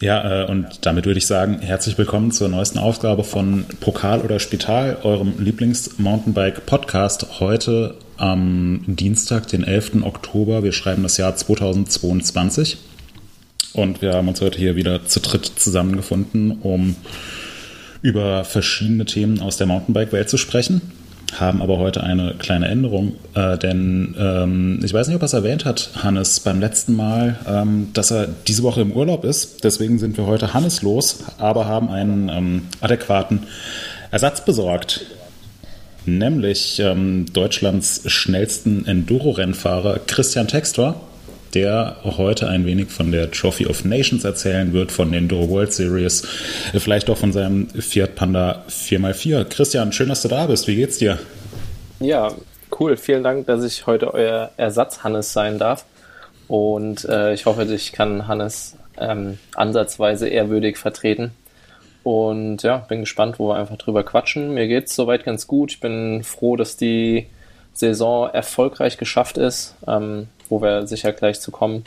Ja, äh, und damit würde ich sagen, herzlich willkommen zur neuesten Ausgabe von Pokal oder Spital, eurem Lieblings-Mountainbike-Podcast. Heute am Dienstag, den 11. Oktober. Wir schreiben das Jahr 2022. Und wir haben uns heute hier wieder zu dritt zusammengefunden, um über verschiedene Themen aus der Mountainbike-Welt zu sprechen haben aber heute eine kleine Änderung, äh, denn ähm, ich weiß nicht, ob er es erwähnt hat, Hannes, beim letzten Mal, ähm, dass er diese Woche im Urlaub ist. Deswegen sind wir heute Hannes los, aber haben einen ähm, adäquaten Ersatz besorgt. Nämlich ähm, Deutschlands schnellsten Enduro-Rennfahrer Christian Textor der heute ein wenig von der Trophy of Nations erzählen wird, von den Enduro World Series, vielleicht auch von seinem Fiat Panda 4x4. Christian, schön, dass du da bist. Wie geht's dir? Ja, cool. Vielen Dank, dass ich heute euer Ersatz Hannes sein darf. Und äh, ich hoffe, ich kann Hannes ähm, ansatzweise ehrwürdig vertreten. Und ja, bin gespannt, wo wir einfach drüber quatschen. Mir geht's soweit ganz gut. Ich bin froh, dass die Saison erfolgreich geschafft ist. Ähm, wo wir sicher gleich zu kommen.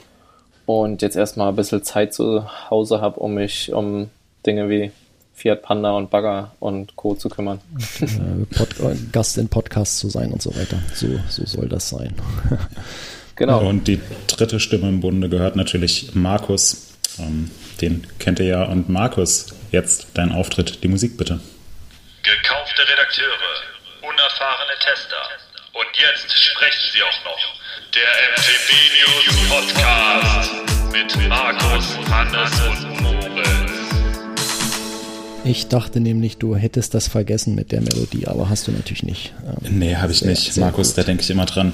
Und jetzt erstmal ein bisschen Zeit zu Hause habe, um mich um Dinge wie Fiat Panda und Bagger und Co. zu kümmern. Äh, Pod Gast in Podcasts zu sein und so weiter. So, so soll das sein. genau. Und die dritte Stimme im Bunde gehört natürlich Markus. Ähm, den kennt ihr ja. Und Markus, jetzt dein Auftritt, die Musik bitte. Gekaufte Redakteure, unerfahrene Tester. Und jetzt sprechen sie auch noch. Der MTB News Podcast mit Markus, Hannes und Moritz. Ich dachte nämlich, du hättest das vergessen mit der Melodie, aber hast du natürlich nicht. Ähm, nee, habe ich sehr, nicht. Sehr Markus, gut. da denke ich immer dran.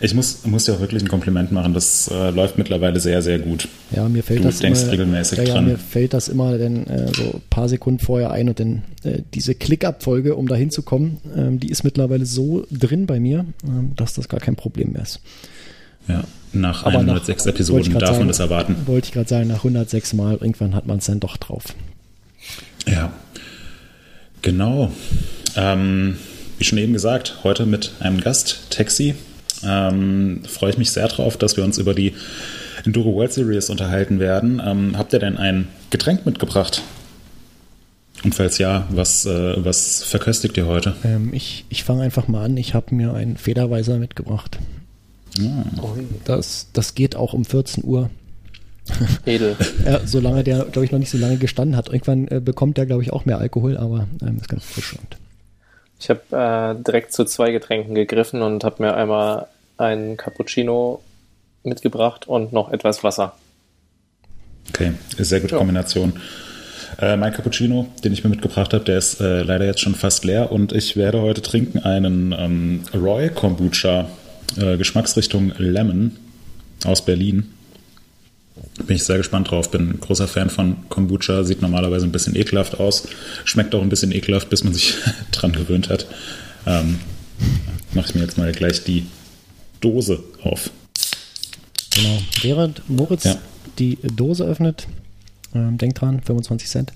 Ich muss, muss dir auch wirklich ein Kompliment machen. Das äh, läuft mittlerweile sehr, sehr gut. Ja, mir fällt du das denkst immer, regelmäßig ja, ja, dran. mir fällt das immer denn, äh, so ein paar Sekunden vorher ein und dann äh, diese Klickabfolge, um da hinzukommen, ähm, die ist mittlerweile so drin bei mir, ähm, dass das gar kein Problem mehr ist. Ja, nach Aber 106 nach, Episoden darf sagen, man das erwarten. Wollte ich gerade sagen, nach 106 Mal, irgendwann hat man es dann doch drauf. Ja, genau. Ähm, wie schon eben gesagt, heute mit einem Gast, Taxi. Ähm, freue ich mich sehr drauf, dass wir uns über die Enduro World Series unterhalten werden. Ähm, habt ihr denn ein Getränk mitgebracht? Und falls ja, was, äh, was verköstigt ihr heute? Ähm, ich ich fange einfach mal an. Ich habe mir einen Federweiser mitgebracht. Das, das geht auch um 14 Uhr. Edel. ja, solange der, glaube ich, noch nicht so lange gestanden hat. Irgendwann äh, bekommt der, glaube ich, auch mehr Alkohol, aber ähm, ist ganz frisch. Und ich habe äh, direkt zu zwei Getränken gegriffen und habe mir einmal einen Cappuccino mitgebracht und noch etwas Wasser. Okay, sehr gute ja. Kombination. Äh, mein Cappuccino, den ich mir mitgebracht habe, der ist äh, leider jetzt schon fast leer und ich werde heute trinken einen ähm, Roy Kombucha äh, Geschmacksrichtung Lemon aus Berlin. Bin ich sehr gespannt drauf. Bin ein großer Fan von Kombucha. Sieht normalerweise ein bisschen ekelhaft aus. Schmeckt auch ein bisschen ekelhaft, bis man sich dran gewöhnt hat. Ähm, Mache ich mir jetzt mal gleich die Dose auf. Genau. Während Moritz ja. die Dose öffnet, ähm, denk dran, 25 Cent,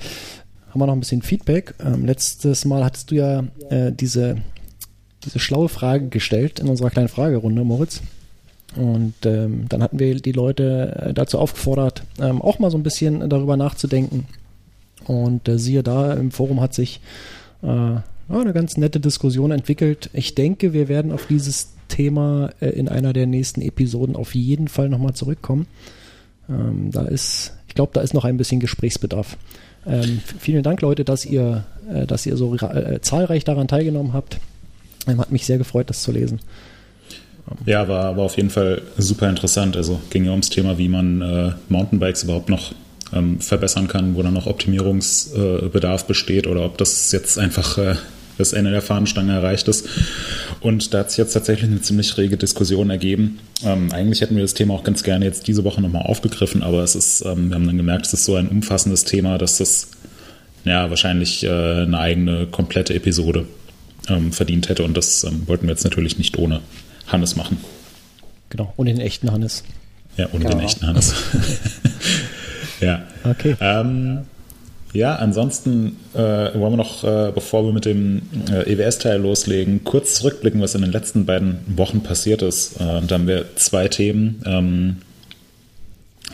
haben wir noch ein bisschen Feedback. Ähm, letztes Mal hattest du ja äh, diese diese schlaue Frage gestellt in unserer kleinen Fragerunde, Moritz. Und ähm, dann hatten wir die Leute äh, dazu aufgefordert, ähm, auch mal so ein bisschen darüber nachzudenken. Und äh, siehe da, im Forum hat sich äh, eine ganz nette Diskussion entwickelt. Ich denke, wir werden auf dieses Thema äh, in einer der nächsten Episoden auf jeden Fall nochmal zurückkommen. Ähm, da ist, ich glaube, da ist noch ein bisschen Gesprächsbedarf. Ähm, vielen Dank, Leute, dass ihr, äh, dass ihr so äh, zahlreich daran teilgenommen habt. Hat mich sehr gefreut, das zu lesen. Ja, war, war auf jeden Fall super interessant. Also ging ja ums Thema, wie man äh, Mountainbikes überhaupt noch ähm, verbessern kann, wo dann noch Optimierungsbedarf äh, besteht oder ob das jetzt einfach äh, das Ende der Fahnenstange erreicht ist. Und da hat sich jetzt tatsächlich eine ziemlich rege Diskussion ergeben. Ähm, eigentlich hätten wir das Thema auch ganz gerne jetzt diese Woche nochmal aufgegriffen, aber es ist, ähm, wir haben dann gemerkt, es ist so ein umfassendes Thema, dass das ja wahrscheinlich äh, eine eigene komplette Episode ähm, verdient hätte. Und das ähm, wollten wir jetzt natürlich nicht ohne Hannes machen. Genau, ohne den echten Hannes. Ja, ohne genau. den echten Hannes. ja. Okay. Ähm, ja, ansonsten äh, wollen wir noch, äh, bevor wir mit dem äh, EWS-Teil loslegen, kurz zurückblicken, was in den letzten beiden Wochen passiert ist. Äh, da haben wir zwei Themen. Ähm,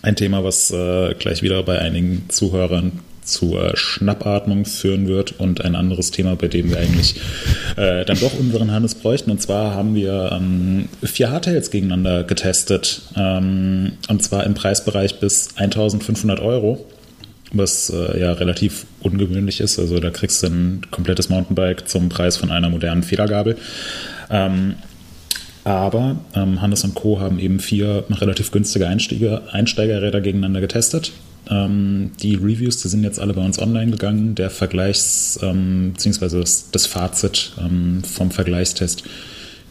Ein Thema, was äh, gleich wieder bei einigen Zuhörern zu äh, Schnappatmung führen wird und ein anderes Thema, bei dem wir eigentlich äh, dann doch unseren Hannes bräuchten. Und zwar haben wir ähm, vier Hardtails gegeneinander getestet. Ähm, und zwar im Preisbereich bis 1500 Euro, was äh, ja relativ ungewöhnlich ist. Also da kriegst du ein komplettes Mountainbike zum Preis von einer modernen Federgabel. Ähm, aber ähm, Hannes und Co. haben eben vier relativ günstige Einsteiger, Einsteigerräder gegeneinander getestet. Ähm, die Reviews, die sind jetzt alle bei uns online gegangen. Der Vergleichs- ähm, bzw. Das, das, Fazit ähm, vom Vergleichstest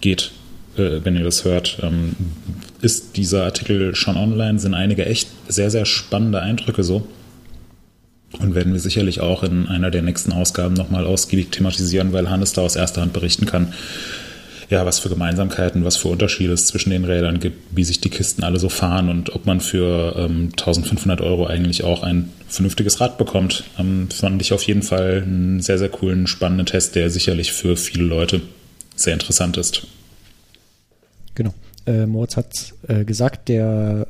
geht, äh, wenn ihr das hört, ähm, ist dieser Artikel schon online. Sind einige echt sehr, sehr spannende Eindrücke so. Und werden wir sicherlich auch in einer der nächsten Ausgaben nochmal ausgiebig thematisieren, weil Hannes da aus erster Hand berichten kann, ja, was für Gemeinsamkeiten, was für Unterschiede es zwischen den Rädern gibt, wie sich die Kisten alle so fahren und ob man für ähm, 1500 Euro eigentlich auch ein vernünftiges Rad bekommt. Ähm, fand ich auf jeden Fall einen sehr, sehr coolen, spannenden Test, der sicherlich für viele Leute sehr interessant ist. Genau. Äh, Moritz hat äh, gesagt, der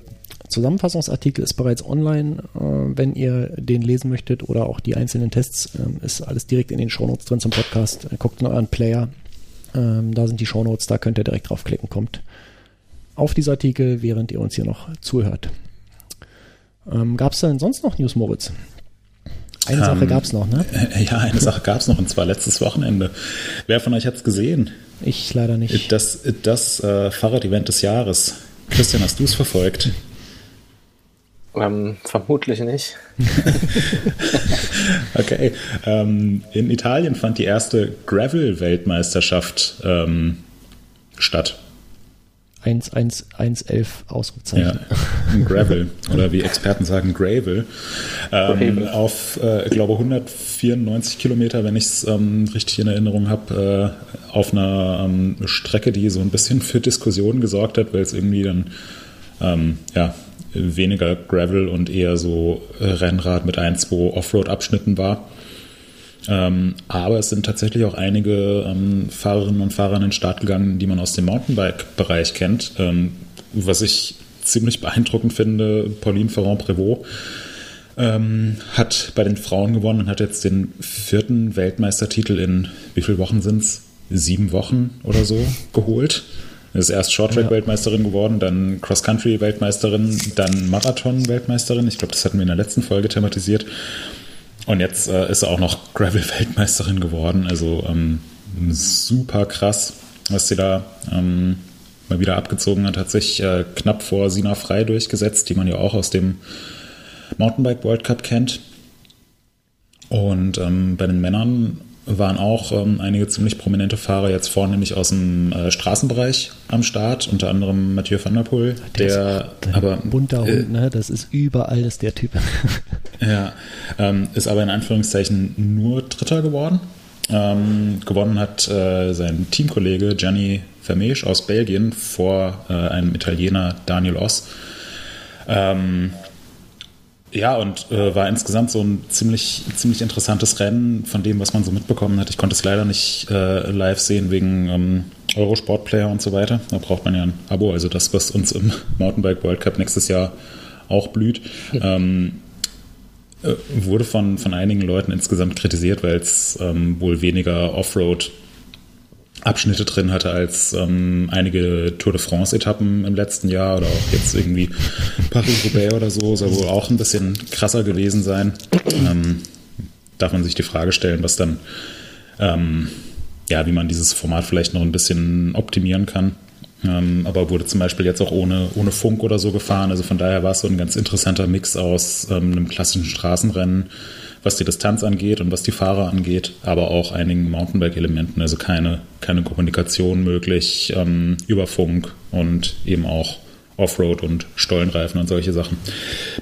Zusammenfassungsartikel ist bereits online, äh, wenn ihr den lesen möchtet oder auch die einzelnen Tests. Äh, ist alles direkt in den Shownotes drin zum Podcast. Guckt in euren Player, ähm, da sind die Shownotes, da könnt ihr direkt draufklicken, kommt auf diese Artikel, während ihr uns hier noch zuhört. Ähm, gab es denn sonst noch News, Moritz? Eine ähm, Sache gab es noch, ne? Ja, eine Sache gab es noch, und zwar letztes Wochenende. Wer von euch hat es gesehen? Ich leider nicht. Das, das äh, Fahrrad-Event des Jahres. Christian, hast du es verfolgt? Ähm, vermutlich nicht. okay. Ähm, in Italien fand die erste Gravel-Weltmeisterschaft ähm, statt. 1-1-1-11 Ausrufzeichen. Ja, Gravel oder wie Experten sagen Gravel. Ähm, auf, äh, ich glaube, 194 Kilometer, wenn ich es ähm, richtig in Erinnerung habe, äh, auf einer ähm, Strecke, die so ein bisschen für Diskussionen gesorgt hat, weil es irgendwie dann ähm, ja, weniger Gravel und eher so äh, Rennrad mit ein, zwei Offroad-Abschnitten war. Ähm, aber es sind tatsächlich auch einige ähm, Fahrerinnen und Fahrer in den Start gegangen, die man aus dem Mountainbike-Bereich kennt. Ähm, was ich ziemlich beeindruckend finde, Pauline Ferrand-Prévot ähm, hat bei den Frauen gewonnen und hat jetzt den vierten Weltmeistertitel in, wie viele Wochen sind es? Sieben Wochen oder so geholt. Ist erst Short-Track-Weltmeisterin geworden, dann Cross-Country-Weltmeisterin, dann Marathon-Weltmeisterin. Ich glaube, das hatten wir in der letzten Folge thematisiert. Und jetzt äh, ist er auch noch Gravel-Weltmeisterin geworden. Also ähm, super krass, was sie da ähm, mal wieder abgezogen hat. Hat sich äh, knapp vor Sina Frei durchgesetzt, die man ja auch aus dem Mountainbike World Cup kennt. Und ähm, bei den Männern waren auch ähm, einige ziemlich prominente Fahrer jetzt vornehmlich aus dem äh, Straßenbereich am Start, unter anderem Mathieu van der Poel, der, der aber bunter äh, Hund, ne? das ist überall ist der Typ. ja, ähm, ist aber in Anführungszeichen nur Dritter geworden. Ähm, gewonnen hat äh, sein Teamkollege Gianni Vermeesch aus Belgien vor äh, einem Italiener Daniel Oss. Ähm, ja, und äh, war insgesamt so ein ziemlich, ziemlich interessantes Rennen von dem, was man so mitbekommen hat. Ich konnte es leider nicht äh, live sehen wegen ähm, Eurosport-Player und so weiter. Da braucht man ja ein Abo, also das, was uns im Mountainbike World Cup nächstes Jahr auch blüht. Ähm, äh, wurde von, von einigen Leuten insgesamt kritisiert, weil es ähm, wohl weniger Offroad Abschnitte drin hatte als ähm, einige Tour de France-Etappen im letzten Jahr oder auch jetzt irgendwie Paris-Roubaix oder so, soll wohl auch ein bisschen krasser gewesen sein. Ähm, darf man sich die Frage stellen, was dann, ähm, ja, wie man dieses Format vielleicht noch ein bisschen optimieren kann. Ähm, aber wurde zum Beispiel jetzt auch ohne, ohne Funk oder so gefahren. Also von daher war es so ein ganz interessanter Mix aus ähm, einem klassischen Straßenrennen was die Distanz angeht und was die Fahrer angeht, aber auch einigen Mountainbike-Elementen, also keine, keine Kommunikation möglich ähm, über Funk und eben auch Offroad und Stollenreifen und solche Sachen.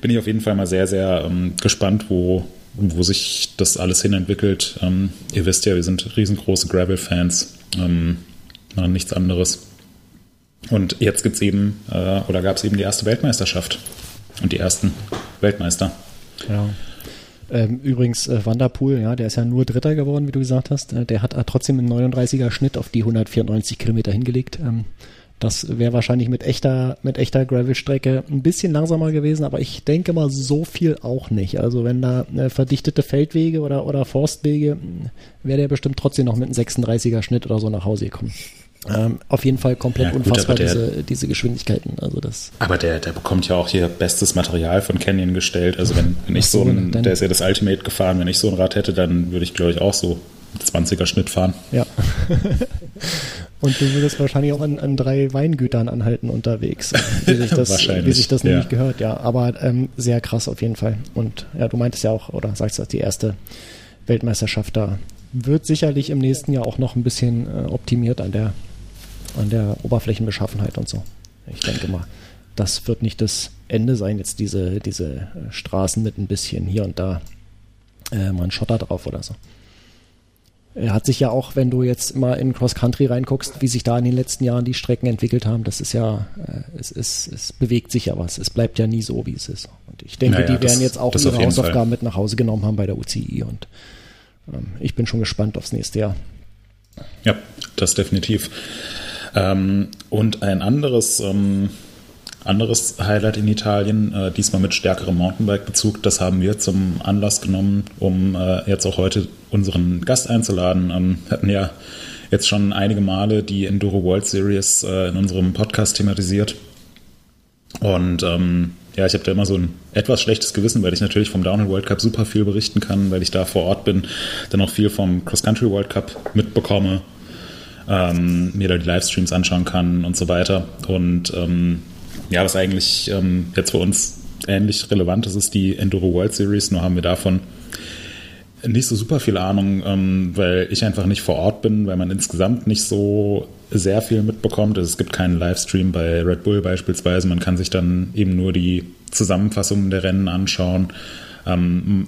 Bin ich auf jeden Fall mal sehr, sehr ähm, gespannt, wo, wo sich das alles hin entwickelt. Ähm, ihr wisst ja, wir sind riesengroße Gravel-Fans, ähm, machen nichts anderes. Und jetzt gibt es eben, äh, oder gab es eben die erste Weltmeisterschaft und die ersten Weltmeister. Ja. Ähm, übrigens, äh, Vanderpool, ja, der ist ja nur Dritter geworden, wie du gesagt hast. Äh, der hat, hat trotzdem einen 39er Schnitt auf die 194 Kilometer hingelegt. Ähm, Das wäre wahrscheinlich mit echter, mit echter Gravel-Strecke ein bisschen langsamer gewesen, aber ich denke mal so viel auch nicht. Also wenn da äh, verdichtete Feldwege oder, oder Forstwege, wäre der bestimmt trotzdem noch mit einem 36er Schnitt oder so nach Hause gekommen. Ähm, auf jeden Fall komplett ja, gut, unfassbar, der, diese, diese Geschwindigkeiten. Also das aber der, der bekommt ja auch hier bestes Material von Canyon gestellt. Also wenn, wenn ich so, ein, der ist ja das Ultimate gefahren, wenn ich so ein Rad hätte, dann würde ich, glaube ich, auch so 20er Schnitt fahren. Ja. Und du würdest wahrscheinlich auch an, an drei Weingütern anhalten unterwegs, wie sich das, wie sich das nämlich ja. gehört, ja. Aber ähm, sehr krass auf jeden Fall. Und ja, du meintest ja auch, oder sagst du, die erste Weltmeisterschaft da wird sicherlich im nächsten Jahr auch noch ein bisschen äh, optimiert an der an der Oberflächenbeschaffenheit und so. Ich denke mal, das wird nicht das Ende sein, jetzt diese, diese äh, Straßen mit ein bisschen hier und da äh, mal ein Schotter drauf oder so. Er hat sich ja auch, wenn du jetzt immer in Cross Country reinguckst, wie sich da in den letzten Jahren die Strecken entwickelt haben, das ist ja, äh, es, ist, es bewegt sich ja was. Es bleibt ja nie so, wie es ist. Und ich denke, naja, die werden jetzt auch ihre Hausaufgaben Fall. mit nach Hause genommen haben bei der UCI und ähm, ich bin schon gespannt aufs nächste Jahr. Ja, das definitiv. Ähm, und ein anderes, ähm, anderes Highlight in Italien, äh, diesmal mit stärkerem Mountainbike-Bezug, das haben wir zum Anlass genommen, um äh, jetzt auch heute unseren Gast einzuladen. Ähm, hatten ja jetzt schon einige Male die Enduro World Series äh, in unserem Podcast thematisiert. Und ähm, ja, ich habe da immer so ein etwas schlechtes Gewissen, weil ich natürlich vom Downhill World Cup super viel berichten kann, weil ich da vor Ort bin, dann auch viel vom Cross Country World Cup mitbekomme ähm, mir da die Livestreams anschauen kann und so weiter. Und ähm, ja, was eigentlich ähm, jetzt für uns ähnlich relevant ist, ist die Enduro World Series. Nur haben wir davon nicht so super viel Ahnung, ähm, weil ich einfach nicht vor Ort bin, weil man insgesamt nicht so sehr viel mitbekommt. Also es gibt keinen Livestream bei Red Bull beispielsweise. Man kann sich dann eben nur die Zusammenfassungen der Rennen anschauen. Ähm,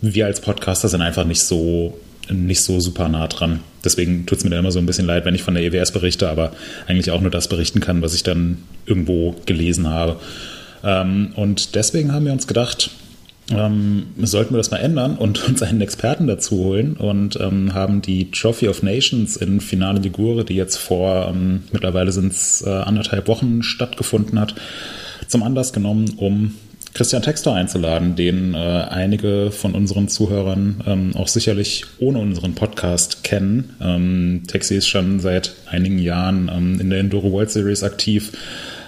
wir als Podcaster sind einfach nicht so nicht so super nah dran. Deswegen tut es mir dann immer so ein bisschen leid, wenn ich von der EWS berichte, aber eigentlich auch nur das berichten kann, was ich dann irgendwo gelesen habe. Ähm, und deswegen haben wir uns gedacht, ähm, sollten wir das mal ändern und uns einen Experten dazu holen und ähm, haben die Trophy of Nations in Finale Ligure, die jetzt vor ähm, mittlerweile sind es äh, anderthalb Wochen stattgefunden hat, zum Anlass genommen, um Christian Textor einzuladen, den äh, einige von unseren Zuhörern ähm, auch sicherlich ohne unseren Podcast kennen. Ähm, Texi ist schon seit einigen Jahren ähm, in der Enduro World Series aktiv.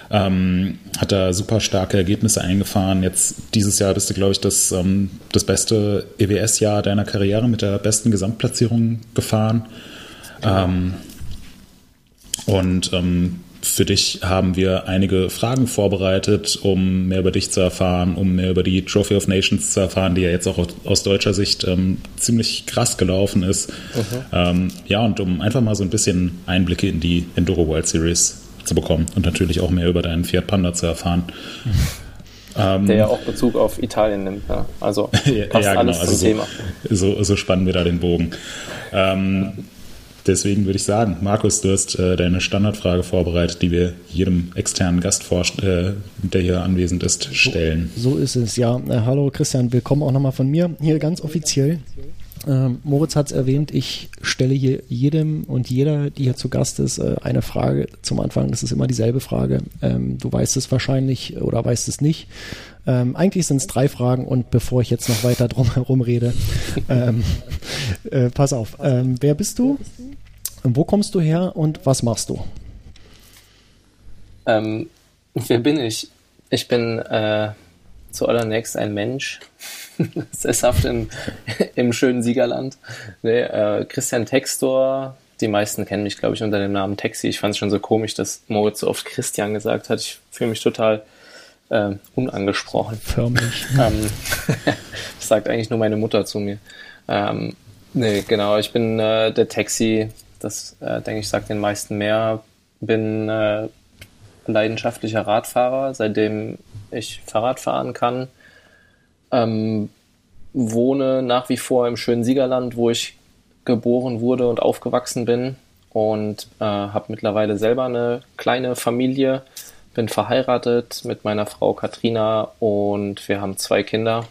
Ähm, hat da super starke Ergebnisse eingefahren. Jetzt dieses Jahr bist du, glaube ich, das, ähm, das beste EWS-Jahr deiner Karriere mit der besten Gesamtplatzierung gefahren. Ähm, und ähm, für dich haben wir einige Fragen vorbereitet, um mehr über dich zu erfahren, um mehr über die Trophy of Nations zu erfahren, die ja jetzt auch aus deutscher Sicht ähm, ziemlich krass gelaufen ist. Mhm. Ähm, ja, und um einfach mal so ein bisschen Einblicke in die Enduro World Series zu bekommen und natürlich auch mehr über deinen Fiat Panda zu erfahren. Mhm. Der ja auch Bezug auf Italien nimmt. Ja. Also passt ja, genau. alles also zum so, Thema. So, so spannen wir da den Bogen. Ähm, Deswegen würde ich sagen, Markus, du hast äh, deine Standardfrage vorbereitet, die wir jedem externen Gast, äh, der hier anwesend ist, stellen. So, so ist es, ja. Äh, hallo Christian, willkommen auch nochmal von mir. Hier ganz offiziell. Ähm, Moritz hat es erwähnt, ich stelle hier jedem und jeder, die hier zu Gast ist, äh, eine Frage zum Anfang. Das ist immer dieselbe Frage. Ähm, du weißt es wahrscheinlich oder weißt es nicht. Ähm, eigentlich sind es drei Fragen und bevor ich jetzt noch weiter drum herum rede, ähm, äh, pass auf. Ähm, wer bist du? Wo kommst du her und was machst du? Ähm, wer bin ich? Ich bin äh, zuallererst ein Mensch, sesshaft im, im schönen Siegerland. Nee, äh, Christian Textor, die meisten kennen mich, glaube ich, unter dem Namen Taxi. Ich fand es schon so komisch, dass Moritz so oft Christian gesagt hat. Ich fühle mich total äh, unangesprochen. Förmlich. ähm, das sagt eigentlich nur meine Mutter zu mir. Ähm, nee, genau, ich bin äh, der Taxi, das äh, denke ich sagt den meisten mehr. Bin äh, leidenschaftlicher Radfahrer, seitdem ich Fahrrad fahren kann. Ähm, wohne nach wie vor im schönen Siegerland, wo ich geboren wurde und aufgewachsen bin und äh, habe mittlerweile selber eine kleine Familie, bin verheiratet mit meiner Frau Katrina und wir haben zwei Kinder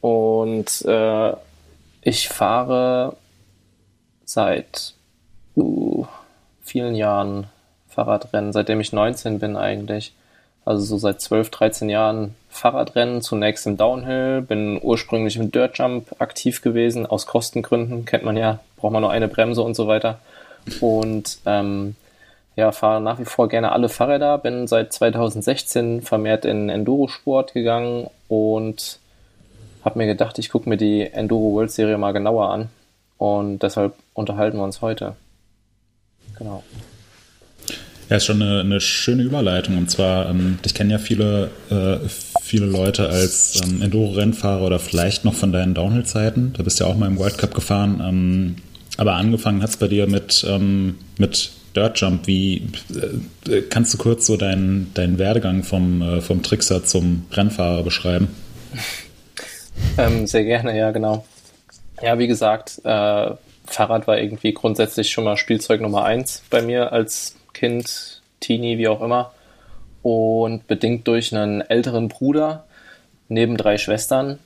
und äh, ich fahre seit uh, vielen Jahren Fahrradrennen, seitdem ich 19 bin eigentlich. Also so seit 12, 13 Jahren Fahrradrennen, zunächst im Downhill, bin ursprünglich im Dirt Jump aktiv gewesen, aus Kostengründen, kennt man ja, braucht man nur eine Bremse und so weiter. Und ähm, ja, fahre nach wie vor gerne alle Fahrräder, bin seit 2016 vermehrt in Enduro-Sport gegangen und habe mir gedacht, ich gucke mir die Enduro World Serie mal genauer an und deshalb unterhalten wir uns heute. Genau. Ja, ist schon eine, eine schöne Überleitung. Und zwar, ähm, dich kennen ja viele, äh, viele Leute als ähm, Enduro-Rennfahrer oder vielleicht noch von deinen Downhill-Zeiten. Da bist du ja auch mal im World Cup gefahren. Ähm, aber angefangen hat es bei dir mit, ähm, mit Dirt Jump. Wie äh, kannst du kurz so deinen, deinen Werdegang vom, äh, vom Trickser zum Rennfahrer beschreiben? Ähm, sehr gerne, ja, genau. Ja, wie gesagt, äh, Fahrrad war irgendwie grundsätzlich schon mal Spielzeug Nummer eins bei mir als Kind, Teenie, wie auch immer. Und bedingt durch einen älteren Bruder neben drei Schwestern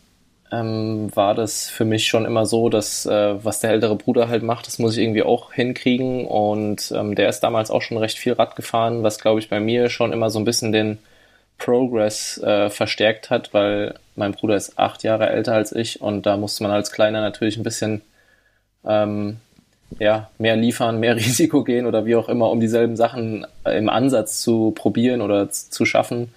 ähm, war das für mich schon immer so, dass äh, was der ältere Bruder halt macht, das muss ich irgendwie auch hinkriegen. Und ähm, der ist damals auch schon recht viel Rad gefahren, was glaube ich bei mir schon immer so ein bisschen den Progress äh, verstärkt hat, weil mein Bruder ist acht Jahre älter als ich und da musste man als Kleiner natürlich ein bisschen ähm, ja, mehr liefern, mehr Risiko gehen oder wie auch immer, um dieselben Sachen im Ansatz zu probieren oder zu schaffen.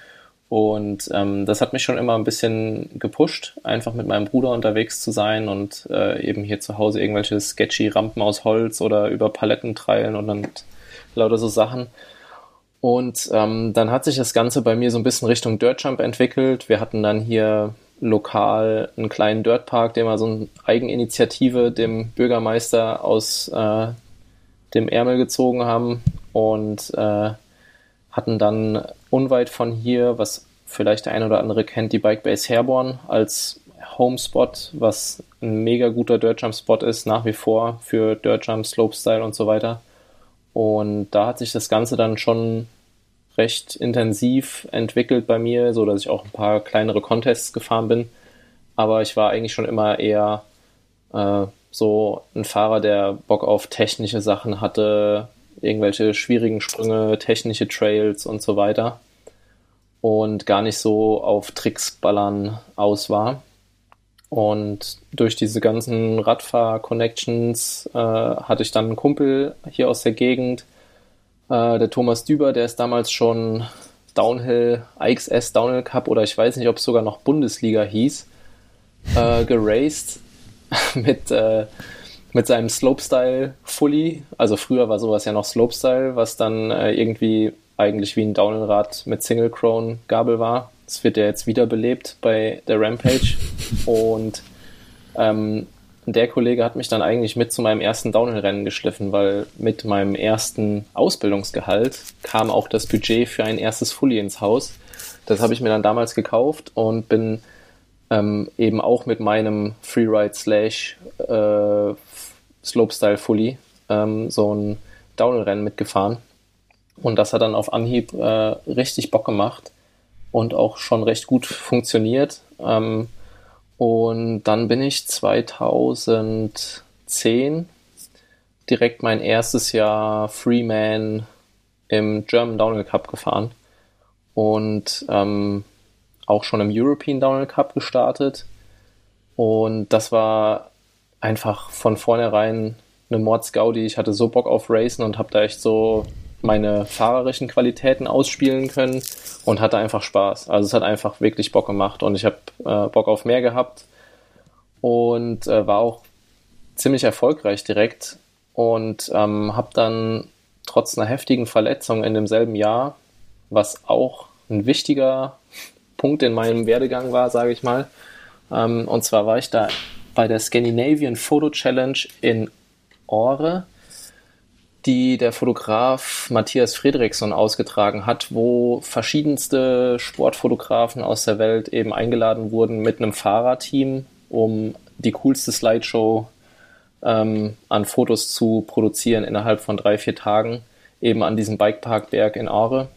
Und ähm, das hat mich schon immer ein bisschen gepusht, einfach mit meinem Bruder unterwegs zu sein und äh, eben hier zu Hause irgendwelche sketchy Rampen aus Holz oder über Paletten treilen und dann lauter so Sachen. Und ähm, dann hat sich das Ganze bei mir so ein bisschen Richtung Dirtjump entwickelt. Wir hatten dann hier lokal einen kleinen Dirtpark, den wir so eine Eigeninitiative dem Bürgermeister aus äh, dem Ärmel gezogen haben und äh, hatten dann unweit von hier, was vielleicht der ein oder andere kennt, die Bike Base Herborn als Homespot, was ein mega guter Dirtjump-Spot ist, nach wie vor für Dirtjump, Slopestyle und so weiter. Und da hat sich das Ganze dann schon recht intensiv entwickelt bei mir, so dass ich auch ein paar kleinere Contests gefahren bin. Aber ich war eigentlich schon immer eher äh, so ein Fahrer, der Bock auf technische Sachen hatte, irgendwelche schwierigen Sprünge, technische Trails und so weiter. Und gar nicht so auf Tricks ballern aus war. Und durch diese ganzen Radfahr-Connections äh, hatte ich dann einen Kumpel hier aus der Gegend, äh, der Thomas Düber, der ist damals schon Downhill, IXS Downhill Cup oder ich weiß nicht, ob es sogar noch Bundesliga hieß, äh, geraced mit, äh, mit seinem Slopestyle Fully. Also früher war sowas ja noch Slopestyle, was dann äh, irgendwie eigentlich wie ein Downhill-Rad mit Single Crown Gabel war. Das wird ja jetzt wiederbelebt bei der Rampage. Und ähm, der Kollege hat mich dann eigentlich mit zu meinem ersten Downhill-Rennen geschliffen, weil mit meinem ersten Ausbildungsgehalt kam auch das Budget für ein erstes Fully ins Haus. Das habe ich mir dann damals gekauft und bin ähm, eben auch mit meinem Freeride slash äh, Slopestyle Fully ähm, so ein Downhill-Rennen mitgefahren. Und das hat dann auf Anhieb äh, richtig Bock gemacht und auch schon recht gut funktioniert. Ähm, und dann bin ich 2010 direkt mein erstes Jahr Freeman im German Downhill Cup gefahren und ähm, auch schon im European Downhill Cup gestartet. Und das war einfach von vornherein eine Mordsgaudi. Ich hatte so Bock auf Racen und habe da echt so meine fahrerischen Qualitäten ausspielen können und hatte einfach Spaß. Also es hat einfach wirklich Bock gemacht und ich habe äh, Bock auf mehr gehabt und äh, war auch ziemlich erfolgreich direkt und ähm, habe dann trotz einer heftigen Verletzung in demselben Jahr, was auch ein wichtiger Punkt in meinem Werdegang war, sage ich mal, ähm, und zwar war ich da bei der Scandinavian Photo Challenge in Ore die der Fotograf Matthias Fredriksson ausgetragen hat, wo verschiedenste Sportfotografen aus der Welt eben eingeladen wurden mit einem Fahrerteam, um die coolste Slideshow ähm, an Fotos zu produzieren innerhalb von drei, vier Tagen, eben an diesem Bikeparkberg in Aare.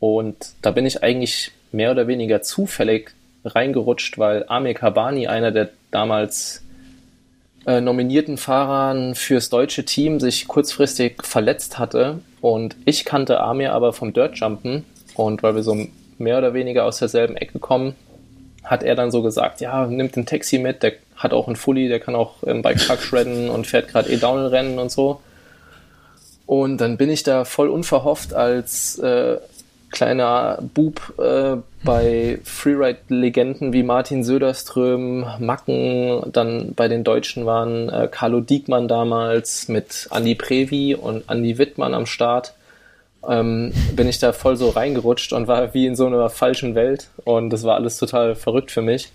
Und da bin ich eigentlich mehr oder weniger zufällig reingerutscht, weil Amir Kabani, einer der damals äh, nominierten Fahrern fürs deutsche Team sich kurzfristig verletzt hatte. Und ich kannte Amir aber vom Dirtjumpen. Und weil wir so mehr oder weniger aus derselben Ecke kommen, hat er dann so gesagt, ja, nimmt ein Taxi mit, der hat auch einen Fully, der kann auch im Bikepark shredden und fährt gerade E-Downhill-Rennen und so. Und dann bin ich da voll unverhofft als äh, kleiner Bub äh, bei Freeride-Legenden wie Martin Söderström, Macken, dann bei den Deutschen waren äh, Carlo Diekmann damals mit Andy Previ und Andy Wittmann am Start. Ähm, bin ich da voll so reingerutscht und war wie in so einer falschen Welt und das war alles total verrückt für mich.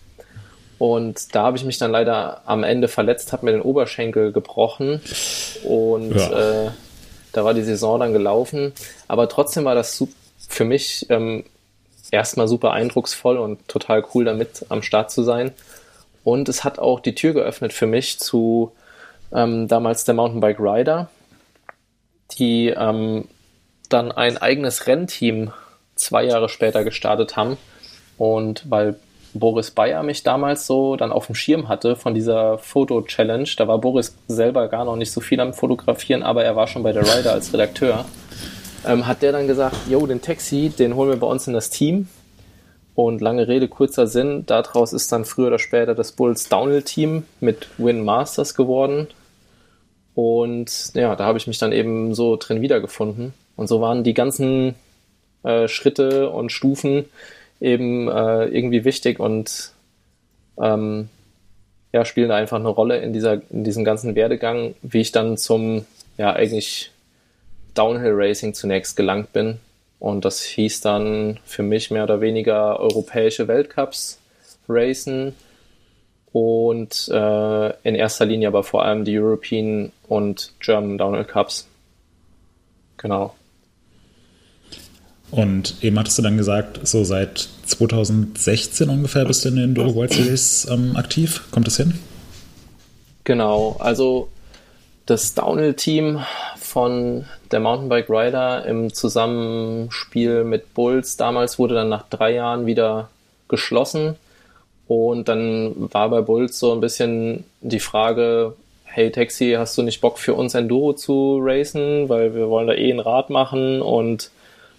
Und da habe ich mich dann leider am Ende verletzt, habe mir den Oberschenkel gebrochen und ja. äh, da war die Saison dann gelaufen. Aber trotzdem war das für mich ähm, erstmal super eindrucksvoll und total cool damit am Start zu sein. Und es hat auch die Tür geöffnet für mich zu ähm, damals der Mountainbike Rider, die ähm, dann ein eigenes Rennteam zwei Jahre später gestartet haben. Und weil Boris Bayer mich damals so dann auf dem Schirm hatte von dieser Foto-Challenge, da war Boris selber gar noch nicht so viel am Fotografieren, aber er war schon bei der Rider als Redakteur ähm, hat der dann gesagt, yo, den Taxi, den holen wir bei uns in das Team. Und lange Rede, kurzer Sinn, daraus ist dann früher oder später das Bulls Downhill-Team mit Win Masters geworden. Und ja, da habe ich mich dann eben so drin wiedergefunden. Und so waren die ganzen äh, Schritte und Stufen eben äh, irgendwie wichtig und ähm, ja, spielen da einfach eine Rolle in, dieser, in diesem ganzen Werdegang, wie ich dann zum ja eigentlich Downhill Racing zunächst gelangt bin. Und das hieß dann für mich mehr oder weniger europäische Weltcups racen und äh, in erster Linie aber vor allem die European und German Downhill Cups. Genau. Und eben hattest du dann gesagt, so seit 2016 ungefähr bist du in den Enduro World Series ähm, aktiv. Kommt das hin? Genau, also das Downhill-Team von der Mountainbike Rider im Zusammenspiel mit Bulls damals wurde dann nach drei Jahren wieder geschlossen. Und dann war bei Bulls so ein bisschen die Frage, hey Taxi, hast du nicht Bock für uns Enduro zu racen? Weil wir wollen da eh ein Rad machen und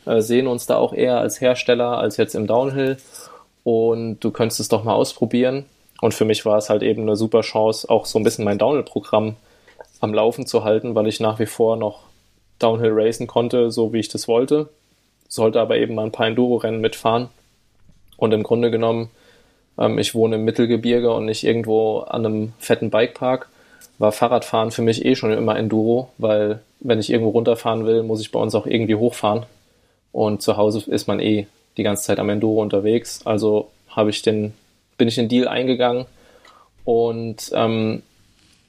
äh, sehen uns da auch eher als Hersteller als jetzt im Downhill. Und du könntest es doch mal ausprobieren. Und für mich war es halt eben eine super Chance, auch so ein bisschen mein Downhill-Programm am Laufen zu halten, weil ich nach wie vor noch Downhill racen konnte, so wie ich das wollte. Sollte aber eben mal ein paar Enduro-Rennen mitfahren. Und im Grunde genommen, ähm, ich wohne im Mittelgebirge und nicht irgendwo an einem fetten Bikepark, war Fahrradfahren für mich eh schon immer Enduro, weil wenn ich irgendwo runterfahren will, muss ich bei uns auch irgendwie hochfahren. Und zu Hause ist man eh die ganze Zeit am Enduro unterwegs. Also habe ich den, bin ich den Deal eingegangen und ähm,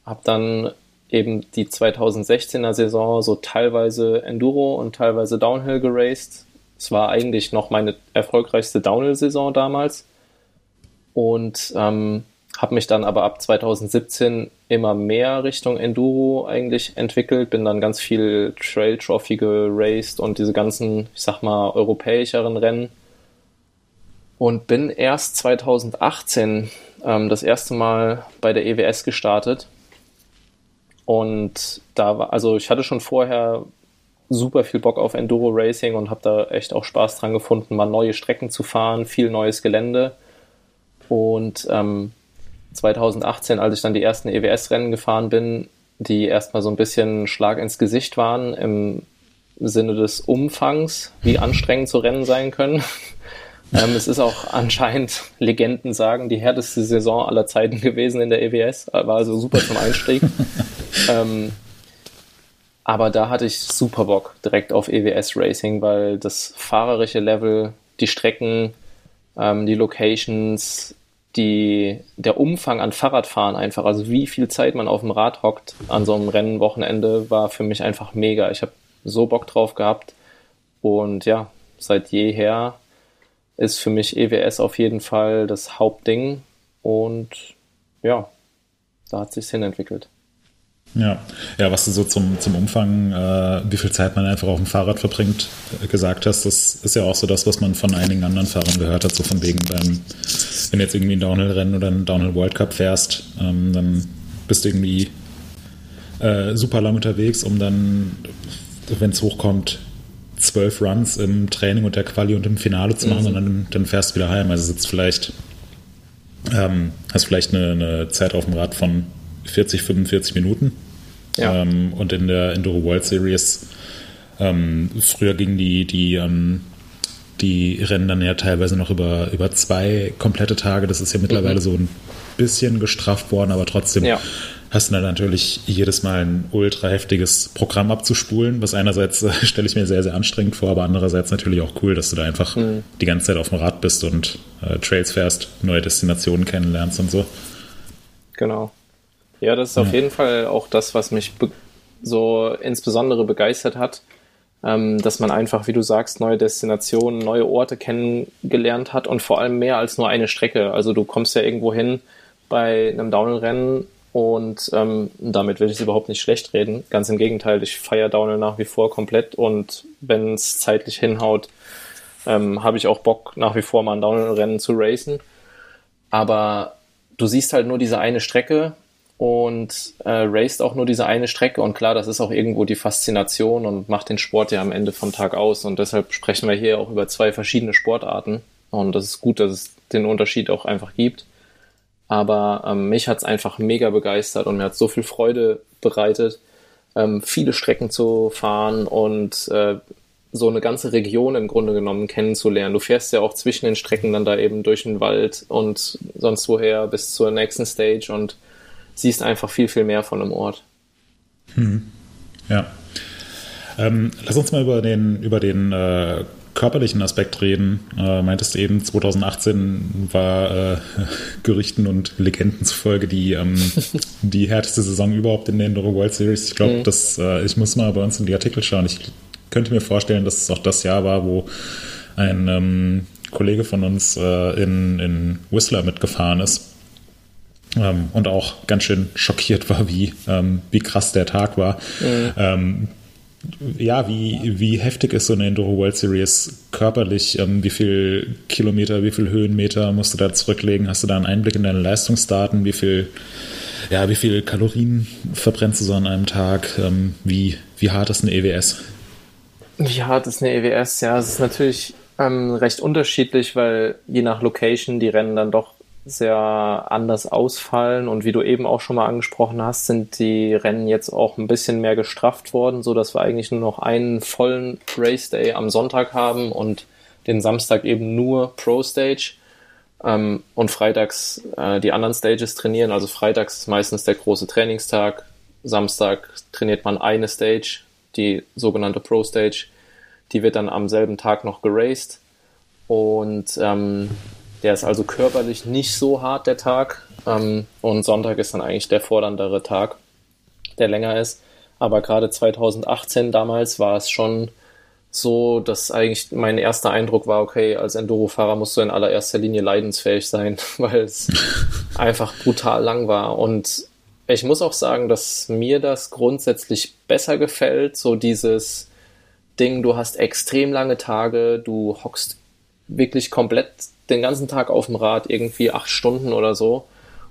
habe dann eben die 2016er Saison so teilweise Enduro und teilweise Downhill geraced. Es war eigentlich noch meine erfolgreichste Downhill-Saison damals. Und ähm, habe mich dann aber ab 2017 immer mehr Richtung Enduro eigentlich entwickelt, bin dann ganz viel Trail Trophy geraced und diese ganzen, ich sag mal, europäischeren Rennen. Und bin erst 2018 ähm, das erste Mal bei der EWS gestartet und da war, also ich hatte schon vorher super viel Bock auf Enduro Racing und habe da echt auch Spaß dran gefunden, mal neue Strecken zu fahren, viel neues Gelände. Und ähm, 2018, als ich dann die ersten EWS-Rennen gefahren bin, die erstmal so ein bisschen Schlag ins Gesicht waren im Sinne des Umfangs, wie anstrengend so Rennen sein können. Ähm, es ist auch anscheinend, Legenden sagen, die härteste Saison aller Zeiten gewesen in der EWS. War also super zum Einstieg. ähm, aber da hatte ich super Bock direkt auf EWS Racing, weil das fahrerische Level, die Strecken, ähm, die Locations, die, der Umfang an Fahrradfahren einfach, also wie viel Zeit man auf dem Rad hockt an so einem Rennenwochenende, war für mich einfach mega. Ich habe so Bock drauf gehabt und ja, seit jeher ist für mich EWS auf jeden Fall das Hauptding und ja, da hat sich hin entwickelt. Ja, ja, was du so zum, zum Umfang, äh, wie viel Zeit man einfach auf dem Fahrrad verbringt, äh, gesagt hast, das ist ja auch so das, was man von einigen anderen Fahrern gehört hat, so von wegen beim, wenn du jetzt irgendwie ein Downhill-Rennen oder ein Downhill World Cup fährst, ähm, dann bist irgendwie äh, super lang unterwegs, um dann, wenn es hochkommt, zwölf Runs im Training und der Quali und im Finale zu machen mhm. und dann, fährst du wieder heim. Also sitzt vielleicht, ähm, hast vielleicht eine, eine, Zeit auf dem Rad von 40, 45 Minuten. Ja. Ähm, und in der Enduro World Series ähm, früher ging die, die, ähm, die Rennen dann ja teilweise noch über, über zwei komplette Tage. Das ist ja mittlerweile mhm. so ein bisschen gestrafft worden, aber trotzdem ja hast du dann natürlich jedes Mal ein ultra heftiges Programm abzuspulen, was einerseits äh, stelle ich mir sehr, sehr anstrengend vor, aber andererseits natürlich auch cool, dass du da einfach mhm. die ganze Zeit auf dem Rad bist und äh, Trails fährst, neue Destinationen kennenlernst und so. Genau. Ja, das ist ja. auf jeden Fall auch das, was mich so insbesondere begeistert hat, ähm, dass man einfach, wie du sagst, neue Destinationen, neue Orte kennengelernt hat und vor allem mehr als nur eine Strecke. Also du kommst ja irgendwo hin bei einem Downhill-Rennen und ähm, damit will ich es überhaupt nicht schlecht reden. Ganz im Gegenteil, ich feiere Downhill nach wie vor komplett und wenn es zeitlich hinhaut, ähm, habe ich auch Bock, nach wie vor mal ein Downhill-Rennen zu racen. Aber du siehst halt nur diese eine Strecke und äh, raced auch nur diese eine Strecke. Und klar, das ist auch irgendwo die Faszination und macht den Sport ja am Ende vom Tag aus. Und deshalb sprechen wir hier auch über zwei verschiedene Sportarten. Und das ist gut, dass es den Unterschied auch einfach gibt. Aber ähm, mich hat's einfach mega begeistert und mir hat so viel Freude bereitet, ähm, viele Strecken zu fahren und äh, so eine ganze Region im Grunde genommen kennenzulernen. Du fährst ja auch zwischen den Strecken dann da eben durch den Wald und sonst woher bis zur nächsten Stage und siehst einfach viel, viel mehr von einem Ort. Hm. Ja. Ähm, lass uns mal über den, über den äh, körperlichen Aspekt reden. Äh, meintest du eben, 2018 war äh, Gerüchten und Legenden zufolge die, ähm, die härteste Saison überhaupt in der Enduro World Series. Ich glaube, mhm. äh, ich muss mal bei uns in die Artikel schauen. Ich könnte mir vorstellen, dass es auch das Jahr war, wo ein ähm, Kollege von uns äh, in, in Whistler mitgefahren ist. Ähm, und auch ganz schön schockiert war, wie, ähm, wie krass der Tag war. Mhm. Ähm, ja, wie, wie heftig ist so eine Enduro World Series körperlich? Ähm, wie viel Kilometer, wie viel Höhenmeter musst du da zurücklegen? Hast du da einen Einblick in deine Leistungsdaten? Wie viel, ja, wie viel Kalorien verbrennst du so an einem Tag? Ähm, wie, wie hart ist eine EWS? Wie hart ist eine EWS? Ja, es ist natürlich ähm, recht unterschiedlich, weil je nach Location die Rennen dann doch sehr anders ausfallen. Und wie du eben auch schon mal angesprochen hast, sind die Rennen jetzt auch ein bisschen mehr gestrafft worden, so dass wir eigentlich nur noch einen vollen Race Day am Sonntag haben und den Samstag eben nur Pro Stage. Ähm, und freitags äh, die anderen Stages trainieren. Also freitags ist meistens der große Trainingstag. Samstag trainiert man eine Stage, die sogenannte Pro Stage. Die wird dann am selben Tag noch geraced. Und ähm, der ist also körperlich nicht so hart, der Tag. Ähm, und Sonntag ist dann eigentlich der forderndere Tag, der länger ist. Aber gerade 2018 damals war es schon so, dass eigentlich mein erster Eindruck war, okay, als Enduro-Fahrer musst du in allererster Linie leidensfähig sein, weil es einfach brutal lang war. Und ich muss auch sagen, dass mir das grundsätzlich besser gefällt, so dieses Ding, du hast extrem lange Tage, du hockst wirklich komplett den ganzen Tag auf dem Rad, irgendwie acht Stunden oder so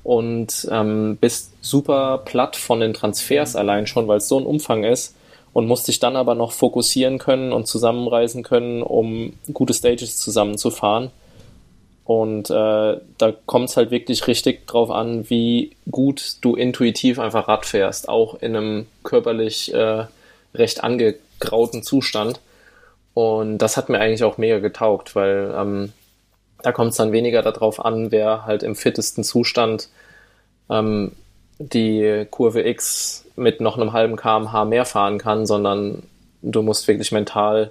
und ähm, bist super platt von den Transfers allein schon, weil es so ein Umfang ist und musst dich dann aber noch fokussieren können und zusammenreisen können, um gute Stages zusammenzufahren. Und äh, da kommt es halt wirklich richtig drauf an, wie gut du intuitiv einfach Rad fährst, auch in einem körperlich äh, recht angegrauten Zustand. Und das hat mir eigentlich auch mega getaugt, weil ähm, da kommt es dann weniger darauf an, wer halt im fittesten Zustand ähm, die Kurve X mit noch einem halben kmh mehr fahren kann, sondern du musst wirklich mental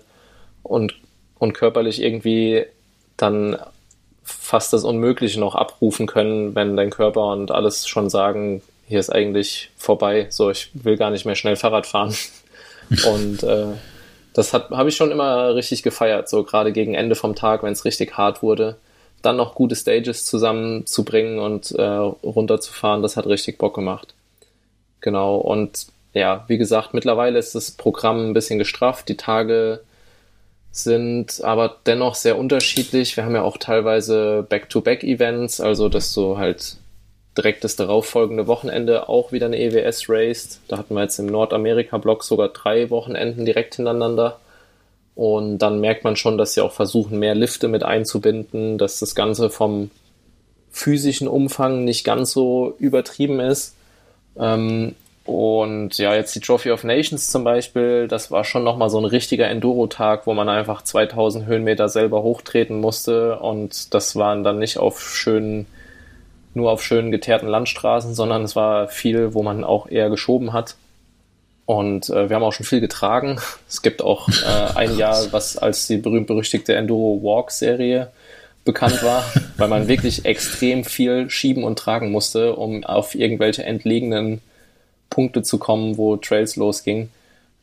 und, und körperlich irgendwie dann fast das Unmögliche noch abrufen können, wenn dein Körper und alles schon sagen, hier ist eigentlich vorbei, so ich will gar nicht mehr schnell Fahrrad fahren. und äh, das habe ich schon immer richtig gefeiert, so gerade gegen Ende vom Tag, wenn es richtig hart wurde, dann noch gute Stages zusammenzubringen und äh, runterzufahren, das hat richtig Bock gemacht. Genau, und ja, wie gesagt, mittlerweile ist das Programm ein bisschen gestrafft, die Tage sind aber dennoch sehr unterschiedlich. Wir haben ja auch teilweise Back-to-Back-Events, also dass du halt direkt das darauffolgende Wochenende auch wieder eine EWS raced. Da hatten wir jetzt im Nordamerika-Block sogar drei Wochenenden direkt hintereinander. Und dann merkt man schon, dass sie auch versuchen, mehr Lifte mit einzubinden, dass das Ganze vom physischen Umfang nicht ganz so übertrieben ist. Ähm, und ja, jetzt die Trophy of Nations zum Beispiel, das war schon nochmal so ein richtiger Enduro-Tag, wo man einfach 2000 Höhenmeter selber hochtreten musste. Und das waren dann nicht auf schönen, nur auf schönen geteerten Landstraßen, sondern es war viel, wo man auch eher geschoben hat. Und äh, wir haben auch schon viel getragen. Es gibt auch äh, ein Jahr, was als die berühmt-berüchtigte Enduro Walk-Serie bekannt war, weil man wirklich extrem viel schieben und tragen musste, um auf irgendwelche entlegenen Punkte zu kommen, wo Trails losging.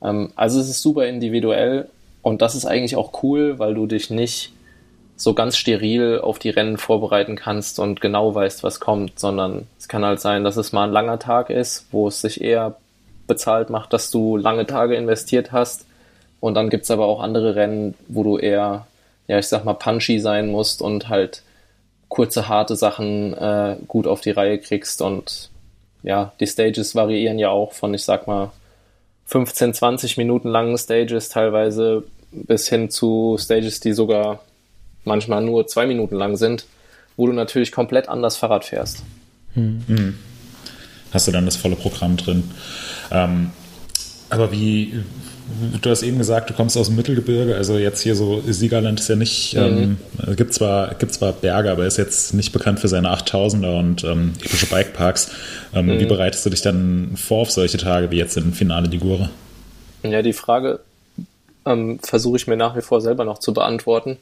Ähm, also es ist super individuell und das ist eigentlich auch cool, weil du dich nicht so ganz steril auf die Rennen vorbereiten kannst und genau weißt, was kommt, sondern es kann halt sein, dass es mal ein langer Tag ist, wo es sich eher bezahlt macht, dass du lange Tage investiert hast. Und dann gibt's aber auch andere Rennen, wo du eher, ja, ich sag mal, punchy sein musst und halt kurze, harte Sachen äh, gut auf die Reihe kriegst. Und ja, die Stages variieren ja auch von, ich sag mal, 15, 20 Minuten langen Stages teilweise bis hin zu Stages, die sogar manchmal nur zwei Minuten lang sind, wo du natürlich komplett anders Fahrrad fährst. Mhm. Hast du dann das volle Programm drin? Ähm, aber wie, du hast eben gesagt, du kommst aus dem Mittelgebirge, also jetzt hier so, Siegerland ist ja nicht, mhm. ähm, gibt, zwar, gibt zwar Berge, aber ist jetzt nicht bekannt für seine 8000er und ähm, epische Bikeparks. Ähm, mhm. Wie bereitest du dich dann vor auf solche Tage wie jetzt im Finale Ligure? Ja, die Frage ähm, versuche ich mir nach wie vor selber noch zu beantworten,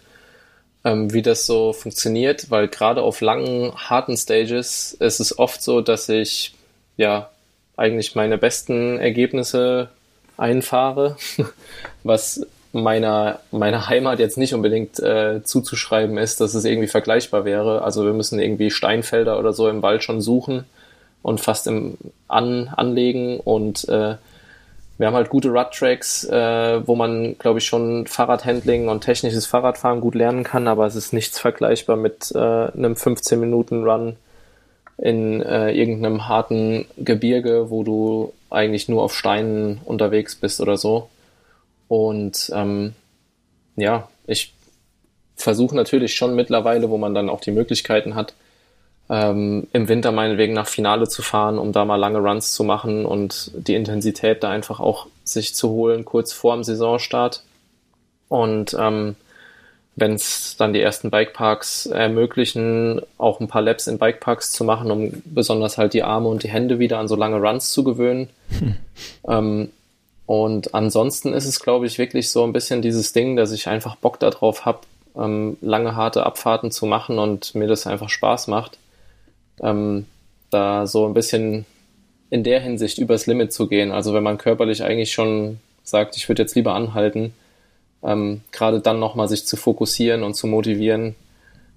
ähm, wie das so funktioniert, weil gerade auf langen, harten Stages ist es oft so, dass ich ja eigentlich meine besten Ergebnisse einfahre, was meiner, meiner Heimat jetzt nicht unbedingt äh, zuzuschreiben ist, dass es irgendwie vergleichbar wäre. Also wir müssen irgendwie Steinfelder oder so im Wald schon suchen und fast im An anlegen und äh, wir haben halt gute Rut-Tracks, äh, wo man, glaube ich, schon Fahrradhandling und technisches Fahrradfahren gut lernen kann, aber es ist nichts vergleichbar mit äh, einem 15-Minuten-Run in äh, irgendeinem harten Gebirge, wo du eigentlich nur auf Steinen unterwegs bist oder so. Und ähm, ja, ich versuche natürlich schon mittlerweile, wo man dann auch die Möglichkeiten hat, ähm, im Winter meinetwegen nach Finale zu fahren, um da mal lange Runs zu machen und die Intensität da einfach auch sich zu holen, kurz vor dem Saisonstart. Und ähm, wenn es dann die ersten Bikeparks ermöglichen, auch ein paar Laps in Bikeparks zu machen, um besonders halt die Arme und die Hände wieder an so lange Runs zu gewöhnen. Hm. Ähm, und ansonsten ist es, glaube ich, wirklich so ein bisschen dieses Ding, dass ich einfach Bock darauf habe, ähm, lange, harte Abfahrten zu machen und mir das einfach Spaß macht. Ähm, da so ein bisschen in der Hinsicht übers Limit zu gehen. Also wenn man körperlich eigentlich schon sagt, ich würde jetzt lieber anhalten, ähm, gerade dann nochmal sich zu fokussieren und zu motivieren,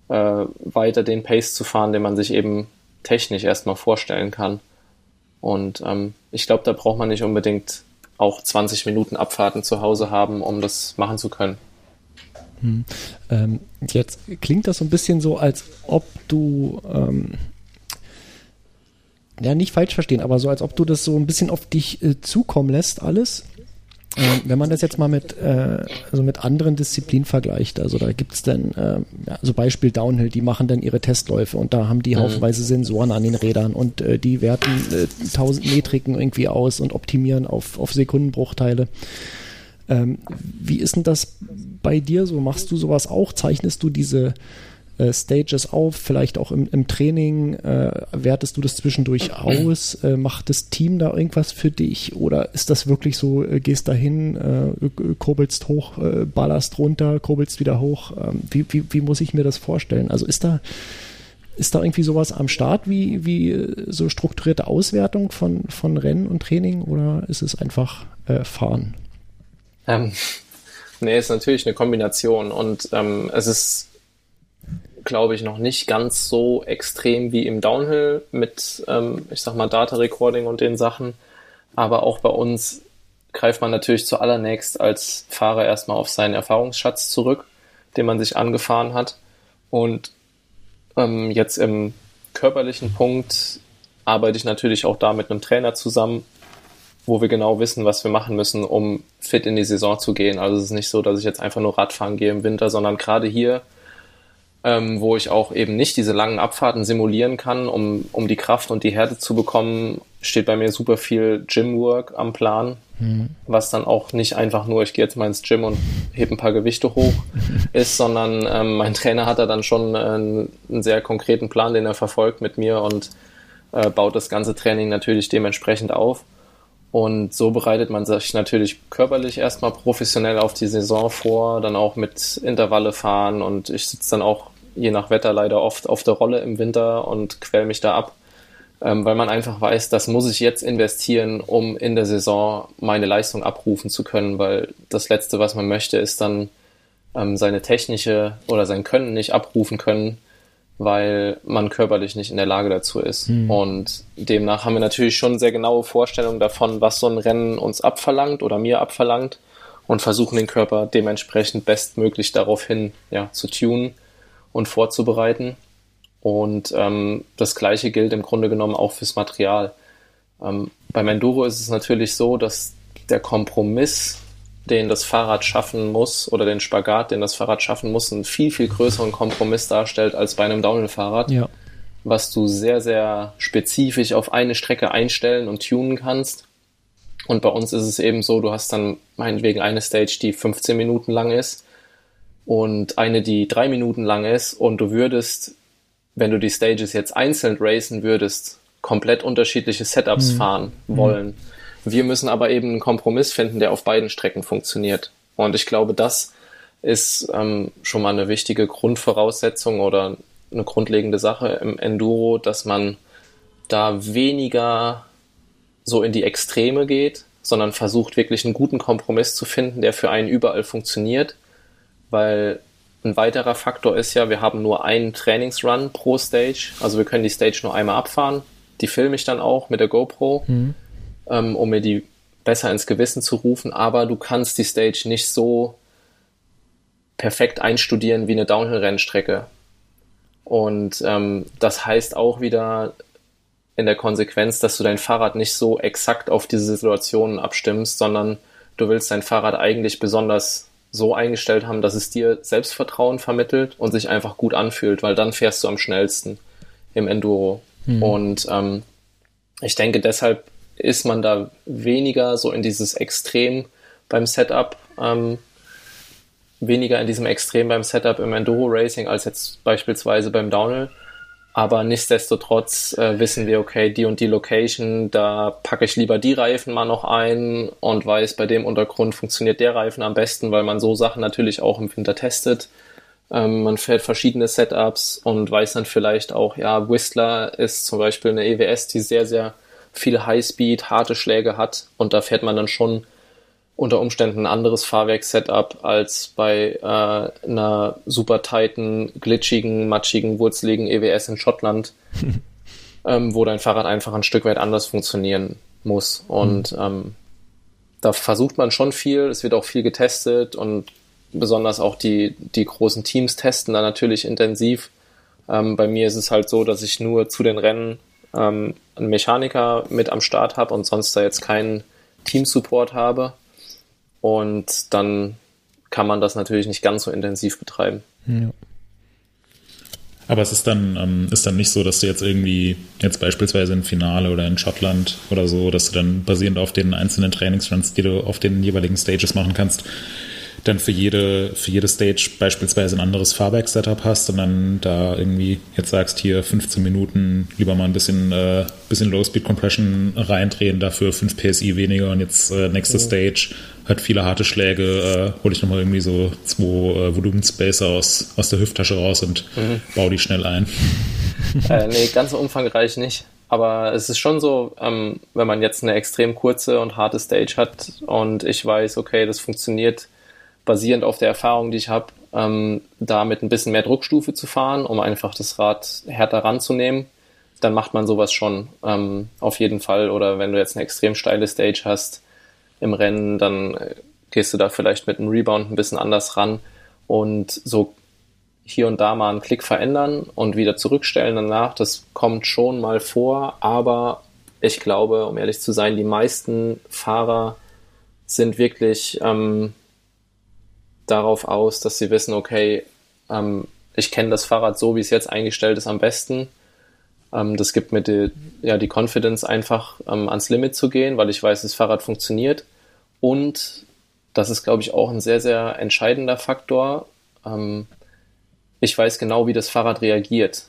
äh, weiter den Pace zu fahren, den man sich eben technisch erstmal vorstellen kann. Und ähm, ich glaube, da braucht man nicht unbedingt auch 20 Minuten Abfahrten zu Hause haben, um das machen zu können. Hm. Ähm, jetzt klingt das so ein bisschen so, als ob du ähm, ja nicht falsch verstehen, aber so als ob du das so ein bisschen auf dich äh, zukommen lässt, alles ähm, wenn man das jetzt mal mit, äh, also mit anderen Disziplinen vergleicht, also da gibt es dann, äh, ja, so Beispiel Downhill, die machen dann ihre Testläufe und da haben die mhm. haufenweise Sensoren an den Rädern und äh, die werten äh, 1000 Metriken irgendwie aus und optimieren auf, auf Sekundenbruchteile. Ähm, wie ist denn das bei dir so? Machst du sowas auch? Zeichnest du diese äh, Stages auf, vielleicht auch im, im Training? Äh, wertest du das zwischendurch aus? Äh, macht das Team da irgendwas für dich? Oder ist das wirklich so, äh, gehst dahin, äh, kurbelst hoch, äh, ballerst runter, kurbelst wieder hoch? Ähm, wie, wie, wie muss ich mir das vorstellen? Also ist da ist da irgendwie sowas am Start wie, wie so strukturierte Auswertung von, von Rennen und Training oder ist es einfach äh, Fahren? Ähm, nee, ist natürlich eine Kombination und ähm, es ist glaube ich, noch nicht ganz so extrem wie im Downhill mit, ähm, ich sag mal, Data Recording und den Sachen. Aber auch bei uns greift man natürlich zuallererst als Fahrer erstmal auf seinen Erfahrungsschatz zurück, den man sich angefahren hat. Und ähm, jetzt im körperlichen Punkt arbeite ich natürlich auch da mit einem Trainer zusammen, wo wir genau wissen, was wir machen müssen, um fit in die Saison zu gehen. Also es ist nicht so, dass ich jetzt einfach nur Radfahren gehe im Winter, sondern gerade hier, ähm, wo ich auch eben nicht diese langen Abfahrten simulieren kann, um, um die Kraft und die Härte zu bekommen, steht bei mir super viel Gymwork am Plan, mhm. was dann auch nicht einfach nur, ich gehe jetzt mal ins Gym und hebe ein paar Gewichte hoch ist, sondern ähm, mein Trainer hat da dann schon einen, einen sehr konkreten Plan, den er verfolgt mit mir und äh, baut das ganze Training natürlich dementsprechend auf. Und so bereitet man sich natürlich körperlich erstmal professionell auf die Saison vor, dann auch mit Intervalle fahren und ich sitze dann auch je nach Wetter leider oft auf der Rolle im Winter und quäl mich da ab, ähm, weil man einfach weiß, das muss ich jetzt investieren, um in der Saison meine Leistung abrufen zu können, weil das Letzte, was man möchte, ist dann ähm, seine technische oder sein Können nicht abrufen können weil man körperlich nicht in der Lage dazu ist. Mhm. Und demnach haben wir natürlich schon sehr genaue Vorstellungen davon, was so ein Rennen uns abverlangt oder mir abverlangt und versuchen den Körper dementsprechend bestmöglich daraufhin ja, zu tunen und vorzubereiten. Und ähm, das gleiche gilt im Grunde genommen auch fürs Material. Ähm, beim Enduro ist es natürlich so, dass der Kompromiss den das Fahrrad schaffen muss oder den Spagat, den das Fahrrad schaffen muss, einen viel, viel größeren Kompromiss darstellt als bei einem Downhill-Fahrrad, ja. was du sehr, sehr spezifisch auf eine Strecke einstellen und tunen kannst. Und bei uns ist es eben so, du hast dann meinetwegen eine Stage, die 15 Minuten lang ist und eine, die drei Minuten lang ist und du würdest, wenn du die Stages jetzt einzeln racen würdest, komplett unterschiedliche Setups mhm. fahren wollen. Mhm wir müssen aber eben einen Kompromiss finden, der auf beiden Strecken funktioniert. Und ich glaube, das ist ähm, schon mal eine wichtige Grundvoraussetzung oder eine grundlegende Sache im Enduro, dass man da weniger so in die Extreme geht, sondern versucht wirklich einen guten Kompromiss zu finden, der für einen überall funktioniert, weil ein weiterer Faktor ist ja, wir haben nur einen Trainingsrun pro Stage, also wir können die Stage nur einmal abfahren, die filme ich dann auch mit der GoPro. Mhm ähm, um mir die besser ins Gewissen zu rufen, aber du kannst die Stage nicht so perfekt einstudieren wie eine Downhill-Rennstrecke. Und ähm, das heißt auch wieder in der Konsequenz, dass du dein Fahrrad nicht so exakt auf diese Situationen abstimmst, sondern du willst dein Fahrrad eigentlich besonders so eingestellt haben, dass es dir Selbstvertrauen vermittelt und sich einfach gut anfühlt, weil dann fährst du am schnellsten im Enduro. Mhm. Und ähm, ich denke, deshalb ist man da weniger so in dieses Extrem beim Setup, ähm, weniger in diesem Extrem beim Setup im Enduro Racing als jetzt beispielsweise beim Downhill. Aber nichtsdestotrotz äh, wissen wir, okay, die und die Location, da packe ich lieber die Reifen mal noch ein und weiß, bei dem Untergrund funktioniert der Reifen am besten, weil man so Sachen natürlich auch im Winter testet. Ähm, man fährt verschiedene Setups und weiß dann vielleicht auch, ja, Whistler ist zum Beispiel eine EWS, die sehr, sehr viel Highspeed, harte Schläge hat und da fährt man dann schon unter Umständen ein anderes Fahrwerk-Setup als bei äh, einer super tighten, glitschigen, matschigen, wurzeligen EWS in Schottland, ähm, wo dein Fahrrad einfach ein Stück weit anders funktionieren muss. Und mhm. ähm, da versucht man schon viel, es wird auch viel getestet und besonders auch die, die großen Teams testen da natürlich intensiv. Ähm, bei mir ist es halt so, dass ich nur zu den Rennen ähm, einen Mechaniker mit am Start habe und sonst da jetzt keinen Team-Support habe. Und dann kann man das natürlich nicht ganz so intensiv betreiben. Ja. Aber es ist dann, ähm, ist dann nicht so, dass du jetzt irgendwie, jetzt beispielsweise im Finale oder in Schottland oder so, dass du dann basierend auf den einzelnen Trainingsruns, die du auf den jeweiligen Stages machen kannst, dann für jede, für jede Stage beispielsweise ein anderes Fahrwerk-Setup hast und dann da irgendwie jetzt sagst, hier 15 Minuten lieber mal ein bisschen, äh, bisschen Low-Speed-Compression reindrehen, dafür 5 PSI weniger und jetzt äh, nächste. Stage hat viele harte Schläge, äh, hole ich nochmal irgendwie so zwei äh, Volumenspacer aus, aus der Hüfttasche raus und mhm. baue die schnell ein. Äh, nee, ganz umfangreich nicht. Aber es ist schon so, ähm, wenn man jetzt eine extrem kurze und harte Stage hat und ich weiß, okay, das funktioniert basierend auf der Erfahrung, die ich habe, ähm, da mit ein bisschen mehr Druckstufe zu fahren, um einfach das Rad härter ranzunehmen, dann macht man sowas schon ähm, auf jeden Fall. Oder wenn du jetzt eine extrem steile Stage hast im Rennen, dann äh, gehst du da vielleicht mit einem Rebound ein bisschen anders ran. Und so hier und da mal einen Klick verändern und wieder zurückstellen danach. Das kommt schon mal vor, aber ich glaube, um ehrlich zu sein, die meisten Fahrer sind wirklich ähm, darauf aus, dass sie wissen, okay, ähm, ich kenne das Fahrrad so, wie es jetzt eingestellt ist, am besten. Ähm, das gibt mir die, ja, die Confidence, einfach ähm, ans Limit zu gehen, weil ich weiß, das Fahrrad funktioniert. Und das ist, glaube ich, auch ein sehr, sehr entscheidender Faktor. Ähm, ich weiß genau, wie das Fahrrad reagiert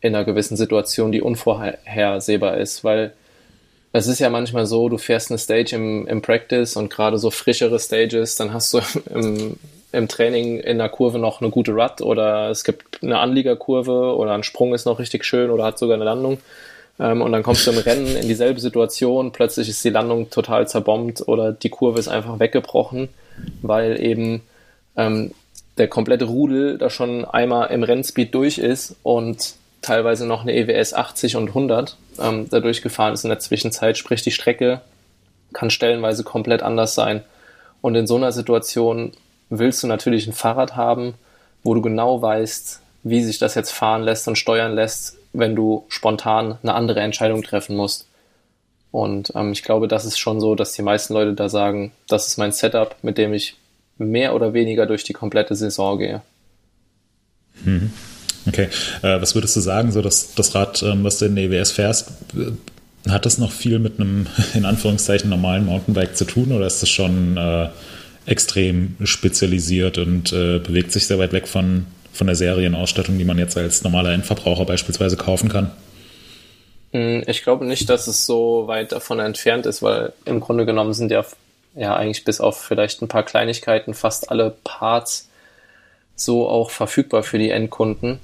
in einer gewissen Situation, die unvorhersehbar ist, weil es ist ja manchmal so, du fährst eine Stage im, im Practice und gerade so frischere Stages, dann hast du im, im Training in der Kurve noch eine gute Rut oder es gibt eine Anliegerkurve oder ein Sprung ist noch richtig schön oder hat sogar eine Landung. Ähm, und dann kommst du im Rennen in dieselbe Situation, plötzlich ist die Landung total zerbombt oder die Kurve ist einfach weggebrochen, weil eben ähm, der komplette Rudel da schon einmal im Rennspeed durch ist und teilweise noch eine EWS 80 und 100 ähm, da durchgefahren ist in der Zwischenzeit. Sprich, die Strecke kann stellenweise komplett anders sein. Und in so einer Situation willst du natürlich ein Fahrrad haben, wo du genau weißt, wie sich das jetzt fahren lässt und steuern lässt, wenn du spontan eine andere Entscheidung treffen musst. Und ähm, ich glaube, das ist schon so, dass die meisten Leute da sagen, das ist mein Setup, mit dem ich mehr oder weniger durch die komplette Saison gehe. Mhm. Okay, äh, was würdest du sagen, so dass das Rad, ähm, was du in der EWS fährst, äh, hat das noch viel mit einem in Anführungszeichen normalen Mountainbike zu tun oder ist das schon äh, extrem spezialisiert und äh, bewegt sich sehr weit weg von, von der Serienausstattung, die man jetzt als normaler Endverbraucher beispielsweise kaufen kann? Hm, ich glaube nicht, dass es so weit davon entfernt ist, weil im Grunde genommen sind ja, ja eigentlich bis auf vielleicht ein paar Kleinigkeiten fast alle Parts so auch verfügbar für die Endkunden.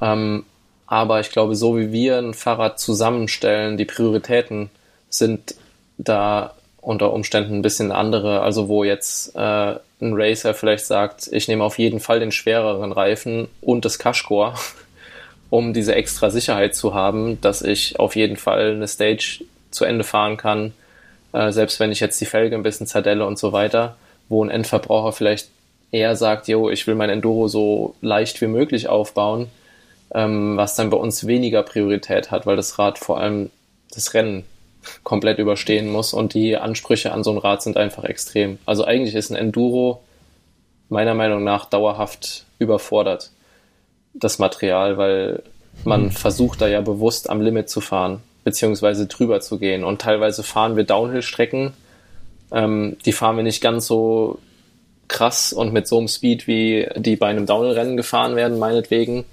Ähm, aber ich glaube, so wie wir ein Fahrrad zusammenstellen, die Prioritäten sind da unter Umständen ein bisschen andere. Also wo jetzt äh, ein Racer vielleicht sagt, ich nehme auf jeden Fall den schwereren Reifen und das Cashcore, um diese extra Sicherheit zu haben, dass ich auf jeden Fall eine Stage zu Ende fahren kann, äh, selbst wenn ich jetzt die Felge ein bisschen zerdelle und so weiter, wo ein Endverbraucher vielleicht eher sagt, yo, ich will mein Enduro so leicht wie möglich aufbauen, ähm, was dann bei uns weniger Priorität hat, weil das Rad vor allem das Rennen komplett überstehen muss und die Ansprüche an so ein Rad sind einfach extrem. Also eigentlich ist ein Enduro meiner Meinung nach dauerhaft überfordert, das Material, weil man mhm. versucht da ja bewusst am Limit zu fahren, beziehungsweise drüber zu gehen. Und teilweise fahren wir Downhill-Strecken, ähm, die fahren wir nicht ganz so krass und mit so einem Speed, wie die bei einem Downhill-Rennen gefahren werden, meinetwegen.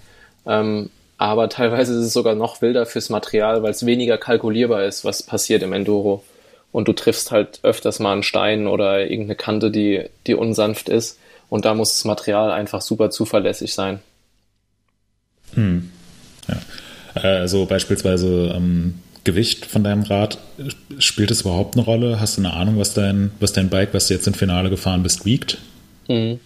Ähm, aber teilweise ist es sogar noch wilder fürs Material, weil es weniger kalkulierbar ist, was passiert im Enduro. Und du triffst halt öfters mal einen Stein oder irgendeine Kante, die, die unsanft ist. Und da muss das Material einfach super zuverlässig sein. Hm. Ja. Also beispielsweise ähm, Gewicht von deinem Rad, spielt es überhaupt eine Rolle? Hast du eine Ahnung, was dein, was dein Bike, was du jetzt im Finale gefahren bist, wiegt? Mhm.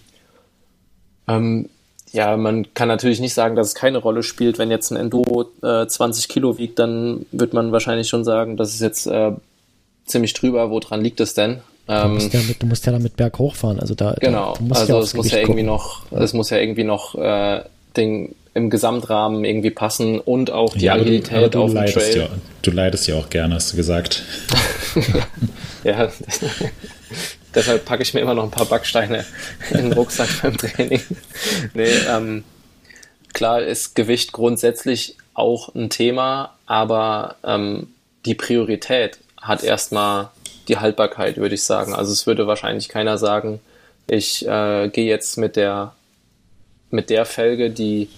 Ähm, ja, man kann natürlich nicht sagen, dass es keine Rolle spielt. Wenn jetzt ein Enduro äh, 20 Kilo wiegt, dann wird man wahrscheinlich schon sagen, das ist jetzt äh, ziemlich drüber. Woran liegt es denn? Ähm, du, musst ja mit, du musst ja damit berghoch fahren. Also da, genau. Da, also ja es muss ja irgendwie noch, es muss ja irgendwie noch äh, den im Gesamtrahmen irgendwie passen und auch die ja, Agilität du, auf dem Trail. Ja, du leidest ja auch gerne, hast du gesagt. ja, deshalb packe ich mir immer noch ein paar Backsteine in den Rucksack beim Training. Nee, ähm, klar ist Gewicht grundsätzlich auch ein Thema, aber ähm, die Priorität hat erstmal die Haltbarkeit, würde ich sagen. Also es würde wahrscheinlich keiner sagen, ich äh, gehe jetzt mit der mit der Felge, die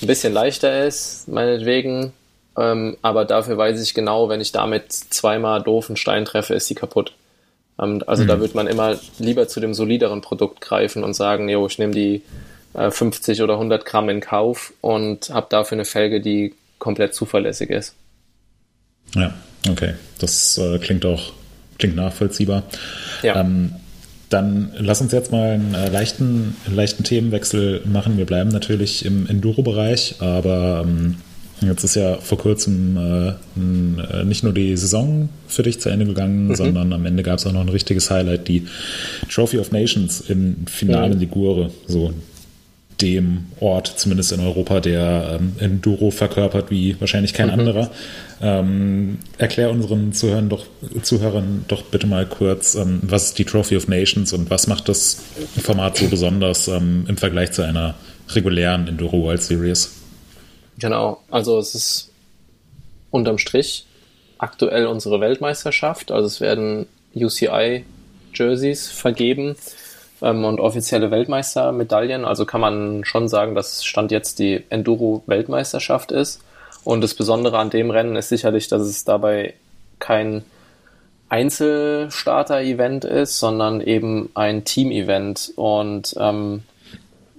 ein bisschen leichter ist, meinetwegen. Ähm, aber dafür weiß ich genau, wenn ich damit zweimal doofen Stein treffe, ist sie kaputt. Ähm, also mhm. da wird man immer lieber zu dem solideren Produkt greifen und sagen, jo, ich nehme die äh, 50 oder 100 Gramm in Kauf und habe dafür eine Felge, die komplett zuverlässig ist. Ja, okay. Das äh, klingt auch klingt nachvollziehbar. Ja. Ähm, dann lass uns jetzt mal einen äh, leichten, leichten Themenwechsel machen. Wir bleiben natürlich im Enduro-Bereich, aber ähm, jetzt ist ja vor kurzem äh, äh, nicht nur die Saison für dich zu Ende gegangen, mhm. sondern am Ende gab es auch noch ein richtiges Highlight, die Trophy of Nations im Finale mhm. Ligure. So, dem Ort, zumindest in Europa, der ähm, Enduro verkörpert wie wahrscheinlich kein mhm. anderer. Ähm, erklär unseren Zuhörern doch, Zuhörern doch bitte mal kurz, ähm, was ist die Trophy of Nations und was macht das Format so besonders ähm, im Vergleich zu einer regulären Enduro World Series? Genau, also es ist unterm Strich aktuell unsere Weltmeisterschaft. Also es werden UCI Jerseys vergeben ähm, und offizielle Weltmeistermedaillen. Also kann man schon sagen, dass Stand jetzt die Enduro-Weltmeisterschaft ist. Und das Besondere an dem Rennen ist sicherlich, dass es dabei kein Einzelstarter-Event ist, sondern eben ein Team-Event. Und ähm,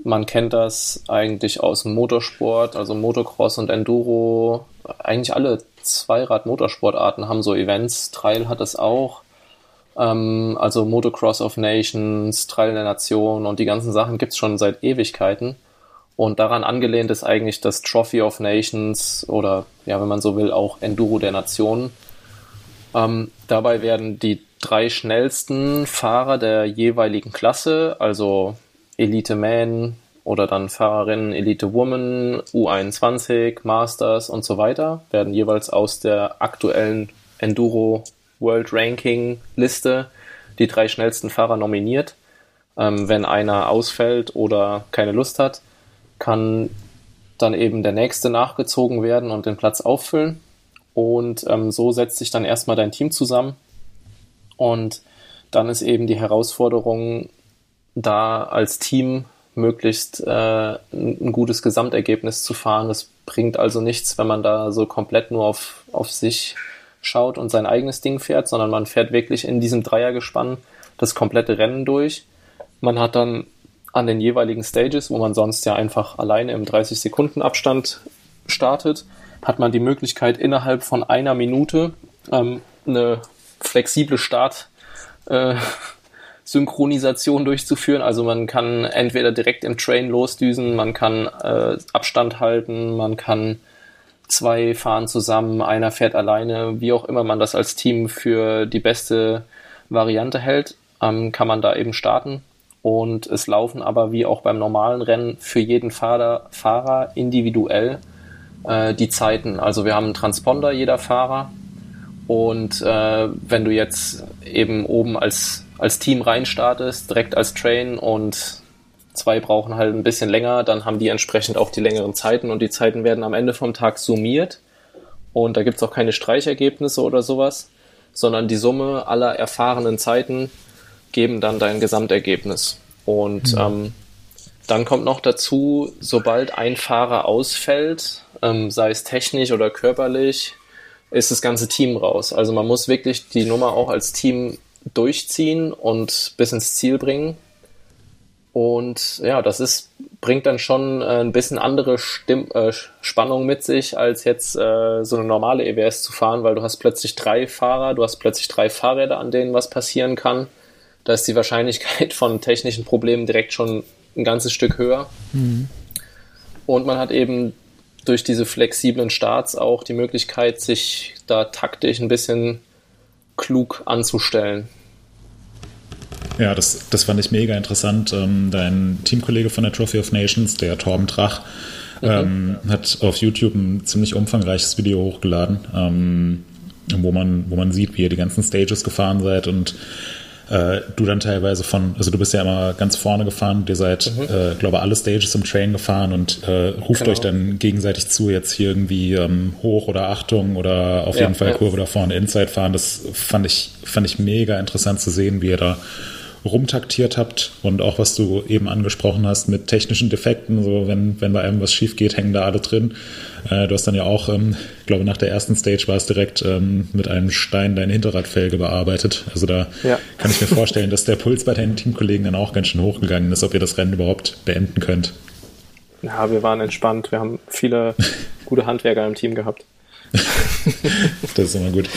man kennt das eigentlich aus dem Motorsport, also Motocross und Enduro. Eigentlich alle Zweirad-Motorsportarten haben so Events. Trail hat es auch. Ähm, also Motocross of Nations, Trail der Nation und die ganzen Sachen gibt es schon seit Ewigkeiten. Und daran angelehnt ist eigentlich das Trophy of Nations oder, ja, wenn man so will, auch Enduro der Nationen. Ähm, dabei werden die drei schnellsten Fahrer der jeweiligen Klasse, also Elite Man oder dann Fahrerinnen Elite Woman, U21, Masters und so weiter, werden jeweils aus der aktuellen Enduro World Ranking Liste die drei schnellsten Fahrer nominiert. Ähm, wenn einer ausfällt oder keine Lust hat, kann dann eben der nächste nachgezogen werden und den Platz auffüllen. Und ähm, so setzt sich dann erstmal dein Team zusammen. Und dann ist eben die Herausforderung, da als Team möglichst äh, ein gutes Gesamtergebnis zu fahren. Das bringt also nichts, wenn man da so komplett nur auf, auf sich schaut und sein eigenes Ding fährt, sondern man fährt wirklich in diesem Dreiergespann das komplette Rennen durch. Man hat dann an den jeweiligen Stages, wo man sonst ja einfach alleine im 30 Sekunden Abstand startet, hat man die Möglichkeit innerhalb von einer Minute ähm, eine flexible Start äh, Synchronisation durchzuführen. Also man kann entweder direkt im Train losdüsen, man kann äh, Abstand halten, man kann zwei fahren zusammen, einer fährt alleine, wie auch immer man das als Team für die beste Variante hält, ähm, kann man da eben starten. Und es laufen aber wie auch beim normalen Rennen für jeden Fahrer, Fahrer individuell äh, die Zeiten. Also wir haben einen Transponder jeder Fahrer. Und äh, wenn du jetzt eben oben als, als Team reinstartest, direkt als Train und zwei brauchen halt ein bisschen länger, dann haben die entsprechend auch die längeren Zeiten und die Zeiten werden am Ende vom Tag summiert und da gibt es auch keine Streichergebnisse oder sowas, sondern die Summe aller erfahrenen Zeiten geben dann dein Gesamtergebnis. Und mhm. ähm, dann kommt noch dazu, sobald ein Fahrer ausfällt, ähm, sei es technisch oder körperlich, ist das ganze Team raus. Also man muss wirklich die Nummer auch als Team durchziehen und bis ins Ziel bringen. Und ja, das ist, bringt dann schon äh, ein bisschen andere Stimm äh, Spannung mit sich, als jetzt äh, so eine normale EWS zu fahren, weil du hast plötzlich drei Fahrer, du hast plötzlich drei Fahrräder, an denen was passieren kann. Da ist die Wahrscheinlichkeit von technischen Problemen direkt schon ein ganzes Stück höher. Mhm. Und man hat eben durch diese flexiblen Starts auch die Möglichkeit, sich da taktisch ein bisschen klug anzustellen. Ja, das, das fand ich mega interessant. Ähm, dein Teamkollege von der Trophy of Nations, der Torben Drach, mhm. ähm, hat auf YouTube ein ziemlich umfangreiches Video hochgeladen, ähm, wo, man, wo man sieht, wie ihr die ganzen Stages gefahren seid und äh, du dann teilweise von, also du bist ja immer ganz vorne gefahren, ihr seid, mhm. äh, glaube alle Stages im Train gefahren und äh, ruft genau. euch dann gegenseitig zu, jetzt hier irgendwie ähm, hoch oder Achtung oder auf ja, jeden Fall ja. Kurve da vorne Inside fahren. Das fand ich, fand ich mega interessant zu sehen, wie ihr da rumtaktiert habt und auch was du eben angesprochen hast mit technischen Defekten, so wenn, wenn bei einem was schief geht, hängen da alle drin. Äh, du hast dann ja auch, ähm, glaube nach der ersten Stage war es direkt ähm, mit einem Stein deine Hinterradfelge bearbeitet. Also da ja. kann ich mir vorstellen, dass der Puls bei deinen Teamkollegen dann auch ganz schön hochgegangen ist, ob ihr das Rennen überhaupt beenden könnt. Ja, wir waren entspannt. Wir haben viele gute Handwerker im Team gehabt. das ist immer gut.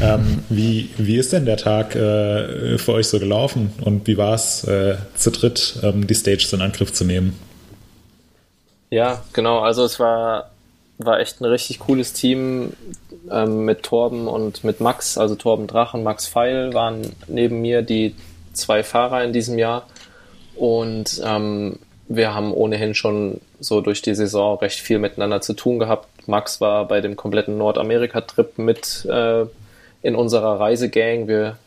Ähm, wie, wie ist denn der Tag äh, für euch so gelaufen und wie war es, äh, zu dritt ähm, die Stages in Angriff zu nehmen? Ja, genau. Also es war, war echt ein richtig cooles Team ähm, mit Torben und mit Max. Also Torben Drach und Max Feil waren neben mir die zwei Fahrer in diesem Jahr. Und ähm, wir haben ohnehin schon so durch die Saison recht viel miteinander zu tun gehabt. Max war bei dem kompletten Nordamerika-Trip mit äh, in unserer Reisegang. Wir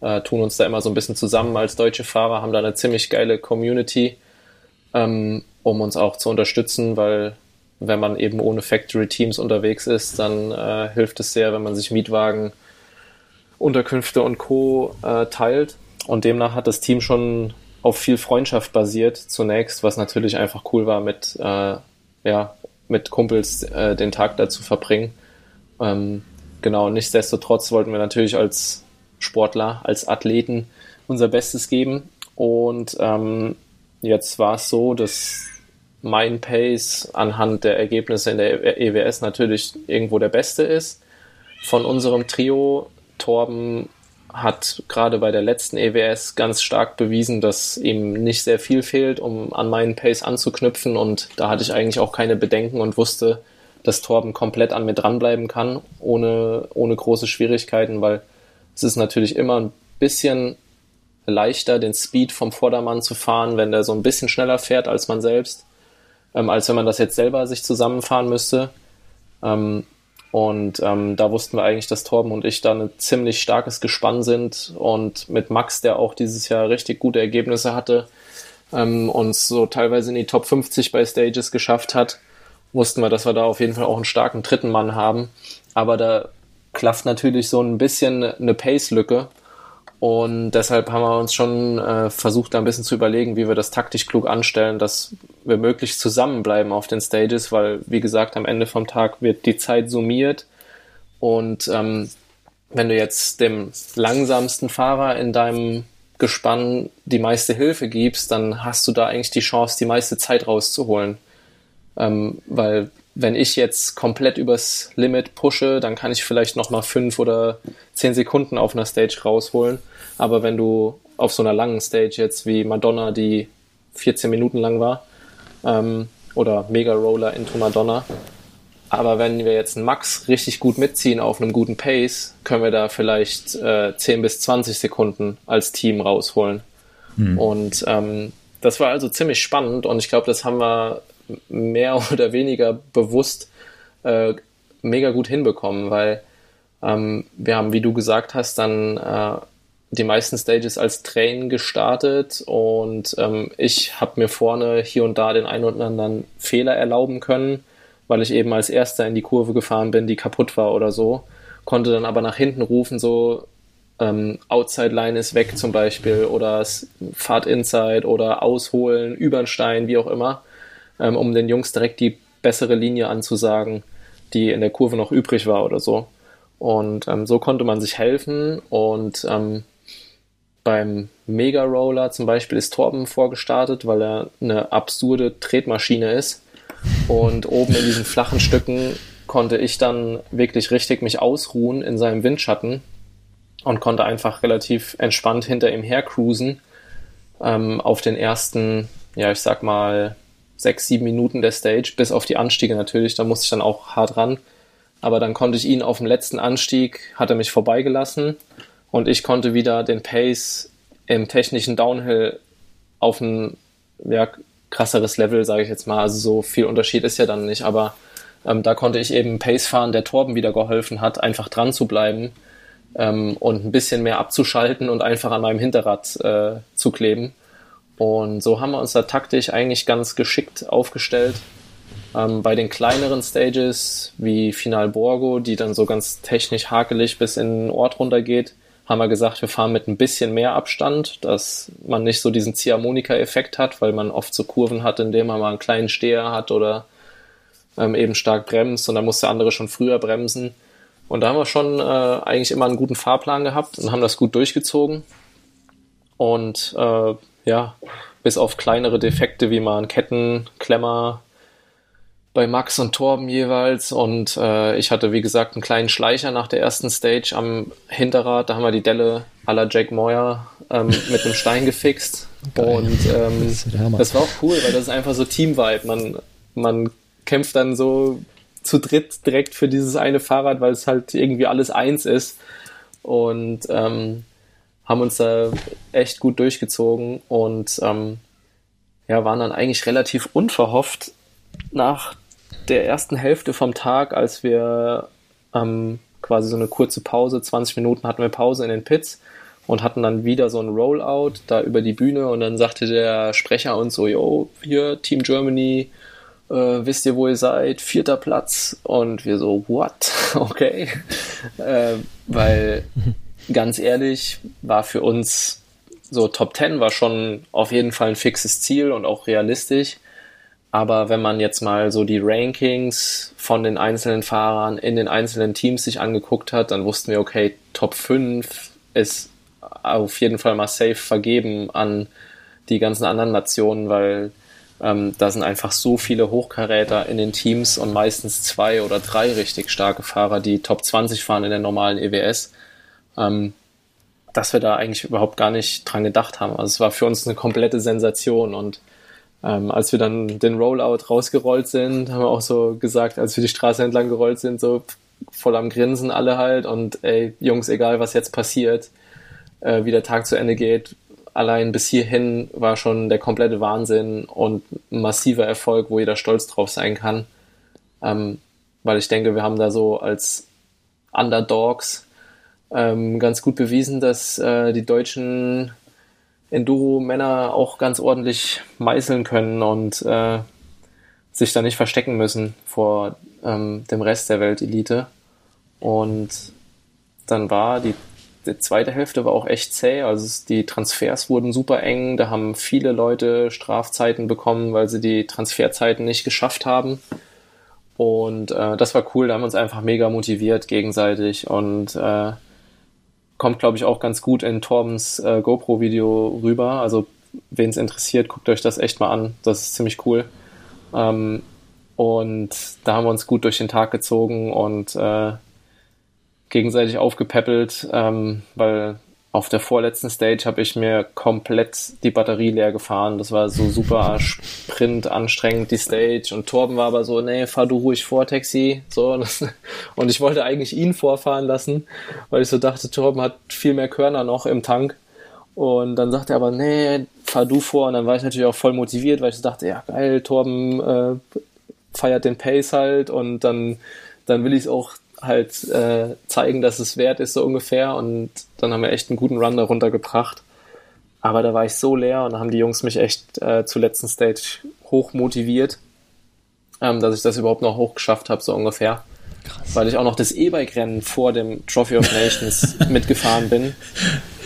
äh, tun uns da immer so ein bisschen zusammen als deutsche Fahrer, haben da eine ziemlich geile Community, ähm, um uns auch zu unterstützen, weil wenn man eben ohne Factory-Teams unterwegs ist, dann äh, hilft es sehr, wenn man sich Mietwagen, Unterkünfte und Co. Äh, teilt. Und demnach hat das Team schon auf viel Freundschaft basiert zunächst, was natürlich einfach cool war, mit, äh, ja, mit Kumpels äh, den Tag dazu verbringen. Ähm, genau, nichtsdestotrotz wollten wir natürlich als Sportler, als Athleten unser Bestes geben. Und ähm, jetzt war es so, dass mein Pace anhand der Ergebnisse in der EWS natürlich irgendwo der beste ist. Von unserem Trio, Torben hat gerade bei der letzten EWS ganz stark bewiesen, dass ihm nicht sehr viel fehlt, um an meinen Pace anzuknüpfen. Und da hatte ich eigentlich auch keine Bedenken und wusste, dass Torben komplett an mir dranbleiben kann, ohne, ohne große Schwierigkeiten, weil es ist natürlich immer ein bisschen leichter, den Speed vom Vordermann zu fahren, wenn der so ein bisschen schneller fährt als man selbst, ähm, als wenn man das jetzt selber sich zusammenfahren müsste. Ähm, und ähm, da wussten wir eigentlich, dass Torben und ich da ein ziemlich starkes Gespann sind. Und mit Max, der auch dieses Jahr richtig gute Ergebnisse hatte, ähm, uns so teilweise in die Top 50 bei Stages geschafft hat, wussten wir, dass wir da auf jeden Fall auch einen starken dritten Mann haben. Aber da klafft natürlich so ein bisschen eine Pace-Lücke. Und deshalb haben wir uns schon äh, versucht, da ein bisschen zu überlegen, wie wir das taktisch klug anstellen, dass wir möglichst zusammenbleiben auf den Stages, weil, wie gesagt, am Ende vom Tag wird die Zeit summiert. Und ähm, wenn du jetzt dem langsamsten Fahrer in deinem Gespann die meiste Hilfe gibst, dann hast du da eigentlich die Chance, die meiste Zeit rauszuholen. Ähm, weil wenn ich jetzt komplett übers Limit pushe, dann kann ich vielleicht nochmal fünf oder zehn Sekunden auf einer Stage rausholen. Aber wenn du auf so einer langen Stage jetzt wie Madonna, die 14 Minuten lang war, ähm, oder Mega Roller into Madonna, aber wenn wir jetzt einen Max richtig gut mitziehen auf einem guten Pace, können wir da vielleicht äh, 10 bis 20 Sekunden als Team rausholen. Mhm. Und ähm, das war also ziemlich spannend und ich glaube, das haben wir mehr oder weniger bewusst äh, mega gut hinbekommen, weil ähm, wir haben, wie du gesagt hast, dann äh, die meisten Stages als Train gestartet und ähm, ich habe mir vorne hier und da den einen oder anderen Fehler erlauben können, weil ich eben als erster in die Kurve gefahren bin, die kaputt war oder so, konnte dann aber nach hinten rufen, so ähm, Outside Line ist weg zum Beispiel oder Fahrt Inside oder ausholen, über den Stein, wie auch immer ähm, um den Jungs direkt die bessere Linie anzusagen, die in der Kurve noch übrig war oder so. Und ähm, so konnte man sich helfen und ähm, beim Mega Roller zum Beispiel ist Torben vorgestartet, weil er eine absurde Tretmaschine ist. Und oben in diesen flachen Stücken konnte ich dann wirklich richtig mich ausruhen in seinem Windschatten und konnte einfach relativ entspannt hinter ihm her cruisen ähm, auf den ersten, ja, ich sag mal, sechs, sieben Minuten der Stage, bis auf die Anstiege natürlich, da musste ich dann auch hart ran. Aber dann konnte ich ihn auf dem letzten Anstieg, hat er mich vorbeigelassen und ich konnte wieder den Pace im technischen Downhill auf ein ja, krasseres Level, sage ich jetzt mal. Also so viel Unterschied ist ja dann nicht, aber ähm, da konnte ich eben Pace fahren, der Torben wieder geholfen hat, einfach dran zu bleiben ähm, und ein bisschen mehr abzuschalten und einfach an meinem Hinterrad äh, zu kleben. Und so haben wir uns da taktisch eigentlich ganz geschickt aufgestellt. Ähm, bei den kleineren Stages wie Final Borgo, die dann so ganz technisch hakelig bis in den Ort runtergeht, haben wir gesagt, wir fahren mit ein bisschen mehr Abstand, dass man nicht so diesen Ziehharmonika-Effekt hat, weil man oft so Kurven hat, in denen man mal einen kleinen Steher hat oder ähm, eben stark bremst und dann muss der andere schon früher bremsen. Und da haben wir schon äh, eigentlich immer einen guten Fahrplan gehabt und haben das gut durchgezogen. Und äh, ja, bis auf kleinere Defekte wie mal ein Kettenklemmer bei Max und Torben jeweils. Und äh, ich hatte, wie gesagt, einen kleinen Schleicher nach der ersten Stage am Hinterrad. Da haben wir die Delle la Jack Moyer ähm, mit einem Stein gefixt. Geil. Und ähm, das, das, war auch cool, weil das ist einfach so Team-Vibe. Man, man kämpft dann so zu dritt direkt für dieses eine Fahrrad, weil es halt irgendwie alles eins ist. Und ähm, haben uns da echt gut durchgezogen und ähm, ja, waren dann eigentlich relativ unverhofft nach der ersten Hälfte vom Tag, als wir ähm, quasi so eine kurze Pause, 20 Minuten hatten wir Pause in den Pits und hatten dann wieder so ein Rollout da über die Bühne und dann sagte der Sprecher uns so, yo, hier Team Germany, äh, wisst ihr, wo ihr seid? Vierter Platz. Und wir so, what? Okay. äh, weil ganz ehrlich, war für uns so Top 10 war schon auf jeden Fall ein fixes Ziel und auch realistisch. Aber wenn man jetzt mal so die Rankings von den einzelnen Fahrern in den einzelnen Teams sich angeguckt hat, dann wussten wir, okay, Top 5 ist auf jeden Fall mal safe vergeben an die ganzen anderen Nationen, weil ähm, da sind einfach so viele Hochkaräter in den Teams und meistens zwei oder drei richtig starke Fahrer, die Top 20 fahren in der normalen EWS, ähm, dass wir da eigentlich überhaupt gar nicht dran gedacht haben. Also es war für uns eine komplette Sensation und ähm, als wir dann den Rollout rausgerollt sind, haben wir auch so gesagt, als wir die Straße entlang gerollt sind, so voll am Grinsen alle halt und ey, Jungs, egal was jetzt passiert, äh, wie der Tag zu Ende geht, allein bis hierhin war schon der komplette Wahnsinn und massiver Erfolg, wo jeder stolz drauf sein kann. Ähm, weil ich denke, wir haben da so als Underdogs ähm, ganz gut bewiesen, dass äh, die deutschen Enduro-Männer auch ganz ordentlich meißeln können und äh, sich da nicht verstecken müssen vor ähm, dem Rest der Weltelite. Und dann war die, die zweite Hälfte war auch echt zäh. Also die Transfers wurden super eng. Da haben viele Leute Strafzeiten bekommen, weil sie die Transferzeiten nicht geschafft haben. Und äh, das war cool. Da haben wir uns einfach mega motiviert gegenseitig und äh, kommt, glaube ich, auch ganz gut in Torbens äh, GoPro-Video rüber. Also, wen es interessiert, guckt euch das echt mal an. Das ist ziemlich cool. Ähm, und da haben wir uns gut durch den Tag gezogen und äh, gegenseitig aufgepäppelt, ähm, weil auf der vorletzten Stage habe ich mir komplett die Batterie leer gefahren. Das war so super Sprint anstrengend, die Stage. Und Torben war aber so, nee, fahr du ruhig vor, Taxi. So, und ich wollte eigentlich ihn vorfahren lassen, weil ich so dachte, Torben hat viel mehr Körner noch im Tank. Und dann sagte er aber, nee, fahr du vor. Und dann war ich natürlich auch voll motiviert, weil ich so dachte, ja geil, Torben äh, feiert den Pace halt und dann, dann will ich es auch halt äh, zeigen, dass es wert ist, so ungefähr. Und dann haben wir echt einen guten Run darunter gebracht. Aber da war ich so leer und da haben die Jungs mich echt äh, zur letzten Stage hoch motiviert, ähm, dass ich das überhaupt noch hochgeschafft habe, so ungefähr. Krass. Weil ich auch noch das E-Bike-Rennen vor dem Trophy of Nations mitgefahren bin.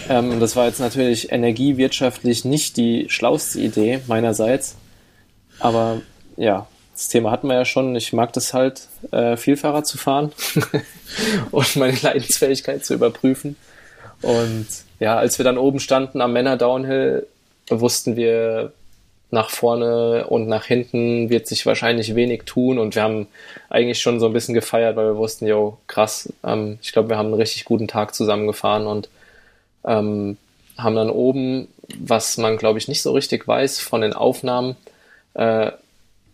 Ähm, das war jetzt natürlich energiewirtschaftlich nicht die schlauste Idee meinerseits. Aber ja, das Thema hatten wir ja schon. Ich mag das halt, äh, Vielfahrer zu fahren und meine Leidensfähigkeit zu überprüfen. Und ja, als wir dann oben standen am Männer Downhill, wussten wir, nach vorne und nach hinten wird sich wahrscheinlich wenig tun und wir haben eigentlich schon so ein bisschen gefeiert, weil wir wussten, jo, krass, ähm, ich glaube, wir haben einen richtig guten Tag zusammengefahren und ähm, haben dann oben, was man glaube ich nicht so richtig weiß von den Aufnahmen, äh,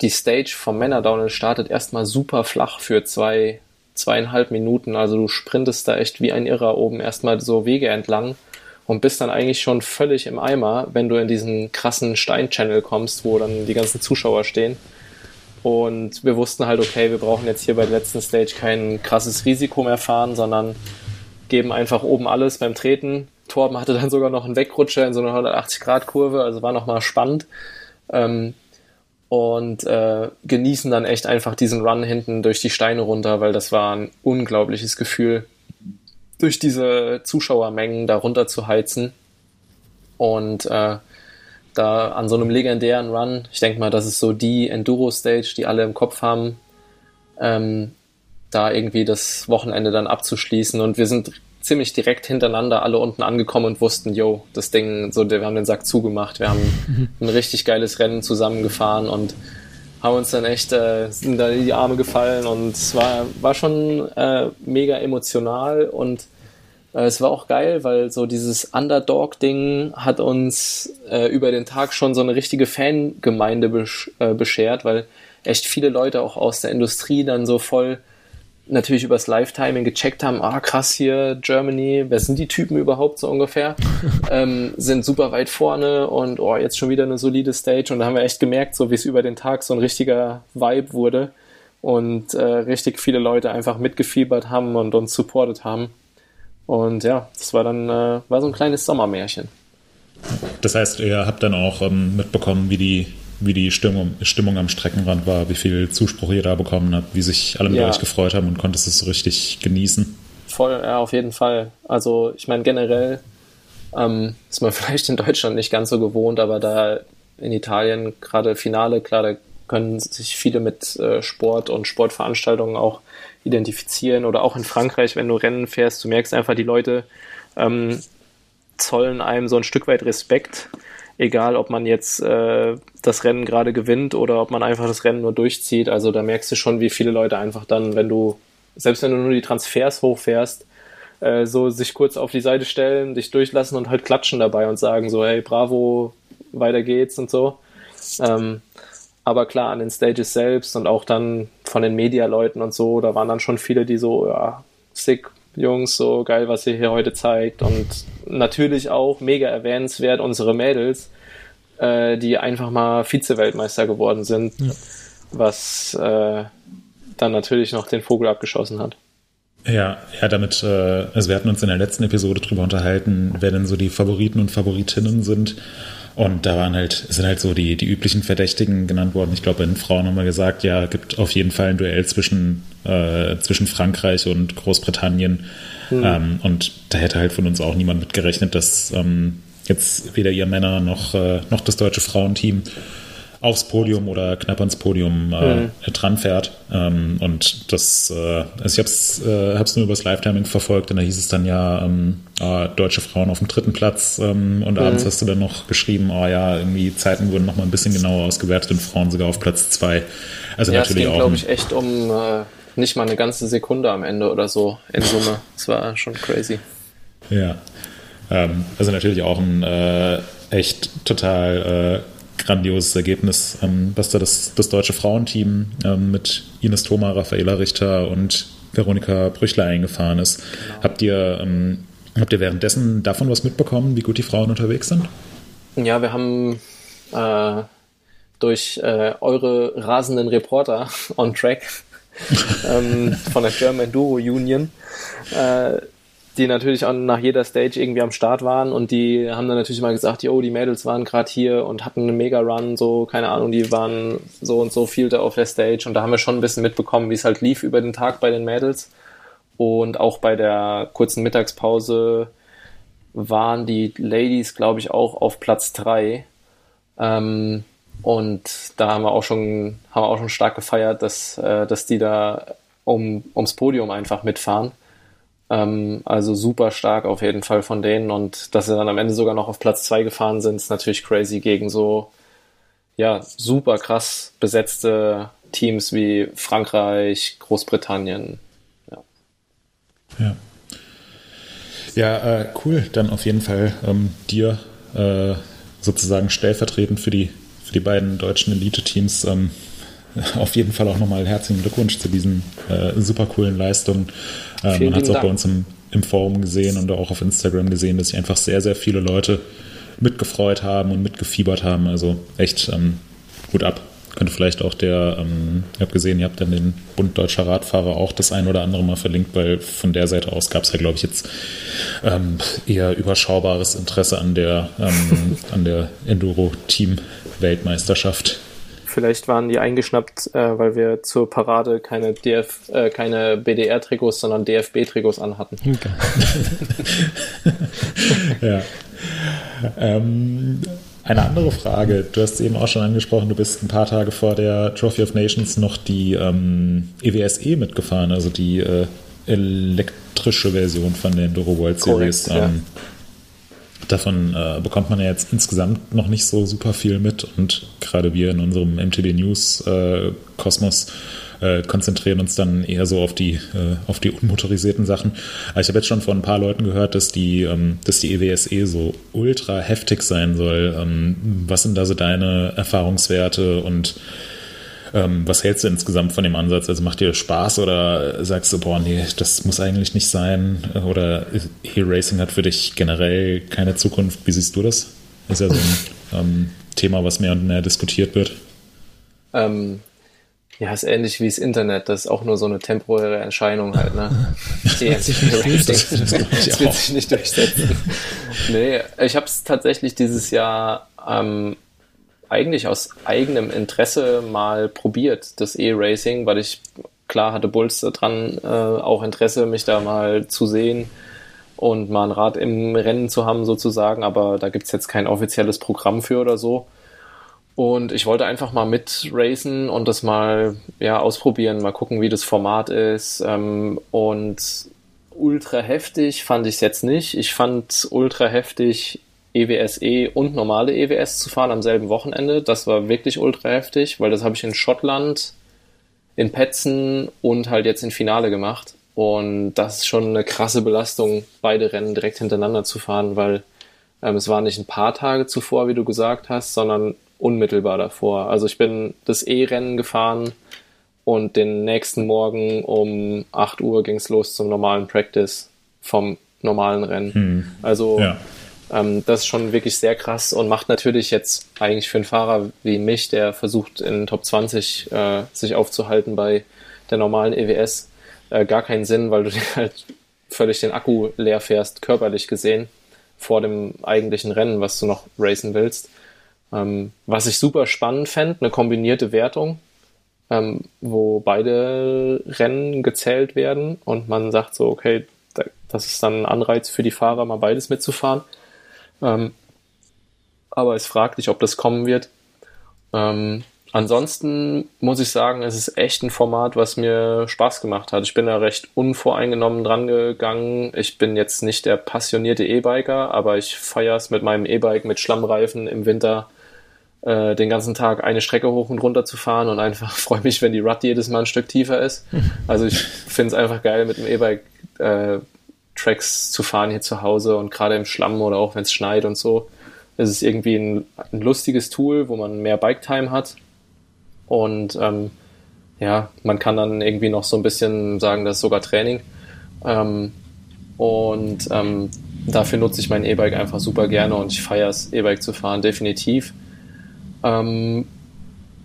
die Stage vom Männerdownhill startet erstmal super flach für zwei, zweieinhalb Minuten. Also du sprintest da echt wie ein Irrer oben erstmal so Wege entlang und bist dann eigentlich schon völlig im Eimer, wenn du in diesen krassen Stein-Channel kommst, wo dann die ganzen Zuschauer stehen. Und wir wussten halt, okay, wir brauchen jetzt hier bei der letzten Stage kein krasses Risiko mehr fahren, sondern geben einfach oben alles beim Treten. Torben hatte dann sogar noch einen Wegrutscher in so einer 180-Grad-Kurve, also war nochmal spannend. Ähm, und äh, genießen dann echt einfach diesen Run hinten durch die Steine runter, weil das war ein unglaubliches Gefühl, durch diese Zuschauermengen da runter zu heizen. Und äh, da an so einem legendären Run, ich denke mal, das ist so die Enduro-Stage, die alle im Kopf haben, ähm, da irgendwie das Wochenende dann abzuschließen. Und wir sind ziemlich direkt hintereinander alle unten angekommen und wussten, yo, das Ding, so, wir haben den Sack zugemacht. Wir haben ein richtig geiles Rennen zusammengefahren und haben uns dann echt, äh, sind da in die Arme gefallen und es war, war schon äh, mega emotional und äh, es war auch geil, weil so dieses Underdog-Ding hat uns äh, über den Tag schon so eine richtige Fangemeinde besch äh, beschert, weil echt viele Leute auch aus der Industrie dann so voll natürlich übers Live-Timing gecheckt haben, ah krass hier, Germany, wer sind die Typen überhaupt so ungefähr? ähm, sind super weit vorne und oh, jetzt schon wieder eine solide Stage und da haben wir echt gemerkt, so wie es über den Tag so ein richtiger Vibe wurde und äh, richtig viele Leute einfach mitgefiebert haben und uns supportet haben. Und ja, das war dann äh, war so ein kleines Sommermärchen. Das heißt, ihr habt dann auch ähm, mitbekommen, wie die wie die Stimmung, Stimmung am Streckenrand war, wie viel Zuspruch ihr da bekommen habt, wie sich alle mit ja. euch gefreut haben und konntest es so richtig genießen. Voll, ja, auf jeden Fall. Also ich meine generell ähm, ist man vielleicht in Deutschland nicht ganz so gewohnt, aber da in Italien gerade Finale, klar, da können sich viele mit äh, Sport und Sportveranstaltungen auch identifizieren oder auch in Frankreich, wenn du Rennen fährst, du merkst einfach, die Leute ähm, zollen einem so ein Stück weit Respekt egal ob man jetzt äh, das Rennen gerade gewinnt oder ob man einfach das Rennen nur durchzieht. Also da merkst du schon, wie viele Leute einfach dann, wenn du, selbst wenn du nur die Transfers hochfährst, äh, so sich kurz auf die Seite stellen, dich durchlassen und halt klatschen dabei und sagen so, hey, bravo, weiter geht's und so. Ähm, aber klar, an den Stages selbst und auch dann von den Medialeuten und so, da waren dann schon viele, die so, ja, sick, Jungs, so geil, was ihr hier heute zeigt. Und natürlich auch mega erwähnenswert unsere Mädels, äh, die einfach mal Vize-Weltmeister geworden sind, ja. was äh, dann natürlich noch den Vogel abgeschossen hat. Ja, ja, damit, äh, also wir hatten uns in der letzten Episode drüber unterhalten, wer denn so die Favoriten und Favoritinnen sind. Und da waren halt, sind halt so die, die üblichen Verdächtigen genannt worden. Ich glaube, in Frauen haben wir gesagt, ja, gibt auf jeden Fall ein Duell zwischen, äh, zwischen Frankreich und Großbritannien. Mhm. Ähm, und da hätte halt von uns auch niemand mit gerechnet, dass ähm, jetzt weder ihr Männer noch, äh, noch das deutsche Frauenteam aufs Podium oder knapp ans Podium äh, mhm. dran fährt. Ähm, und das, äh, also ich habe es äh, hab's nur übers Live-Timing verfolgt und da hieß es dann ja, ähm, äh, deutsche Frauen auf dem dritten Platz ähm, und mhm. abends hast du dann noch geschrieben, oh ja, irgendwie Zeiten wurden noch mal ein bisschen genauer ausgewertet und Frauen sogar auf Platz zwei. Also ja, natürlich es ging, glaube ich, echt um äh, nicht mal eine ganze Sekunde am Ende oder so in Summe. Das war schon crazy. Ja. Ähm, also natürlich auch ein äh, echt total äh, grandioses Ergebnis, ähm, was da das, das deutsche Frauenteam ähm, mit Ines Thoma, Raffaela Richter und Veronika Brüchler eingefahren ist. Genau. Habt ihr ähm, habt ihr währenddessen davon was mitbekommen, wie gut die Frauen unterwegs sind? Ja, wir haben äh, durch äh, eure rasenden Reporter on track ähm, von der German Enduro Union äh, die natürlich auch nach jeder Stage irgendwie am Start waren und die haben dann natürlich mal gesagt, yo, die Mädels waren gerade hier und hatten einen Mega-Run, so, keine Ahnung, die waren so und so viel da auf der Stage und da haben wir schon ein bisschen mitbekommen, wie es halt lief über den Tag bei den Mädels. Und auch bei der kurzen Mittagspause waren die Ladies, glaube ich, auch auf Platz drei. Ähm, und da haben wir auch schon, haben auch schon stark gefeiert, dass, äh, dass die da um, ums Podium einfach mitfahren ähm, also super stark auf jeden Fall von denen und dass sie dann am Ende sogar noch auf Platz zwei gefahren sind, ist natürlich crazy gegen so ja super krass besetzte Teams wie Frankreich, Großbritannien. Ja. Ja, ja äh, cool. Dann auf jeden Fall ähm, dir äh, sozusagen stellvertretend für die für die beiden deutschen Elite-Teams ähm, auf jeden Fall auch nochmal herzlichen Glückwunsch zu diesen äh, super coolen Leistungen. Äh, man hat es auch bei uns im, im Forum gesehen und auch auf Instagram gesehen, dass sich einfach sehr, sehr viele Leute mitgefreut haben und mitgefiebert haben. Also echt ähm, gut ab. Könnte vielleicht auch der, ähm, ich habe gesehen, ihr habt dann den Bund Deutscher Radfahrer auch das ein oder andere Mal verlinkt, weil von der Seite aus gab es ja, glaube ich, jetzt ähm, eher überschaubares Interesse an der, ähm, an der Enduro-Team-Weltmeisterschaft. Vielleicht waren die eingeschnappt, äh, weil wir zur Parade keine, DF, äh, keine BDR-Trikots, sondern DFB-Trikots anhatten. Okay. ja. Ähm, eine andere Frage. Du hast es eben auch schon angesprochen, du bist ein paar Tage vor der Trophy of Nations noch die ähm, EWSE mitgefahren, also die äh, elektrische Version von der Enduro World Series. Korrekt, ähm, ja davon äh, bekommt man ja jetzt insgesamt noch nicht so super viel mit und gerade wir in unserem MTB News äh, Kosmos äh, konzentrieren uns dann eher so auf die, äh, auf die unmotorisierten Sachen. Aber ich habe jetzt schon von ein paar Leuten gehört, dass die, ähm, dass die EWSE so ultra heftig sein soll. Ähm, was sind da so deine Erfahrungswerte und Ähm, was hältst du insgesamt von dem Ansatz? Also macht dir Spaß oder sagst du, boah, nee, das muss eigentlich nicht sein? Oder E-Racing hat für dich generell keine Zukunft? Wie siehst du das? ist ja so ein ähm, Thema, was mehr und mehr diskutiert wird. Ähm, ja, ist ähnlich wie das Internet. Das ist auch nur so eine temporäre Erscheinung halt, ne? Die das, das, das wird sich nicht durchsetzen. nee, ich habe es tatsächlich dieses Jahr ähm, eigentlich aus eigenem Interesse mal probiert, das E-Racing, weil ich klar hatte Bulls dran äh, auch Interesse, mich da mal zu sehen und mal ein Rad im Rennen zu haben sozusagen, aber da gibt's jetzt kein offizielles Programm für oder so. Und ich wollte einfach mal mitracen und das mal ja, ausprobieren, mal gucken, wie das Format ist. Ähm, und ultra heftig fand ich es jetzt nicht. Ich fand ultra heftig, EWSE e und normale EWS zu fahren am selben Wochenende. Das war wirklich ultra heftig, weil das habe ich in Schottland, in Petzen und halt jetzt in Finale gemacht. Und das ist schon eine krasse Belastung, beide Rennen direkt hintereinander zu fahren, weil ähm, es war nicht ein paar Tage zuvor, wie du gesagt hast, sondern unmittelbar davor. Also ich bin das E-Rennen gefahren und den nächsten Morgen um 8 Uhr ging es los zum normalen Practice vom normalen Rennen. Hm. Also ja. Ähm, das ist schon wirklich sehr krass und macht natürlich jetzt eigentlich für einen Fahrer wie mich, der versucht in Top 20 äh, sich aufzuhalten bei der normalen EWS, äh, gar keinen Sinn, weil du halt völlig den Akku leer fährst, körperlich gesehen, vor dem eigentlichen Rennen, was du noch racen willst. Ähm, was ich super spannend fände, eine kombinierte Wertung, ähm, wo beide Rennen gezählt werden und man sagt so, okay, da, das ist dann ein Anreiz für die Fahrer, mal beides mitzufahren. Ähm, aber es fragt dich, ob das kommen wird. Ähm, ansonsten muss ich sagen, es ist echt ein Format, was mir Spaß gemacht hat. Ich bin da recht unvoreingenommen dran gegangen. Ich bin jetzt nicht der passionierte E-Biker, aber ich feiere es mit meinem E-Bike mit Schlammreifen im Winter äh, den ganzen Tag eine Strecke hoch und runter zu fahren und einfach freue mich, wenn die Rut jedes Mal ein Stück tiefer ist. Also ich finde es einfach geil, mit dem E-Bike äh, Tracks zu fahren hier zu Hause und gerade im Schlamm oder auch wenn es schneit und so. Es ist irgendwie ein, ein, lustiges Tool, wo man mehr Bike-Time hat. Und ähm, ja, man kann dann irgendwie noch so ein bisschen sagen, das ist sogar Training. Ähm, und ähm, dafür nutze ich mein E-Bike einfach super gerne und ich feiere es, E-Bike zu fahren, definitiv. Ähm,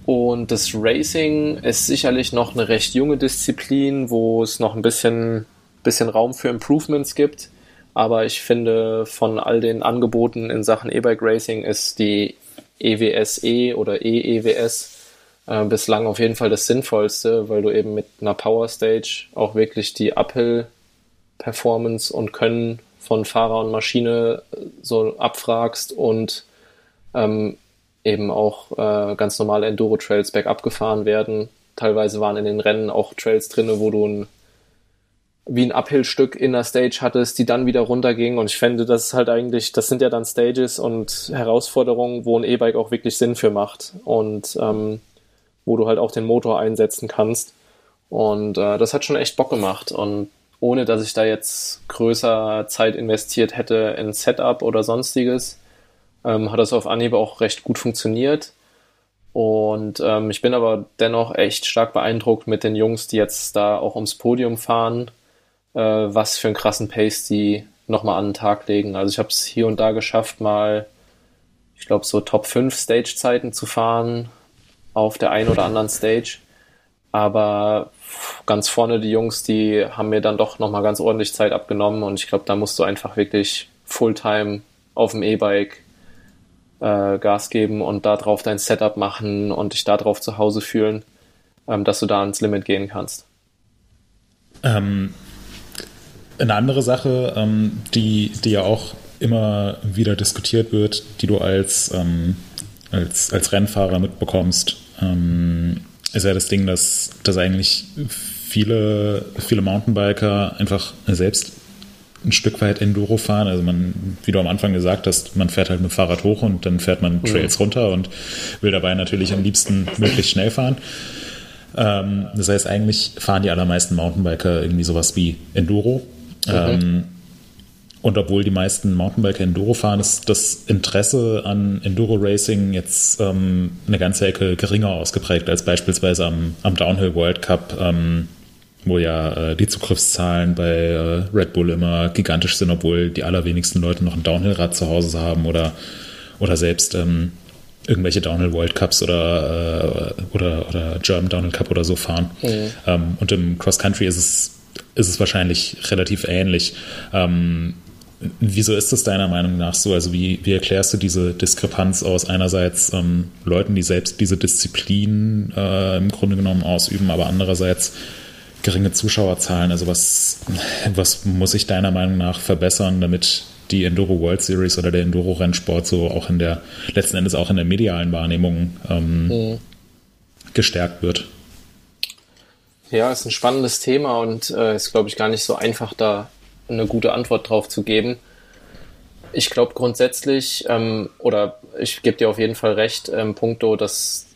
und das Racing ist sicherlich noch eine recht junge Disziplin, wo es noch ein bisschen, bisschen Raum für Improvements gibt. Aber ich finde, von all den Angeboten in Sachen E-Bike Racing ist die EWSE e oder EEWS äh, bislang auf jeden Fall das Sinnvollste, weil du eben mit einer Power Stage auch wirklich die Uphill Performance und Können von Fahrer und Maschine so abfragst und ähm, eben auch äh, ganz normale Enduro-Trails bergab gefahren werden. Teilweise waren in den Rennen auch Trails drin, wo du ein, wie ein Uphill-Stück in der Stage hattest, die dann wieder runtergingen. Und ich fände, das ist halt eigentlich, das sind ja dann Stages und Herausforderungen, wo ein E-Bike auch wirklich Sinn für macht und ähm, wo du halt auch den Motor einsetzen kannst. Und äh, das hat schon echt Bock gemacht. Und ohne dass ich da jetzt größer Zeit investiert hätte in Setup oder sonstiges, ähm, hat das auf Anhieb auch recht gut funktioniert. Und ähm, ich bin aber dennoch echt stark beeindruckt mit den Jungs, die jetzt da auch ums Podium fahren, äh, was für einen krassen Pace die nochmal an den Tag legen. Also ich habe es hier und da geschafft, mal, ich glaube, so Top 5 Stage-Zeiten zu fahren auf der einen oder anderen Stage. Aber ganz vorne die Jungs, die haben mir dann doch nochmal ganz ordentlich Zeit abgenommen und ich glaube, da musst du einfach wirklich Fulltime auf dem E-Bike äh, Gas geben und darauf dein Setup machen und dich darauf zu Hause fühlen, ähm, dass du da ans Limit gehen kannst. Ähm, eine andere Sache, ähm, die, die ja auch immer wieder diskutiert wird, die du als, ähm, als, als Rennfahrer mitbekommst, ähm, ist ja das Ding, dass, dass eigentlich viele, viele Mountainbiker einfach selbst ein Stück weit Enduro fahren. Also man, wie du am Anfang gesagt hast, man fährt halt mit dem Fahrrad hoch und dann fährt man Trails runter und will dabei natürlich am liebsten möglichst schnell fahren. Ähm, das heißt, eigentlich fahren die allermeisten Mountainbiker irgendwie sowas wie Enduro. Mhm. Ähm, und obwohl die meisten Mountainbiker Enduro fahren, ist das Interesse an Enduro Racing jetzt ähm, eine ganze Ecke geringer ausgeprägt als beispielsweise am, am Downhill World Cup, ähm, wo ja äh, die Zugriffszahlen bei äh, Red Bull immer gigantisch sind, obwohl die allerwenigsten Leute noch ein Downhill-Rad zu Hause haben oder, oder selbst ähm, irgendwelche Downhill World Cups oder, äh, oder, oder German Downhill Cup oder so fahren. Mhm. Ähm, und im Cross Country ist es, ist es wahrscheinlich relativ ähnlich. Ähm, wieso ist das deiner Meinung nach so? Also wie, wie erklärst du diese Diskrepanz aus einerseits ähm, Leuten, die selbst diese Disziplin äh, im Grunde genommen ausüben, aber andererseits geringe Zuschauerzahlen? Also was, was muss sich deiner Meinung nach verbessern, damit die Enduro World Series oder der Enduro Rennsport so auch in der letzten Endes auch in der medialen Wahrnehmung ähm, mhm. gestärkt wird? Ja, ist ein spannendes Thema und äh, ist, glaube ich, gar nicht so einfach, da eine gute Antwort drauf zu geben. Ich glaube grundsätzlich, ähm, oder ich gebe dir auf jeden Fall recht, ähm, punkto, dass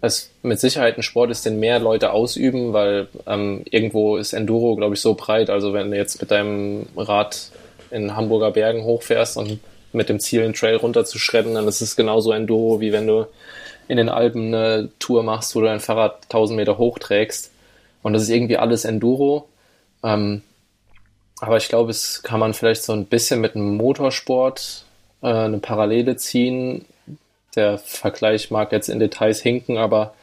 es mit Sicherheit ein Sport ist, den mehr Leute ausüben, weil ähm, irgendwo ist Enduro, glaube ich, so breit. Also wenn du jetzt mit deinem Rad in Hamburger Bergen hochfährst und mit dem Ziel, einen Trail runterzuschredden, dann ist es genauso Enduro, wie wenn du in den Alpen eine Tour machst, wo du dein Fahrrad 1000 Meter hochträgst. Und das ist irgendwie alles Enduro. Ähm, aber ich glaube, es kann man vielleicht so ein bisschen mit dem Motorsport äh, eine Parallele ziehen. Der Vergleich mag jetzt in Details hinken, aber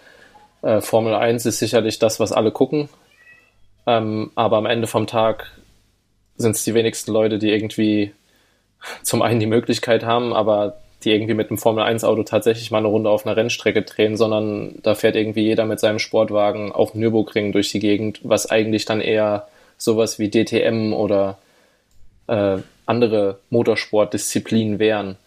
äh, Formel 1 ist sicherlich das, was alle gucken. Ähm, aber am Ende vom Tag sind es die wenigsten Leute, die irgendwie zum einen die Möglichkeit haben, aber die irgendwie mit einem Formel-1-Auto tatsächlich mal eine Runde auf einer Rennstrecke drehen, sondern da fährt irgendwie jeder mit seinem Sportwagen auf Nürburgring durch die Gegend, was eigentlich dann eher sowas wie DTM oder äh, andere Motorsportdisziplinen wären.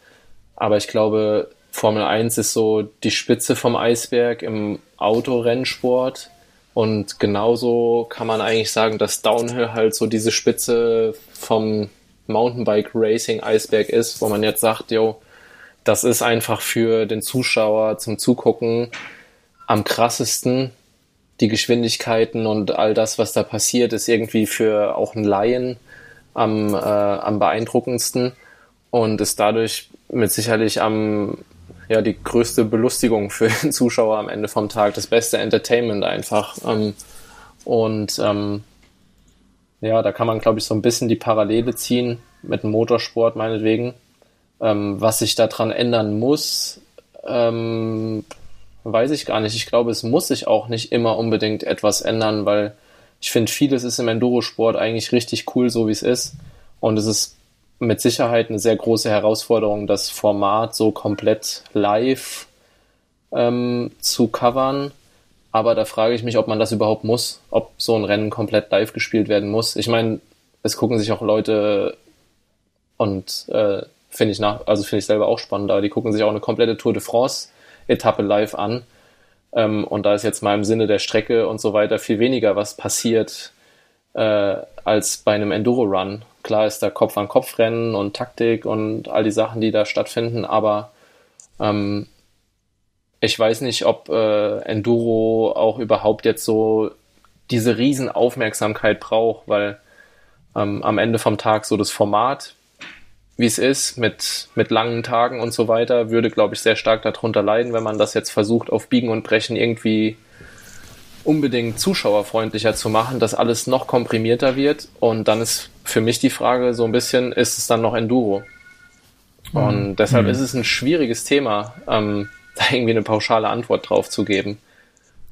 Aber ich glaube, Formel 1 ist so die Spitze vom Eisberg im Autorennsport. Und genauso kann man eigentlich sagen, dass Downhill halt so diese Spitze vom Mountainbike Racing Eisberg ist, wo man jetzt sagt, jo, das ist einfach für den Zuschauer zum Zugucken am krassesten. Die Geschwindigkeiten und all das, was da passiert, ist irgendwie für auch einen Laien am, äh, am beeindruckendsten und ist dadurch mit sicherlich am ja die größte Belustigung für den Zuschauer am Ende vom Tag, das beste Entertainment einfach. Ähm, und ähm, ja, da kann man, glaube ich, so ein bisschen die Parallele ziehen mit dem Motorsport meinetwegen. Ähm, was sich daran ändern muss, ähm, weiß ich gar nicht. Ich glaube, es muss sich auch nicht immer unbedingt etwas ändern, weil ich finde, vieles ist im Endurosport eigentlich richtig cool, so wie es ist. Und es ist mit Sicherheit eine sehr große Herausforderung, das Format so komplett live ähm, zu covern. Aber da frage ich mich, ob man das überhaupt muss, ob so ein Rennen komplett live gespielt werden muss. Ich meine, es gucken sich auch Leute und äh, finde ich nach, also finde ich selber auch spannend, aber die gucken sich auch eine komplette Tour de France Etappe live an. Ähm, und da ist jetzt mal im Sinne der Strecke und so weiter viel weniger was passiert äh, als bei einem Enduro Run. Klar ist da Kopf an Kopf Rennen und Taktik und all die Sachen, die da stattfinden, aber ähm, ich weiß nicht, ob äh, Enduro auch überhaupt jetzt so diese Riesenaufmerksamkeit braucht, weil ähm, am Ende vom Tag so das Format wie es ist, mit, mit langen Tagen und so weiter, würde, glaube ich, sehr stark darunter leiden, wenn man das jetzt versucht, auf Biegen und Brechen irgendwie unbedingt zuschauerfreundlicher zu machen, dass alles noch komprimierter wird. Und dann ist für mich die Frage so ein bisschen, ist es dann noch Enduro? Mhm. Und deshalb mhm. ist es ein schwieriges Thema, ähm, da irgendwie eine pauschale Antwort drauf zu geben.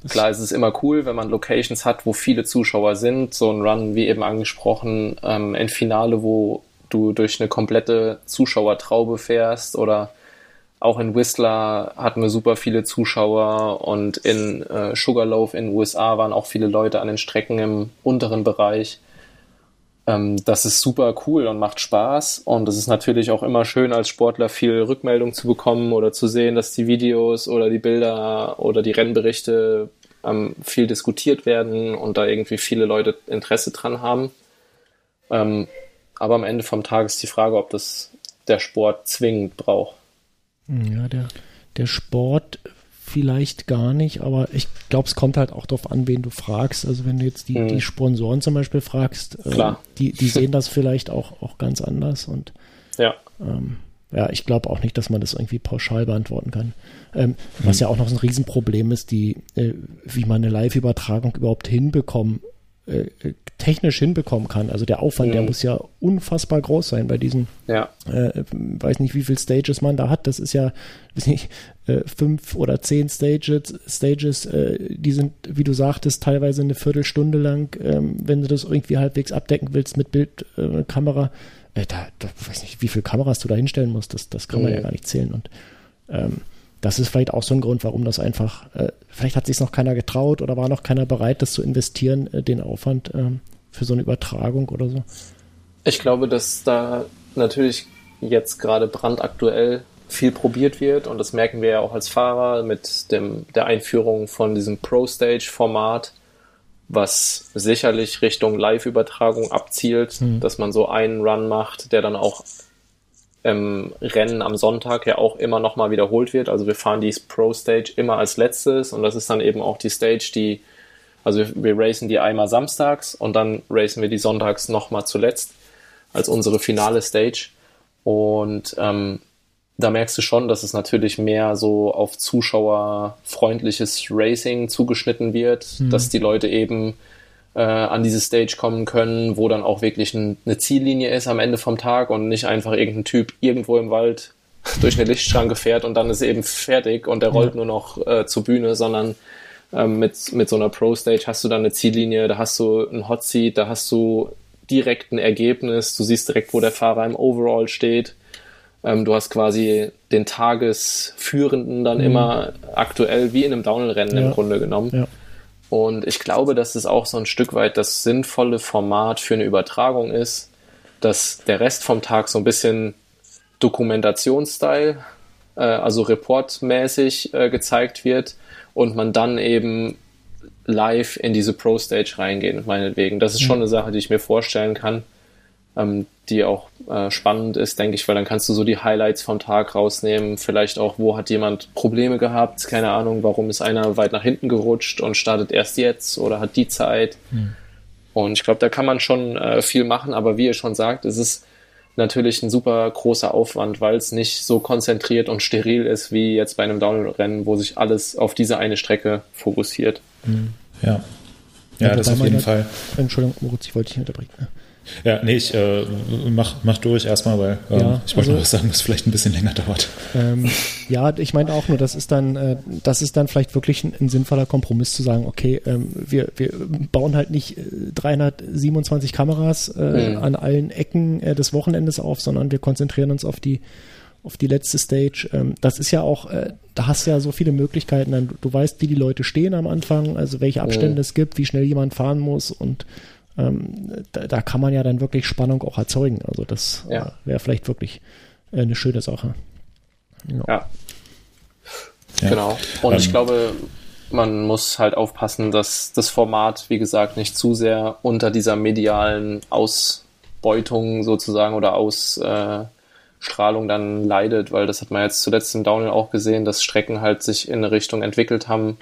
Klar, es ist immer cool, wenn man Locations hat, wo viele Zuschauer sind, so ein Run, wie eben angesprochen, ähm, ein Finale, wo du durch eine komplette Zuschauertraube fährst oder auch in Whistler hatten wir super viele Zuschauer und in äh, Sugarloaf in den USA waren auch viele Leute an den Strecken im unteren Bereich. Ähm, das ist super cool und macht Spaß und es ist natürlich auch immer schön als Sportler viel Rückmeldung zu bekommen oder zu sehen, dass die Videos oder die Bilder oder die Rennberichte ähm, viel diskutiert werden und da irgendwie viele Leute Interesse dran haben. Ähm, aber am Ende vom Tag ist die Frage, ob das der Sport zwingend braucht. Ja, der, der Sport vielleicht gar nicht, aber ich glaube, es kommt halt auch darauf an, wen du fragst. Also wenn du jetzt die, mhm. die Sponsoren zum Beispiel fragst, äh, die, die sehen das vielleicht auch, auch ganz anders und ja. Ähm, ja, ich glaube auch nicht, dass man das irgendwie pauschal beantworten kann. Ähm, mhm. Was ja auch noch ein Riesenproblem ist, die, äh, wie man eine Live-Übertragung überhaupt hinbekommen äh, technisch hinbekommen kann. Also der Aufwand, mhm. der muss ja unfassbar groß sein bei diesen, ja. äh, weiß nicht, wie viele Stages man da hat. Das ist ja, weiß nicht, äh, fünf oder zehn Stages, Stages, äh, die sind, wie du sagtest, teilweise eine Viertelstunde lang, ähm, wenn du das irgendwie halbwegs abdecken willst mit Bildkamera. Äh, da, da weiß nicht, wie viele Kameras du da hinstellen musst, das, das kann man ja mhm. gar nicht zählen. Und ähm, das ist vielleicht auch so ein Grund, warum das einfach, äh, vielleicht hat sich noch keiner getraut oder war noch keiner bereit, das zu investieren, äh, den Aufwand ähm, für so eine Übertragung oder so. Ich glaube, dass da natürlich jetzt gerade brandaktuell viel probiert wird und das merken wir ja auch als Fahrer mit dem, der Einführung von diesem Pro-Stage-Format, was sicherlich Richtung Live-Übertragung abzielt, mhm. dass man so einen Run macht, der dann auch ähm, Rennen am Sonntag ja auch immer nochmal wiederholt wird. Also wir fahren die Pro Stage immer als letztes und das ist dann eben auch die Stage, die, also wir, wir racen die einmal samstags und dann racen wir die sonntags nochmal zuletzt als unsere finale Stage. Und ähm, da merkst du schon, dass es natürlich mehr so auf zuschauerfreundliches Racing zugeschnitten wird, mhm. dass die Leute eben äh, an diese Stage kommen können, wo dann auch wirklich ein, eine Ziellinie ist am Ende vom Tag und nicht einfach irgendein Typ irgendwo im Wald durch eine Lichtschranke fährt und dann ist eben fertig und der rollt nur noch äh, zur Bühne, sondern ähm, mit, mit so einer Pro-Stage hast du dann eine Ziellinie, da hast du ein Hot Seat, da hast du direkt ein Ergebnis, du siehst direkt, wo der Fahrer im Overall steht. Ähm, du hast quasi den Tagesführenden dann mhm. immer aktuell wie in einem Downhill-Rennen ja. im Grunde genommen. Ja. Und ich glaube, dass es auch so ein Stück weit das sinnvolle Format für eine Übertragung ist, dass der Rest vom Tag so ein bisschen Dokumentationsstyle, äh, also reportmäßig äh, gezeigt wird und man dann eben live in diese Pro-Stage reingehen, meinetwegen. Das ist schon eine Sache, die ich mir vorstellen kann ähm, die auch äh, spannend ist, denke ich, weil dann kannst du so die Highlights vom Tag rausnehmen. Vielleicht auch, wo hat jemand Probleme gehabt, keine Ahnung, warum ist einer weit nach hinten gerutscht und startet erst jetzt oder hat die Zeit. Mhm. Und ich glaube, da kann man schon äh, viel machen, aber wie ihr schon sagt, es ist natürlich ein super großer Aufwand, weil es nicht so konzentriert und steril ist wie jetzt bei einem Downhill-Rennen, wo sich alles auf diese eine Strecke fokussiert. Mhm. Ja. Ja, ja das auf jeden Fall. Entschuldigung, Moritz, ich wollte dich unterbrechen. Ja, nee, ich äh, mach, mach durch erstmal, weil ähm, ja, ich wollte also, noch sagen, dass es vielleicht ein bisschen länger dauert. Ähm, ja, ich meine auch nur, das ist dann, äh, das ist dann vielleicht wirklich ein, ein sinnvoller Kompromiss zu sagen, okay, ähm, wir, wir bauen halt nicht 327 äh, Kameras äh, mhm. an allen Ecken äh, des Wochenendes auf, sondern wir konzentrieren uns auf die auf die letzte Stage. Ähm, das ist ja auch, äh, da hast du ja so viele Möglichkeiten. Du weißt, wie die Leute stehen am Anfang, also welche Abstände mhm. es gibt, wie schnell jemand fahren muss und ähm, da, da, kann man ja dann wirklich Spannung auch erzeugen. Also das ja. wäre vielleicht wirklich äh, eine schöne Sache. Ja. ja. Genau. Und ähm, ich glaube, man muss halt aufpassen, dass das Format, wie gesagt, nicht zu sehr unter dieser medialen Ausbeutung sozusagen oder Ausstrahlung dann leidet, weil das hat man jetzt zuletzt im Downhill auch gesehen, dass Strecken halt sich in eine Richtung entwickelt haben,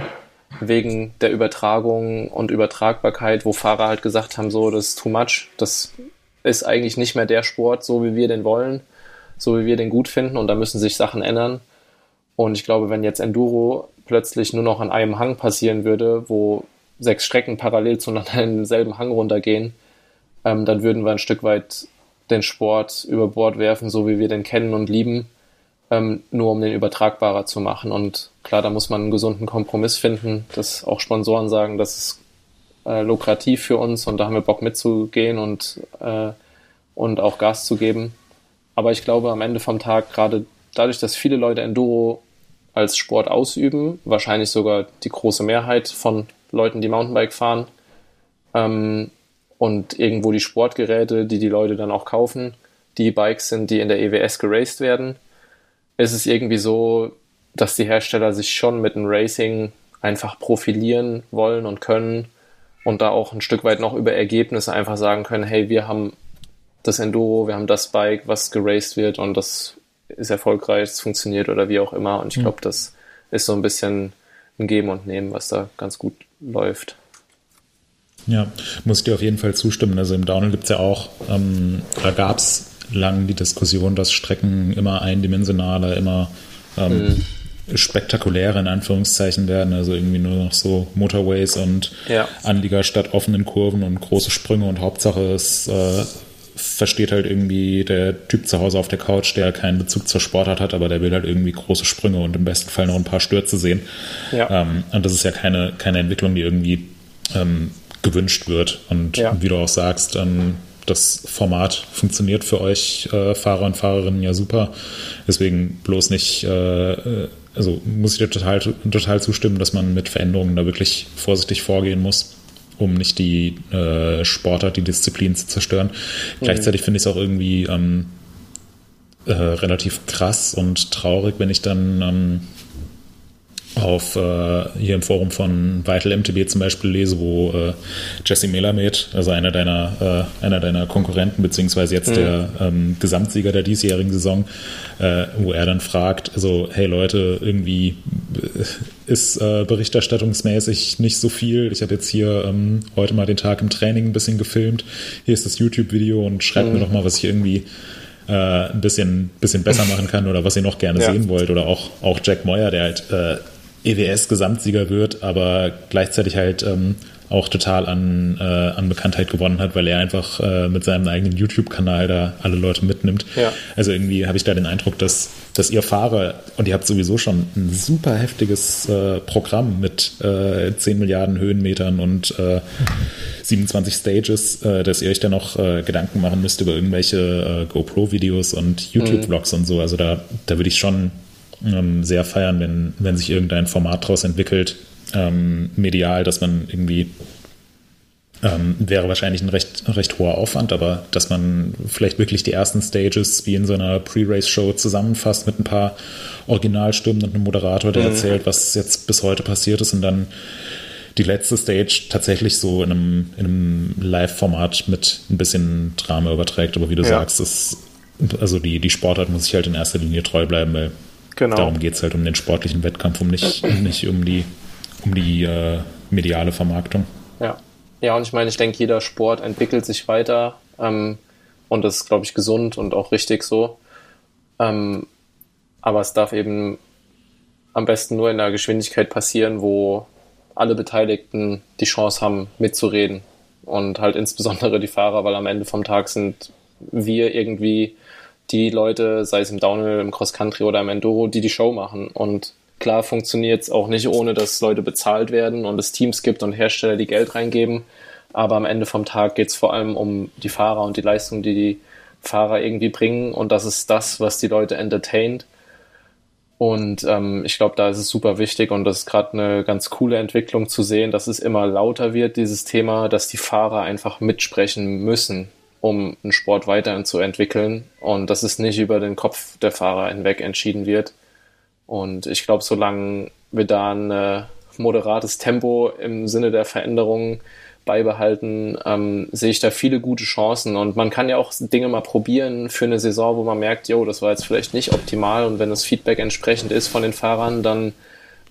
wegen der Übertragung und Übertragbarkeit, wo Fahrer halt gesagt haben, so, das ist too much, das ist eigentlich nicht mehr der Sport, so wie wir den wollen, so wie wir den gut finden und da müssen sich Sachen ändern. Und ich glaube, wenn jetzt Enduro plötzlich nur noch an einem Hang passieren würde, wo sechs Strecken parallel zueinander in denselben Hang runtergehen, ähm, dann würden wir ein Stück weit den Sport über Bord werfen, so wie wir den kennen und lieben ähm, nur um den übertragbarer zu machen. Und klar, da muss man einen gesunden Kompromiss finden, dass auch Sponsoren sagen, das ist äh, lukrativ für uns und da haben wir Bock mitzugehen und, äh, und auch Gas zu geben. Aber ich glaube, am Ende vom Tag, gerade dadurch, dass viele Leute Enduro als Sport ausüben, wahrscheinlich sogar die große Mehrheit von Leuten, die Mountainbike fahren, ähm, und irgendwo die Sportgeräte, die die Leute dann auch kaufen, die Bikes sind, die in der EWS geraced werden, ist es irgendwie so, dass die Hersteller sich schon mit dem Racing einfach profilieren wollen und können und da auch ein Stück weit noch über Ergebnisse einfach sagen können, hey, wir haben das Enduro, wir haben das Bike, was geraced wird und das ist erfolgreich, es funktioniert oder wie auch immer. Und ich mhm. glaube, das ist so ein bisschen ein Geben und Nehmen, was da ganz gut läuft. Ja, muss ich dir auf jeden Fall zustimmen. Also im Downhill gibt es ja auch, ähm, da gab es lang die Diskussion, dass Strecken immer eindimensionaler, immer ähm, mhm. spektakulärer in Anführungszeichen werden. Also irgendwie nur noch so Motorways und ja. Anlieger statt offenen Kurven und große Sprünge und Hauptsache es äh, versteht halt irgendwie der Typ zu Hause auf der Couch, der keinen Bezug zur Sportart hat, aber der will halt irgendwie große Sprünge und im besten Fall noch ein paar Stürze sehen. Ja. Ähm, und das ist ja keine, keine Entwicklung, die irgendwie ähm, gewünscht wird. Und ja. wie du auch sagst, ähm, das Format funktioniert für euch äh, Fahrer und Fahrerinnen ja super. Deswegen bloß nicht, äh, äh, also muss ich dir total, total zustimmen, dass man mit Veränderungen da wirklich vorsichtig vorgehen muss, um nicht die äh, Sportart, die Disziplin zu zerstören. Mhm. Gleichzeitig finde ich es auch irgendwie ähm, äh, relativ krass und traurig, wenn ich dann ähm, auf äh, hier im Forum von Vital MTB zum Beispiel lese, wo äh, Jesse Melamed, also einer deiner, äh, einer deiner Konkurrenten, beziehungsweise jetzt mhm. der ähm, Gesamtsieger der diesjährigen Saison, äh, wo er dann fragt, also hey Leute, irgendwie äh, ist äh, berichterstattungsmäßig nicht so viel. Ich habe jetzt hier ähm, heute mal den Tag im Training ein bisschen gefilmt. Hier ist das YouTube-Video und schreibt mhm. mir doch mal, was ich irgendwie äh, ein bisschen, bisschen besser machen kann oder was ihr noch gerne ja. sehen wollt. Oder auch, auch Jack Moyer, der halt äh, EWS-Gesamtsieger wird, aber gleichzeitig halt ähm, auch total an, äh, an Bekanntheit gewonnen hat, weil er einfach äh, mit seinem eigenen YouTube-Kanal da alle Leute mitnimmt. Ja. Also irgendwie habe ich da den Eindruck, dass, dass ihr Fahrer, und ihr habt sowieso schon ein super heftiges äh, Programm mit äh, 10 Milliarden Höhenmetern und äh, 27 Stages, äh, dass ihr euch da noch äh, Gedanken machen müsst über irgendwelche äh, GoPro-Videos und YouTube-Vlogs mhm. und so. Also da, da würde ich schon ähm, sehr feiern, wenn, wenn sich irgendein Format daraus entwickelt, ähm, medial, dass man irgendwie ähm, wäre wahrscheinlich ein recht, recht hoher Aufwand, aber dass man vielleicht wirklich die ersten Stages wie in so einer Pre-Race-Show zusammenfasst mit ein paar Originalstimmen und einem Moderator, der mhm. erzählt, was jetzt bis heute passiert ist und dann die letzte Stage tatsächlich so in einem, in einem Live-Format mit ein bisschen Drama überträgt. Aber wie du ja. sagst, ist, also die, die Sportart muss sich halt in erster Linie treu bleiben, weil Genau. Darum geht es halt um den sportlichen Wettkampf und nicht, nicht um die, um die äh, mediale Vermarktung. Ja. ja, und ich meine, ich denke, jeder Sport entwickelt sich weiter ähm, und das ist, glaube ich, gesund und auch richtig so. Ähm, aber es darf eben am besten nur in einer Geschwindigkeit passieren, wo alle Beteiligten die Chance haben, mitzureden. Und halt insbesondere die Fahrer, weil am Ende vom Tag sind wir irgendwie die Leute, sei es im Downhill, im Cross-Country oder im Enduro, die die Show machen. Und klar funktioniert es auch nicht, ohne dass Leute bezahlt werden und es Teams gibt und Hersteller, die Geld reingeben. Aber am Ende vom Tag geht es vor allem um die Fahrer und die Leistung, die die Fahrer irgendwie bringen. Und das ist das, was die Leute entertaint. Und ähm, ich glaube, da ist es super wichtig und das ist gerade eine ganz coole Entwicklung zu sehen, dass es immer lauter wird, dieses Thema, dass die Fahrer einfach mitsprechen müssen um einen Sport weiterzuentwickeln und dass es nicht über den Kopf der Fahrer hinweg entschieden wird. Und ich glaube, solange wir da ein äh, moderates Tempo im Sinne der Veränderungen beibehalten, ähm, sehe ich da viele gute Chancen. Und man kann ja auch Dinge mal probieren für eine Saison, wo man merkt, jo, das war jetzt vielleicht nicht optimal. Und wenn das Feedback entsprechend ist von den Fahrern, dann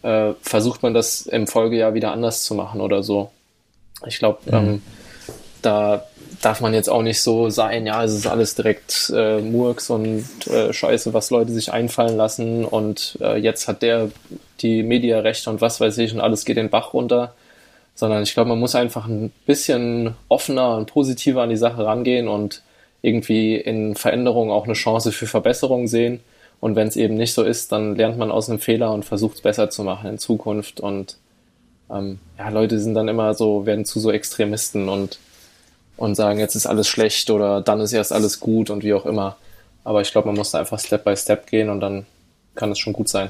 äh, versucht man das im Folgejahr wieder anders zu machen oder so. Ich glaube, mhm. ähm, da darf man jetzt auch nicht so sein, ja, es ist alles direkt äh, Murks und äh, Scheiße, was Leute sich einfallen lassen und äh, jetzt hat der die Mediarechte und was weiß ich und alles geht den Bach runter, sondern ich glaube, man muss einfach ein bisschen offener und positiver an die Sache rangehen und irgendwie in Veränderungen auch eine Chance für Verbesserung sehen. Und wenn es eben nicht so ist, dann lernt man aus einem Fehler und versucht es besser zu machen in Zukunft. Und ähm, ja, Leute sind dann immer so, werden zu so Extremisten und und sagen, jetzt ist alles schlecht oder dann ist erst alles gut und wie auch immer. Aber ich glaube, man muss da einfach Step by Step gehen und dann kann es schon gut sein.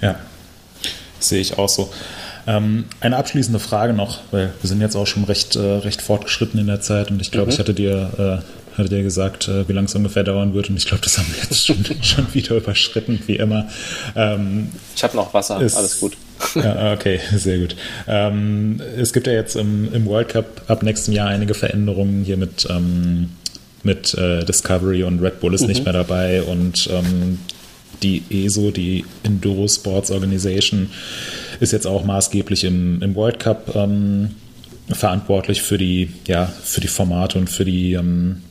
Ja, sehe ich auch so. Ähm, eine abschließende Frage noch, weil wir sind jetzt auch schon recht, äh, recht fortgeschritten in der Zeit und ich glaube, mhm. ich hatte dir, hatte dir gesagt, äh, wie lange es ungefähr dauern wird und ich glaube, das haben wir jetzt schon, schon wieder überschritten, wie immer. Ähm, ich habe noch Wasser, ist, alles gut. Ja, okay, sehr gut. Ähm, es gibt ja jetzt im, im, World Cup ab nächstem Jahr einige Veränderungen hier mit, ähm, mit äh, Discovery und Red Bull ist mhm. nicht mehr dabei und ähm, die ESO, die Enduro Sports Organization, ist jetzt auch maßgeblich im, im World Cup ähm, verantwortlich für die, ja, für die Formate und für die ähm,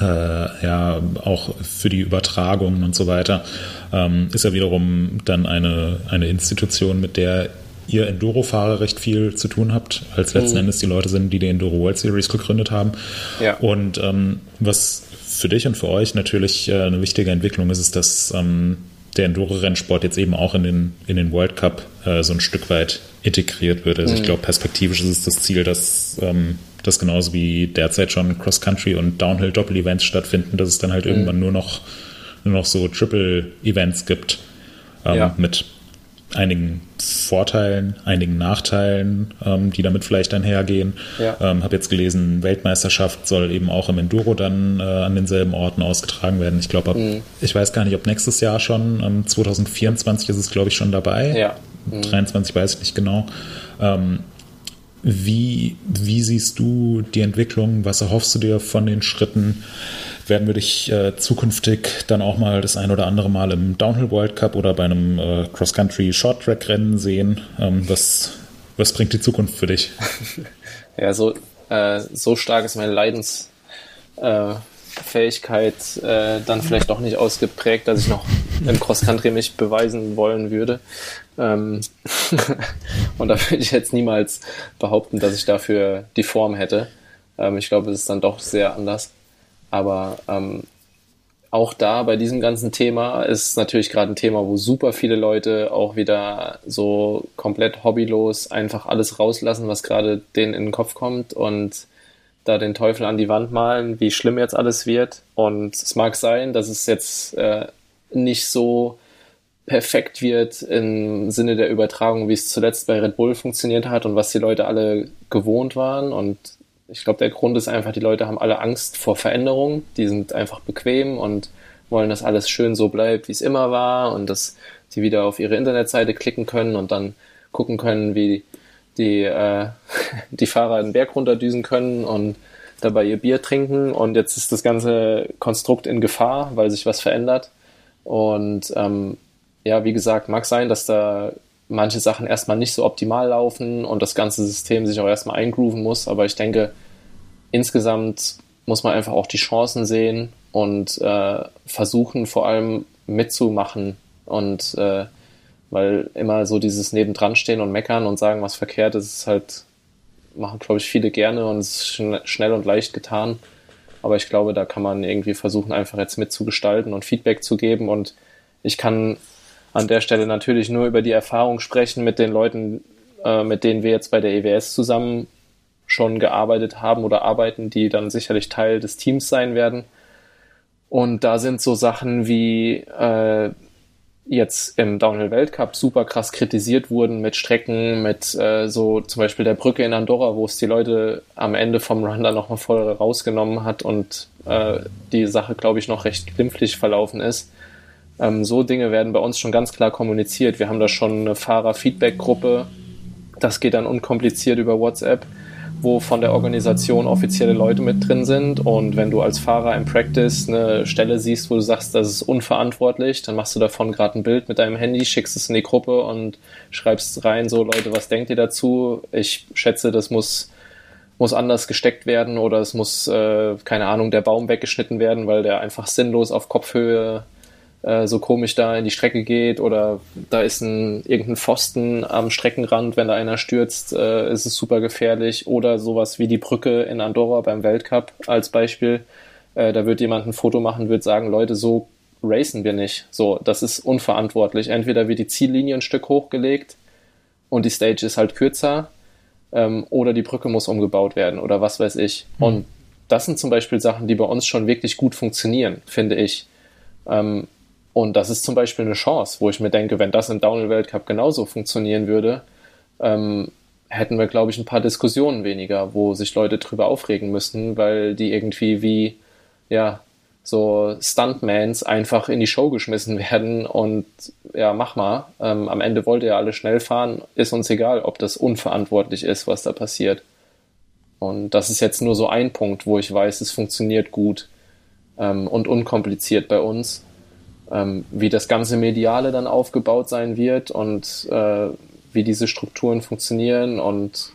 äh, ja auch für die Übertragungen und so weiter, ähm, ist ja wiederum dann eine, eine Institution, mit der ihr Enduro-Fahrer recht viel zu tun habt, als letzten mhm. Endes die Leute sind, die die Enduro World Series gegründet haben. Ja. Und ähm, was für dich und für euch natürlich äh, eine wichtige Entwicklung ist, ist, dass ähm, der Enduro-Rennsport jetzt eben auch in den, in den World Cup äh, so ein Stück weit integriert wird. Also mhm. ich glaube, perspektivisch ist es das Ziel, dass ähm, das genauso wie derzeit schon Cross-Country und Downhill-Doppel-Events stattfinden, dass es dann halt mhm. irgendwann nur noch, nur noch so Triple-Events gibt ähm, ja. mit einigen Vorteilen, einigen Nachteilen, ähm, die damit vielleicht einhergehen. Ja. Ähm, habe jetzt gelesen, Weltmeisterschaft soll eben auch im Enduro dann äh, an denselben Orten ausgetragen werden. Ich glaube, mhm. ich weiß gar nicht, ob nächstes Jahr schon, ähm, 2024 ist es, glaube ich, schon dabei. Ja. Mhm. 23 weiß ich nicht genau. Ähm, wie, wie siehst du die Entwicklung? Was erhoffst du dir von den Schritten? Werden wir dich äh, zukünftig dann auch mal das ein oder andere Mal im Downhill World Cup oder bei einem äh, Cross-Country Short Track Rennen sehen. Ähm, was, was bringt die Zukunft für dich? ja, so, äh, so stark ist meine Leidensfähigkeit äh, dann vielleicht doch nicht ausgeprägt, dass ich noch im Cross-Country mich beweisen wollen würde. Ähm und da würde ich jetzt niemals behaupten, dass ich dafür die Form hätte. Ähm, ich glaube, es ist dann doch sehr anders. Aber ähm, auch da bei diesem ganzen Thema ist natürlich gerade ein Thema, wo super viele Leute auch wieder so komplett hobbylos einfach alles rauslassen, was gerade denen in den Kopf kommt und da den Teufel an die Wand malen, wie schlimm jetzt alles wird. Und es mag sein, dass es jetzt äh, nicht so perfekt wird im Sinne der Übertragung, wie es zuletzt bei Red Bull funktioniert hat und was die Leute alle gewohnt waren. Und ich glaube, der Grund ist einfach, die Leute haben alle Angst vor Veränderung. Die sind einfach bequem und wollen, dass alles schön so bleibt, wie es immer war und dass sie wieder auf ihre Internetseite klicken können und dann gucken können, wie die, äh, die Fahrer den Berg runterdüsen können und dabei ihr Bier trinken. Und jetzt ist das ganze Konstrukt in Gefahr, weil sich was verändert. Und ähm, ja, wie gesagt, mag sein, dass da manche Sachen erstmal nicht so optimal laufen und das ganze System sich auch erstmal eingrooven muss. Aber ich denke, insgesamt muss man einfach auch die Chancen sehen und äh, versuchen vor allem mitzumachen und äh, weil immer so dieses nebendran stehen und meckern und sagen, was verkehrt ist, ist halt, machen glaube ich viele gerne und es ist schn schnell und leicht getan. Aber ich glaube, da kann man irgendwie versuchen, einfach jetzt mitzugestalten und Feedback zu geben und ich kann an der Stelle natürlich nur über die Erfahrung sprechen mit den Leuten, äh, mit denen wir jetzt bei der EWS zusammen schon gearbeitet haben oder arbeiten, die dann sicherlich Teil des Teams sein werden. Und da sind so Sachen wie äh, jetzt im Downhill Weltcup super krass kritisiert wurden mit Strecken, mit äh, so zum Beispiel der Brücke in Andorra, wo es die Leute am Ende vom Run dann nochmal voll rausgenommen hat und äh, die Sache, glaube ich, noch recht glimpflich verlaufen ist. Ähm, so Dinge werden bei uns schon ganz klar kommuniziert. Wir haben da schon eine Fahrer-Feedback-Gruppe. Das geht dann unkompliziert über WhatsApp, wo von der Organisation offizielle Leute mit drin sind. Und wenn du als Fahrer im Practice eine Stelle siehst, wo du sagst, das ist unverantwortlich, dann machst du davon gerade ein Bild mit deinem Handy, schickst es in die Gruppe und schreibst rein, so Leute, was denkt ihr dazu? Ich schätze, das muss muss anders gesteckt werden oder es muss, äh, keine Ahnung, der Baum weggeschnitten werden, weil der einfach sinnlos auf Kopfhöhe äh, so komisch da in die Strecke geht oder da ist ein irgendein Pfosten am Streckenrand, wenn da einer stürzt, äh, ist es super gefährlich oder sowas wie die Brücke in Andorra beim Weltcup als Beispiel. Äh, da wird jemand ein Foto machen, wird sagen, Leute, so racen wir nicht. So, das ist unverantwortlich. Entweder wird die Ziellinie ein Stück hochgelegt und die Stage ist halt kürzer ähm, oder die Brücke muss umgebaut werden oder was weiß ich. Mhm. Und das sind zum Beispiel Sachen, die bei uns schon wirklich gut funktionieren, finde ich. Ähm, und das ist zum Beispiel eine Chance, wo ich mir denke, wenn das im Downhill-Weltcup genauso funktionieren würde, ähm, hätten wir, glaube ich, ein paar Diskussionen weniger, wo sich Leute drüber aufregen müssten, weil die irgendwie wie, ja, so Stuntmans einfach in die Show geschmissen werden und ja, mach mal. Ähm, am Ende wollt ihr alle schnell fahren, ist uns egal, ob das unverantwortlich ist, was da passiert. Und das ist jetzt nur so ein Punkt, wo ich weiß, es funktioniert gut ähm, und unkompliziert bei uns. Ähm, wie das ganze Mediale dann aufgebaut sein wird und äh, wie diese Strukturen funktionieren und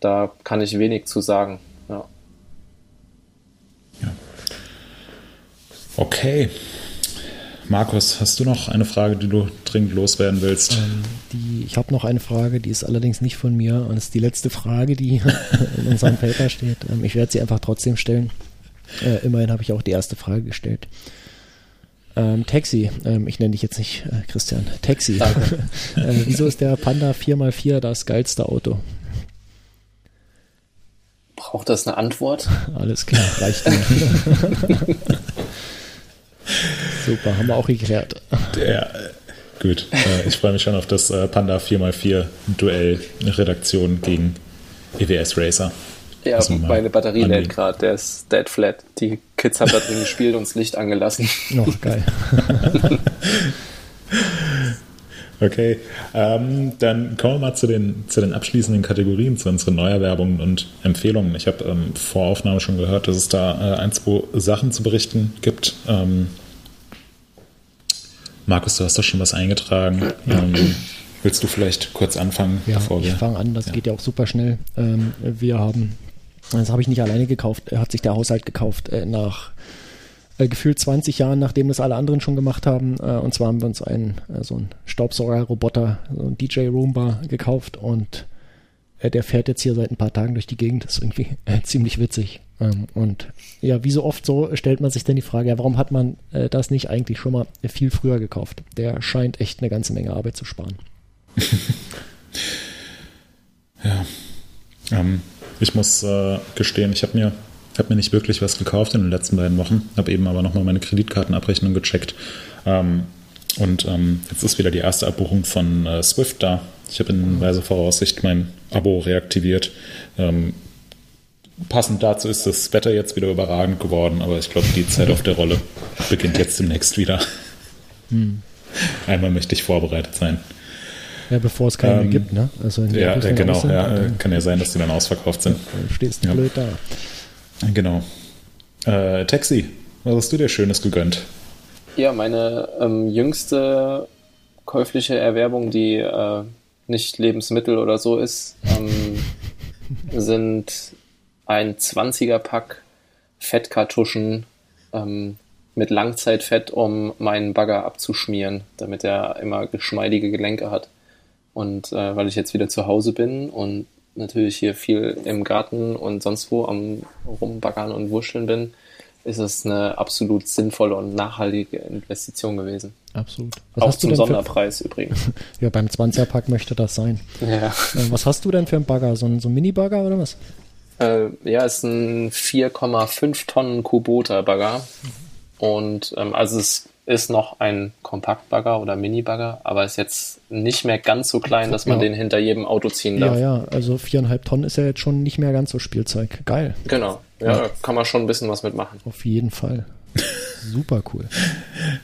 da kann ich wenig zu sagen. Ja. ja. Okay. Markus, hast du noch eine Frage, die du dringend loswerden willst? Ähm, die, ich habe noch eine Frage, die ist allerdings nicht von mir und ist die letzte Frage, die in unserem Paper steht. Ähm, ich werde sie einfach trotzdem stellen. Äh, immerhin habe ich auch die erste Frage gestellt. Ähm, Taxi, ähm, ich nenne dich jetzt nicht äh, Christian, Taxi. äh, wieso ist der Panda 4x4 das geilste Auto? Braucht das eine Antwort? Alles klar, reicht mir. Super, haben wir auch geklärt. Äh, gut, äh, ich freue mich schon auf das äh, Panda 4x4 Duell Redaktion gegen EWS Racer. Ja, meine Batterie lädt gerade, der ist dead flat. Die Kids haben da drin gespielt und das Licht angelassen. Noch oh, geil. okay, ähm, dann kommen wir mal zu den, zu den abschließenden Kategorien, zu unseren Neuerwerbungen und Empfehlungen. Ich habe ähm, vor Aufnahme schon gehört, dass es da äh, ein, zwei Sachen zu berichten gibt. Ähm, Markus, du hast doch schon was eingetragen. Ähm, willst du vielleicht kurz anfangen? Ja, ich fange an, das ja. geht ja auch super schnell. Ähm, wir haben das habe ich nicht alleine gekauft, hat sich der Haushalt gekauft äh, nach äh, gefühlt 20 Jahren, nachdem das alle anderen schon gemacht haben. Äh, und zwar haben wir uns einen, äh, so einen Staubsauger-Roboter, so einen DJ Roomba gekauft und äh, der fährt jetzt hier seit ein paar Tagen durch die Gegend. Das ist irgendwie äh, ziemlich witzig. Ähm, und ja, wie so oft so stellt man sich dann die Frage, ja, warum hat man das nicht eigentlich schon mal viel früher gekauft? Der scheint echt eine ganze Menge Arbeit zu sparen. ja. Ähm, ich muss äh, gestehen, ich habe mir, hab mir nicht wirklich was gekauft in den letzten beiden Wochen, habe eben aber nochmal meine Kreditkartenabrechnung gecheckt. Ähm, und ähm, jetzt ist wieder die erste Abbuchung von äh, Swift da. Ich habe in weiser Voraussicht mein Abo reaktiviert. Ähm, passend dazu ist das Wetter jetzt wieder überragend geworden, aber ich glaube, die Zeit auf der Rolle beginnt jetzt demnächst wieder. Hm. Einmal möchte ich vorbereitet sein. Ja, bevor es keinen ähm, mehr gibt, ne? Also ja, genau. Sind, ja, kann ja sein, dass die dann ausverkauft sind. Ja, stehst du ja. blöd da. Genau. Äh, Taxi, was hast du dir Schönes gegönnt? Ja, meine ähm, jüngste käufliche Erwerbung, die äh, nicht Lebensmittel oder so ist, ähm, sind ein 20er-Pack Fettkartuschen ähm, mit Langzeitfett, um meinen Bagger abzuschmieren, damit er immer geschmeidige Gelenke hat. Und äh, weil ich jetzt wieder zu Hause bin und natürlich hier viel im Garten und sonst wo am Rumbaggern und Wuscheln bin, ist es eine absolut sinnvolle und nachhaltige Investition gewesen. Absolut. Was Auch zum Sonderpreis für... übrigens. ja, beim 20er-Pack möchte das sein. Ja. Äh, was hast du denn für einen Bagger? So ein, so ein Mini-Bagger oder was? Äh, ja, ist ein 4,5 Tonnen Kubota-Bagger. Und ähm, also es ist noch ein Kompaktbagger oder Mini-Bagger, aber ist jetzt nicht mehr ganz so klein, dass man ja. den hinter jedem Auto ziehen darf. Ja, ja, also viereinhalb Tonnen ist ja jetzt schon nicht mehr ganz so Spielzeug. Geil. Genau, ja, ja. kann man schon ein bisschen was mitmachen. Auf jeden Fall. Super cool.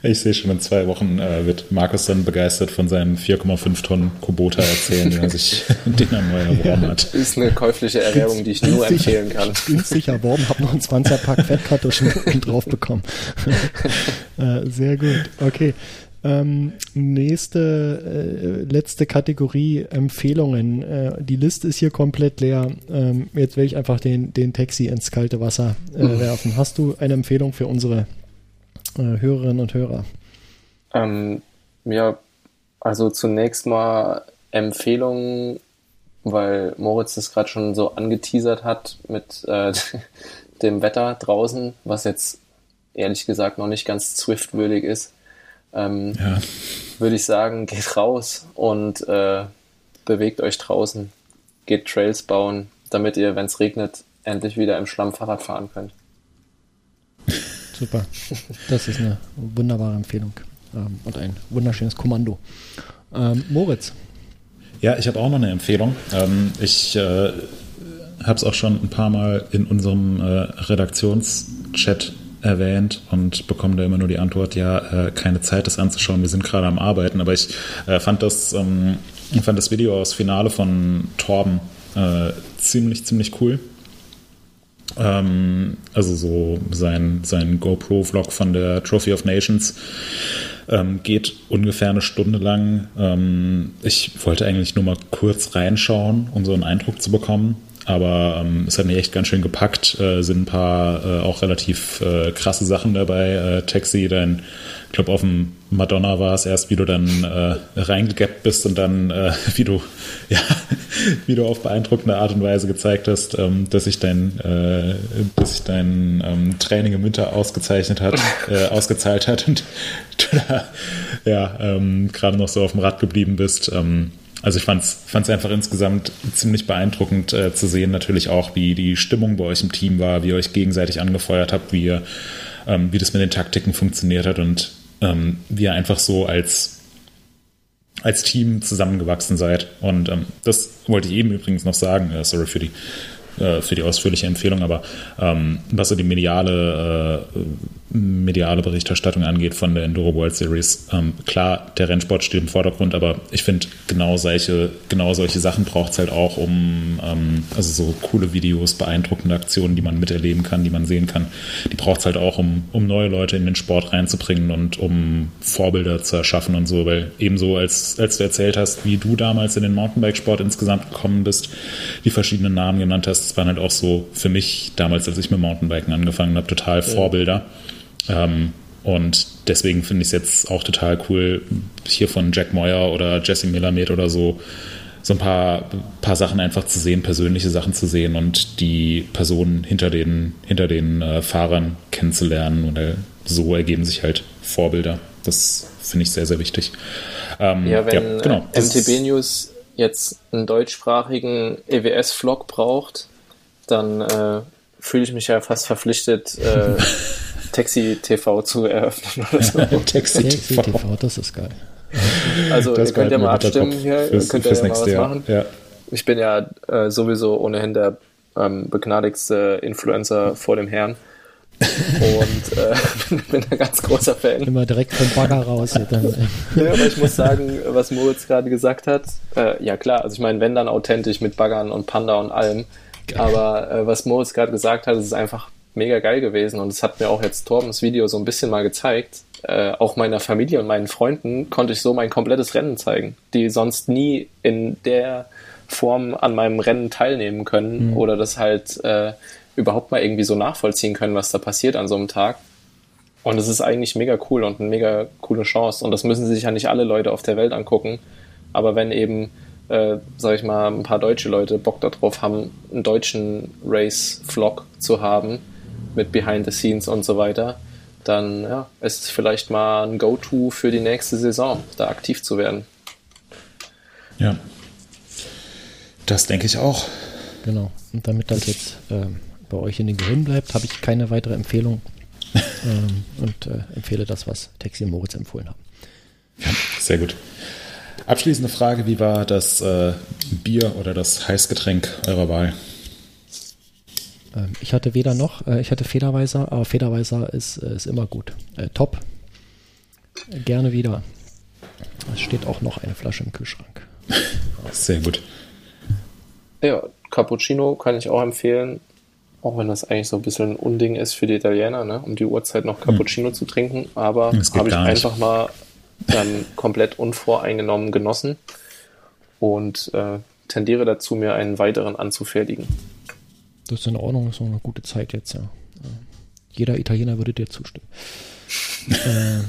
Ich sehe schon, in zwei Wochen äh, wird Markus dann begeistert von seinen 4,5 Tonnen Kubota erzählen, den er sich den er neu erworben hat. Ist eine käufliche Erwerbung, die ich nur empfehlen kann. Günstig erworben, habe noch einen 20er-Pack Fettkartuschen drauf bekommen. äh, sehr gut. Okay. Ähm, nächste, äh, letzte Kategorie Empfehlungen. Äh, die Liste ist hier komplett leer. Ähm, jetzt werde ich einfach den, den Taxi ins kalte Wasser äh, mhm. werfen. Hast du eine Empfehlung für unsere äh, Hörerinnen und Hörer? Ähm, ja, also zunächst mal Empfehlungen, weil Moritz das gerade schon so angeteasert hat mit äh, dem Wetter draußen, was jetzt ehrlich gesagt noch nicht ganz Swift-würdig ist. Ähm, ja. Würde ich sagen, geht raus und äh, bewegt euch draußen. Geht Trails bauen, damit ihr, wenn es regnet, endlich wieder im Schlamm Fahrrad fahren könnt. Super. Das ist eine wunderbare Empfehlung ähm, und ein wunderschönes Kommando. Ähm, Moritz. Ja, ich habe auch noch eine Empfehlung. Ähm, ich äh, habe es auch schon ein paar Mal in unserem äh, Redaktionschat erwähnt und bekomme da immer nur die Antwort, ja, äh, keine Zeit, das anzuschauen, wir sind gerade am Arbeiten. Aber ich äh, fand, das, ähm, fand das Video aus Finale von Torben äh, ziemlich, ziemlich cool. Ähm, also so sein, sein GoPro-Vlog von der Trophy of Nations ähm, geht ungefähr eine Stunde lang. Ähm, ich wollte eigentlich nur mal kurz reinschauen, um so einen Eindruck zu bekommen. Aber ähm, es hat mich echt ganz schön gepackt. Äh, sind ein paar äh, auch relativ äh, krasse Sachen dabei. Äh, Taxi, dein ich glaube, auf dem Madonna war es erst, wie du dann äh, reingegappt bist und dann, äh, wie du, ja, wie du auf beeindruckende Art und Weise gezeigt hast, ähm, dass sich dein, äh, dass sich dein ähm, Training im Winter ausgezeichnet hat, äh, ausgezahlt hat und du da, ja, ähm, gerade noch so auf dem Rad geblieben bist. Ähm, also ich fand es einfach insgesamt ziemlich beeindruckend äh, zu sehen, natürlich auch, wie die Stimmung bei euch im Team war, wie ihr euch gegenseitig angefeuert habt, wie ihr, ähm, wie das mit den Taktiken funktioniert hat und ähm, wie ihr einfach so als, als Team zusammengewachsen seid. Und ähm, das wollte ich eben übrigens noch sagen. Äh, sorry für die äh, für die ausführliche Empfehlung, aber ähm, was so die mediale, äh, mediale Berichterstattung angeht von der Enduro World Series, ähm, klar, der Rennsport steht im Vordergrund, aber ich finde, genau solche, genau solche Sachen braucht es halt auch, um ähm, also so coole Videos, beeindruckende Aktionen, die man miterleben kann, die man sehen kann, die braucht es halt auch, um, um neue Leute in den Sport reinzubringen und um Vorbilder zu erschaffen und so, weil ebenso als, als du erzählt hast, wie du damals in den Mountainbike-Sport insgesamt gekommen bist, die verschiedenen Namen genannt hast, das waren halt auch so für mich damals, als ich mit Mountainbiken angefangen habe, total ja. Ähm, und deswegen finde ich es jetzt auch total cool, hier von Jack Moyer oder Jesse Melamed oder so, so ein paar, paar Sachen einfach zu sehen, persönliche Sachen zu sehen und die Personen hinter den, hinter den äh, Fahrern kennenzulernen. Und äh, so ergeben sich halt Vorbilder. Das finde ich sehr, sehr wichtig. Ähm, ja, wenn ja, genau. MTB News jetzt einen deutschsprachigen EWS-Vlog braucht, dann äh, fühle ich mich ja fast verpflichtet, äh, Taxi TV zu eröffnen oder so. Taxi TV, das ist geil. Also das ihr könnt ja mal abstimmen hier, fürs, könnt ihr ja mal was Jahr. machen. Ja. Ich bin ja äh, sowieso ohnehin der ähm, begnadigste Influencer vor dem Herrn. und äh, bin ein ganz großer Fan. Immer direkt vom Bagger raus. Dann. ja, aber ich muss sagen, was Moritz gerade gesagt hat, äh, ja klar, also ich meine, wenn dann authentisch mit Baggern und Panda und allem, aber äh, was Moritz gerade gesagt hat, ist einfach mega geil gewesen und es hat mir auch jetzt Torbens Video so ein bisschen mal gezeigt. Äh, auch meiner Familie und meinen Freunden konnte ich so mein komplettes Rennen zeigen, die sonst nie in der Form an meinem Rennen teilnehmen können mhm. oder das halt äh, überhaupt mal irgendwie so nachvollziehen können, was da passiert an so einem Tag. Und es ist eigentlich mega cool und eine mega coole Chance. Und das müssen sich ja nicht alle Leute auf der Welt angucken. Aber wenn eben äh, sag ich mal, ein paar deutsche Leute Bock darauf haben, einen deutschen Race-Vlog zu haben mit Behind the Scenes und so weiter, dann ja, ist es vielleicht mal ein Go-To für die nächste Saison, da aktiv zu werden. Ja, das denke ich auch. Genau. Und damit das jetzt äh, bei euch in den Gehirn bleibt, habe ich keine weitere Empfehlung ähm, und äh, empfehle das, was Taxi und Moritz empfohlen haben. Ja, sehr gut. Abschließende Frage: Wie war das äh, Bier oder das Heißgetränk eurer Wahl? Ähm, ich hatte weder noch, äh, ich hatte Federweiser, aber Federweiser ist, äh, ist immer gut. Äh, top. Gerne wieder. Es steht auch noch eine Flasche im Kühlschrank. Sehr gut. Ja, Cappuccino kann ich auch empfehlen. Auch wenn das eigentlich so ein bisschen ein Unding ist für die Italiener, ne? um die Uhrzeit noch Cappuccino hm. zu trinken. Aber habe ich einfach mal ähm, komplett unvoreingenommen genossen und äh, tendiere dazu, mir einen weiteren anzufertigen. Das ist in Ordnung, das ist noch eine gute Zeit jetzt, ja. Jeder Italiener würde dir zustimmen. äh,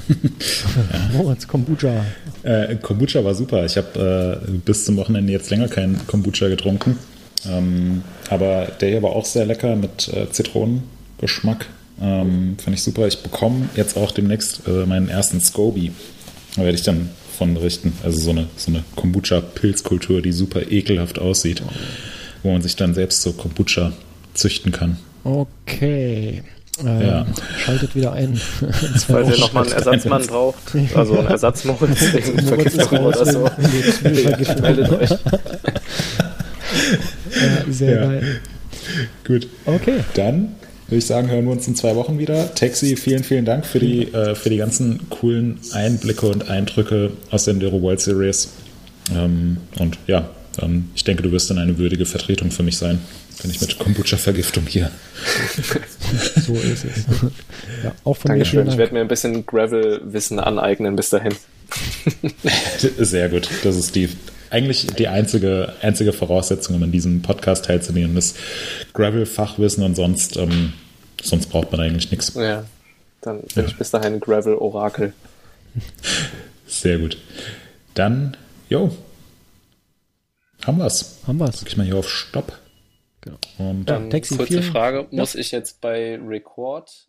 Moritz, Kombucha. Äh, Kombucha war super. Ich habe äh, bis zum Wochenende jetzt länger keinen Kombucha getrunken. Ähm, aber der hier war auch sehr lecker mit äh, Zitronengeschmack. Ähm, fand ich super. Ich bekomme jetzt auch demnächst äh, meinen ersten Scoby. Da werde ich dann von richten. Also so eine, so eine Kombucha-Pilzkultur, die super ekelhaft aussieht, wo man sich dann selbst so Kombucha züchten kann. Okay. Ähm, ja. Schaltet wieder ein. Falls ihr nochmal einen Ersatzmann braucht, also einen Ersatzmoritz Vergiftung oder so, meldet euch. Ja, sehr ja. geil. Gut. Okay. Dann würde ich sagen, hören wir uns in zwei Wochen wieder. Taxi, vielen, vielen Dank für die, äh, für die ganzen coolen Einblicke und Eindrücke aus der Enduro World Series. Ähm, und ja, ähm, ich denke, du wirst dann eine würdige Vertretung für mich sein. Kann ich mit Kombucha-Vergiftung hier. so ist es. Ja, auch von Dankeschön. mir Ich werde mir ein bisschen Gravel-Wissen aneignen bis dahin. Sehr gut. Das ist die eigentlich die einzige, einzige Voraussetzung, um an diesem Podcast teilzunehmen, ist Gravel-Fachwissen und sonst, ähm, sonst braucht man eigentlich nichts. Ja, dann bin ja. ich bis dahin Gravel-Orakel. Sehr gut. Dann, jo, haben wir's. Haben wir's. Drück ich mal hier auf Stopp. Genau. Und ähm, Taxi, kurze Frage, muss ich jetzt bei Record?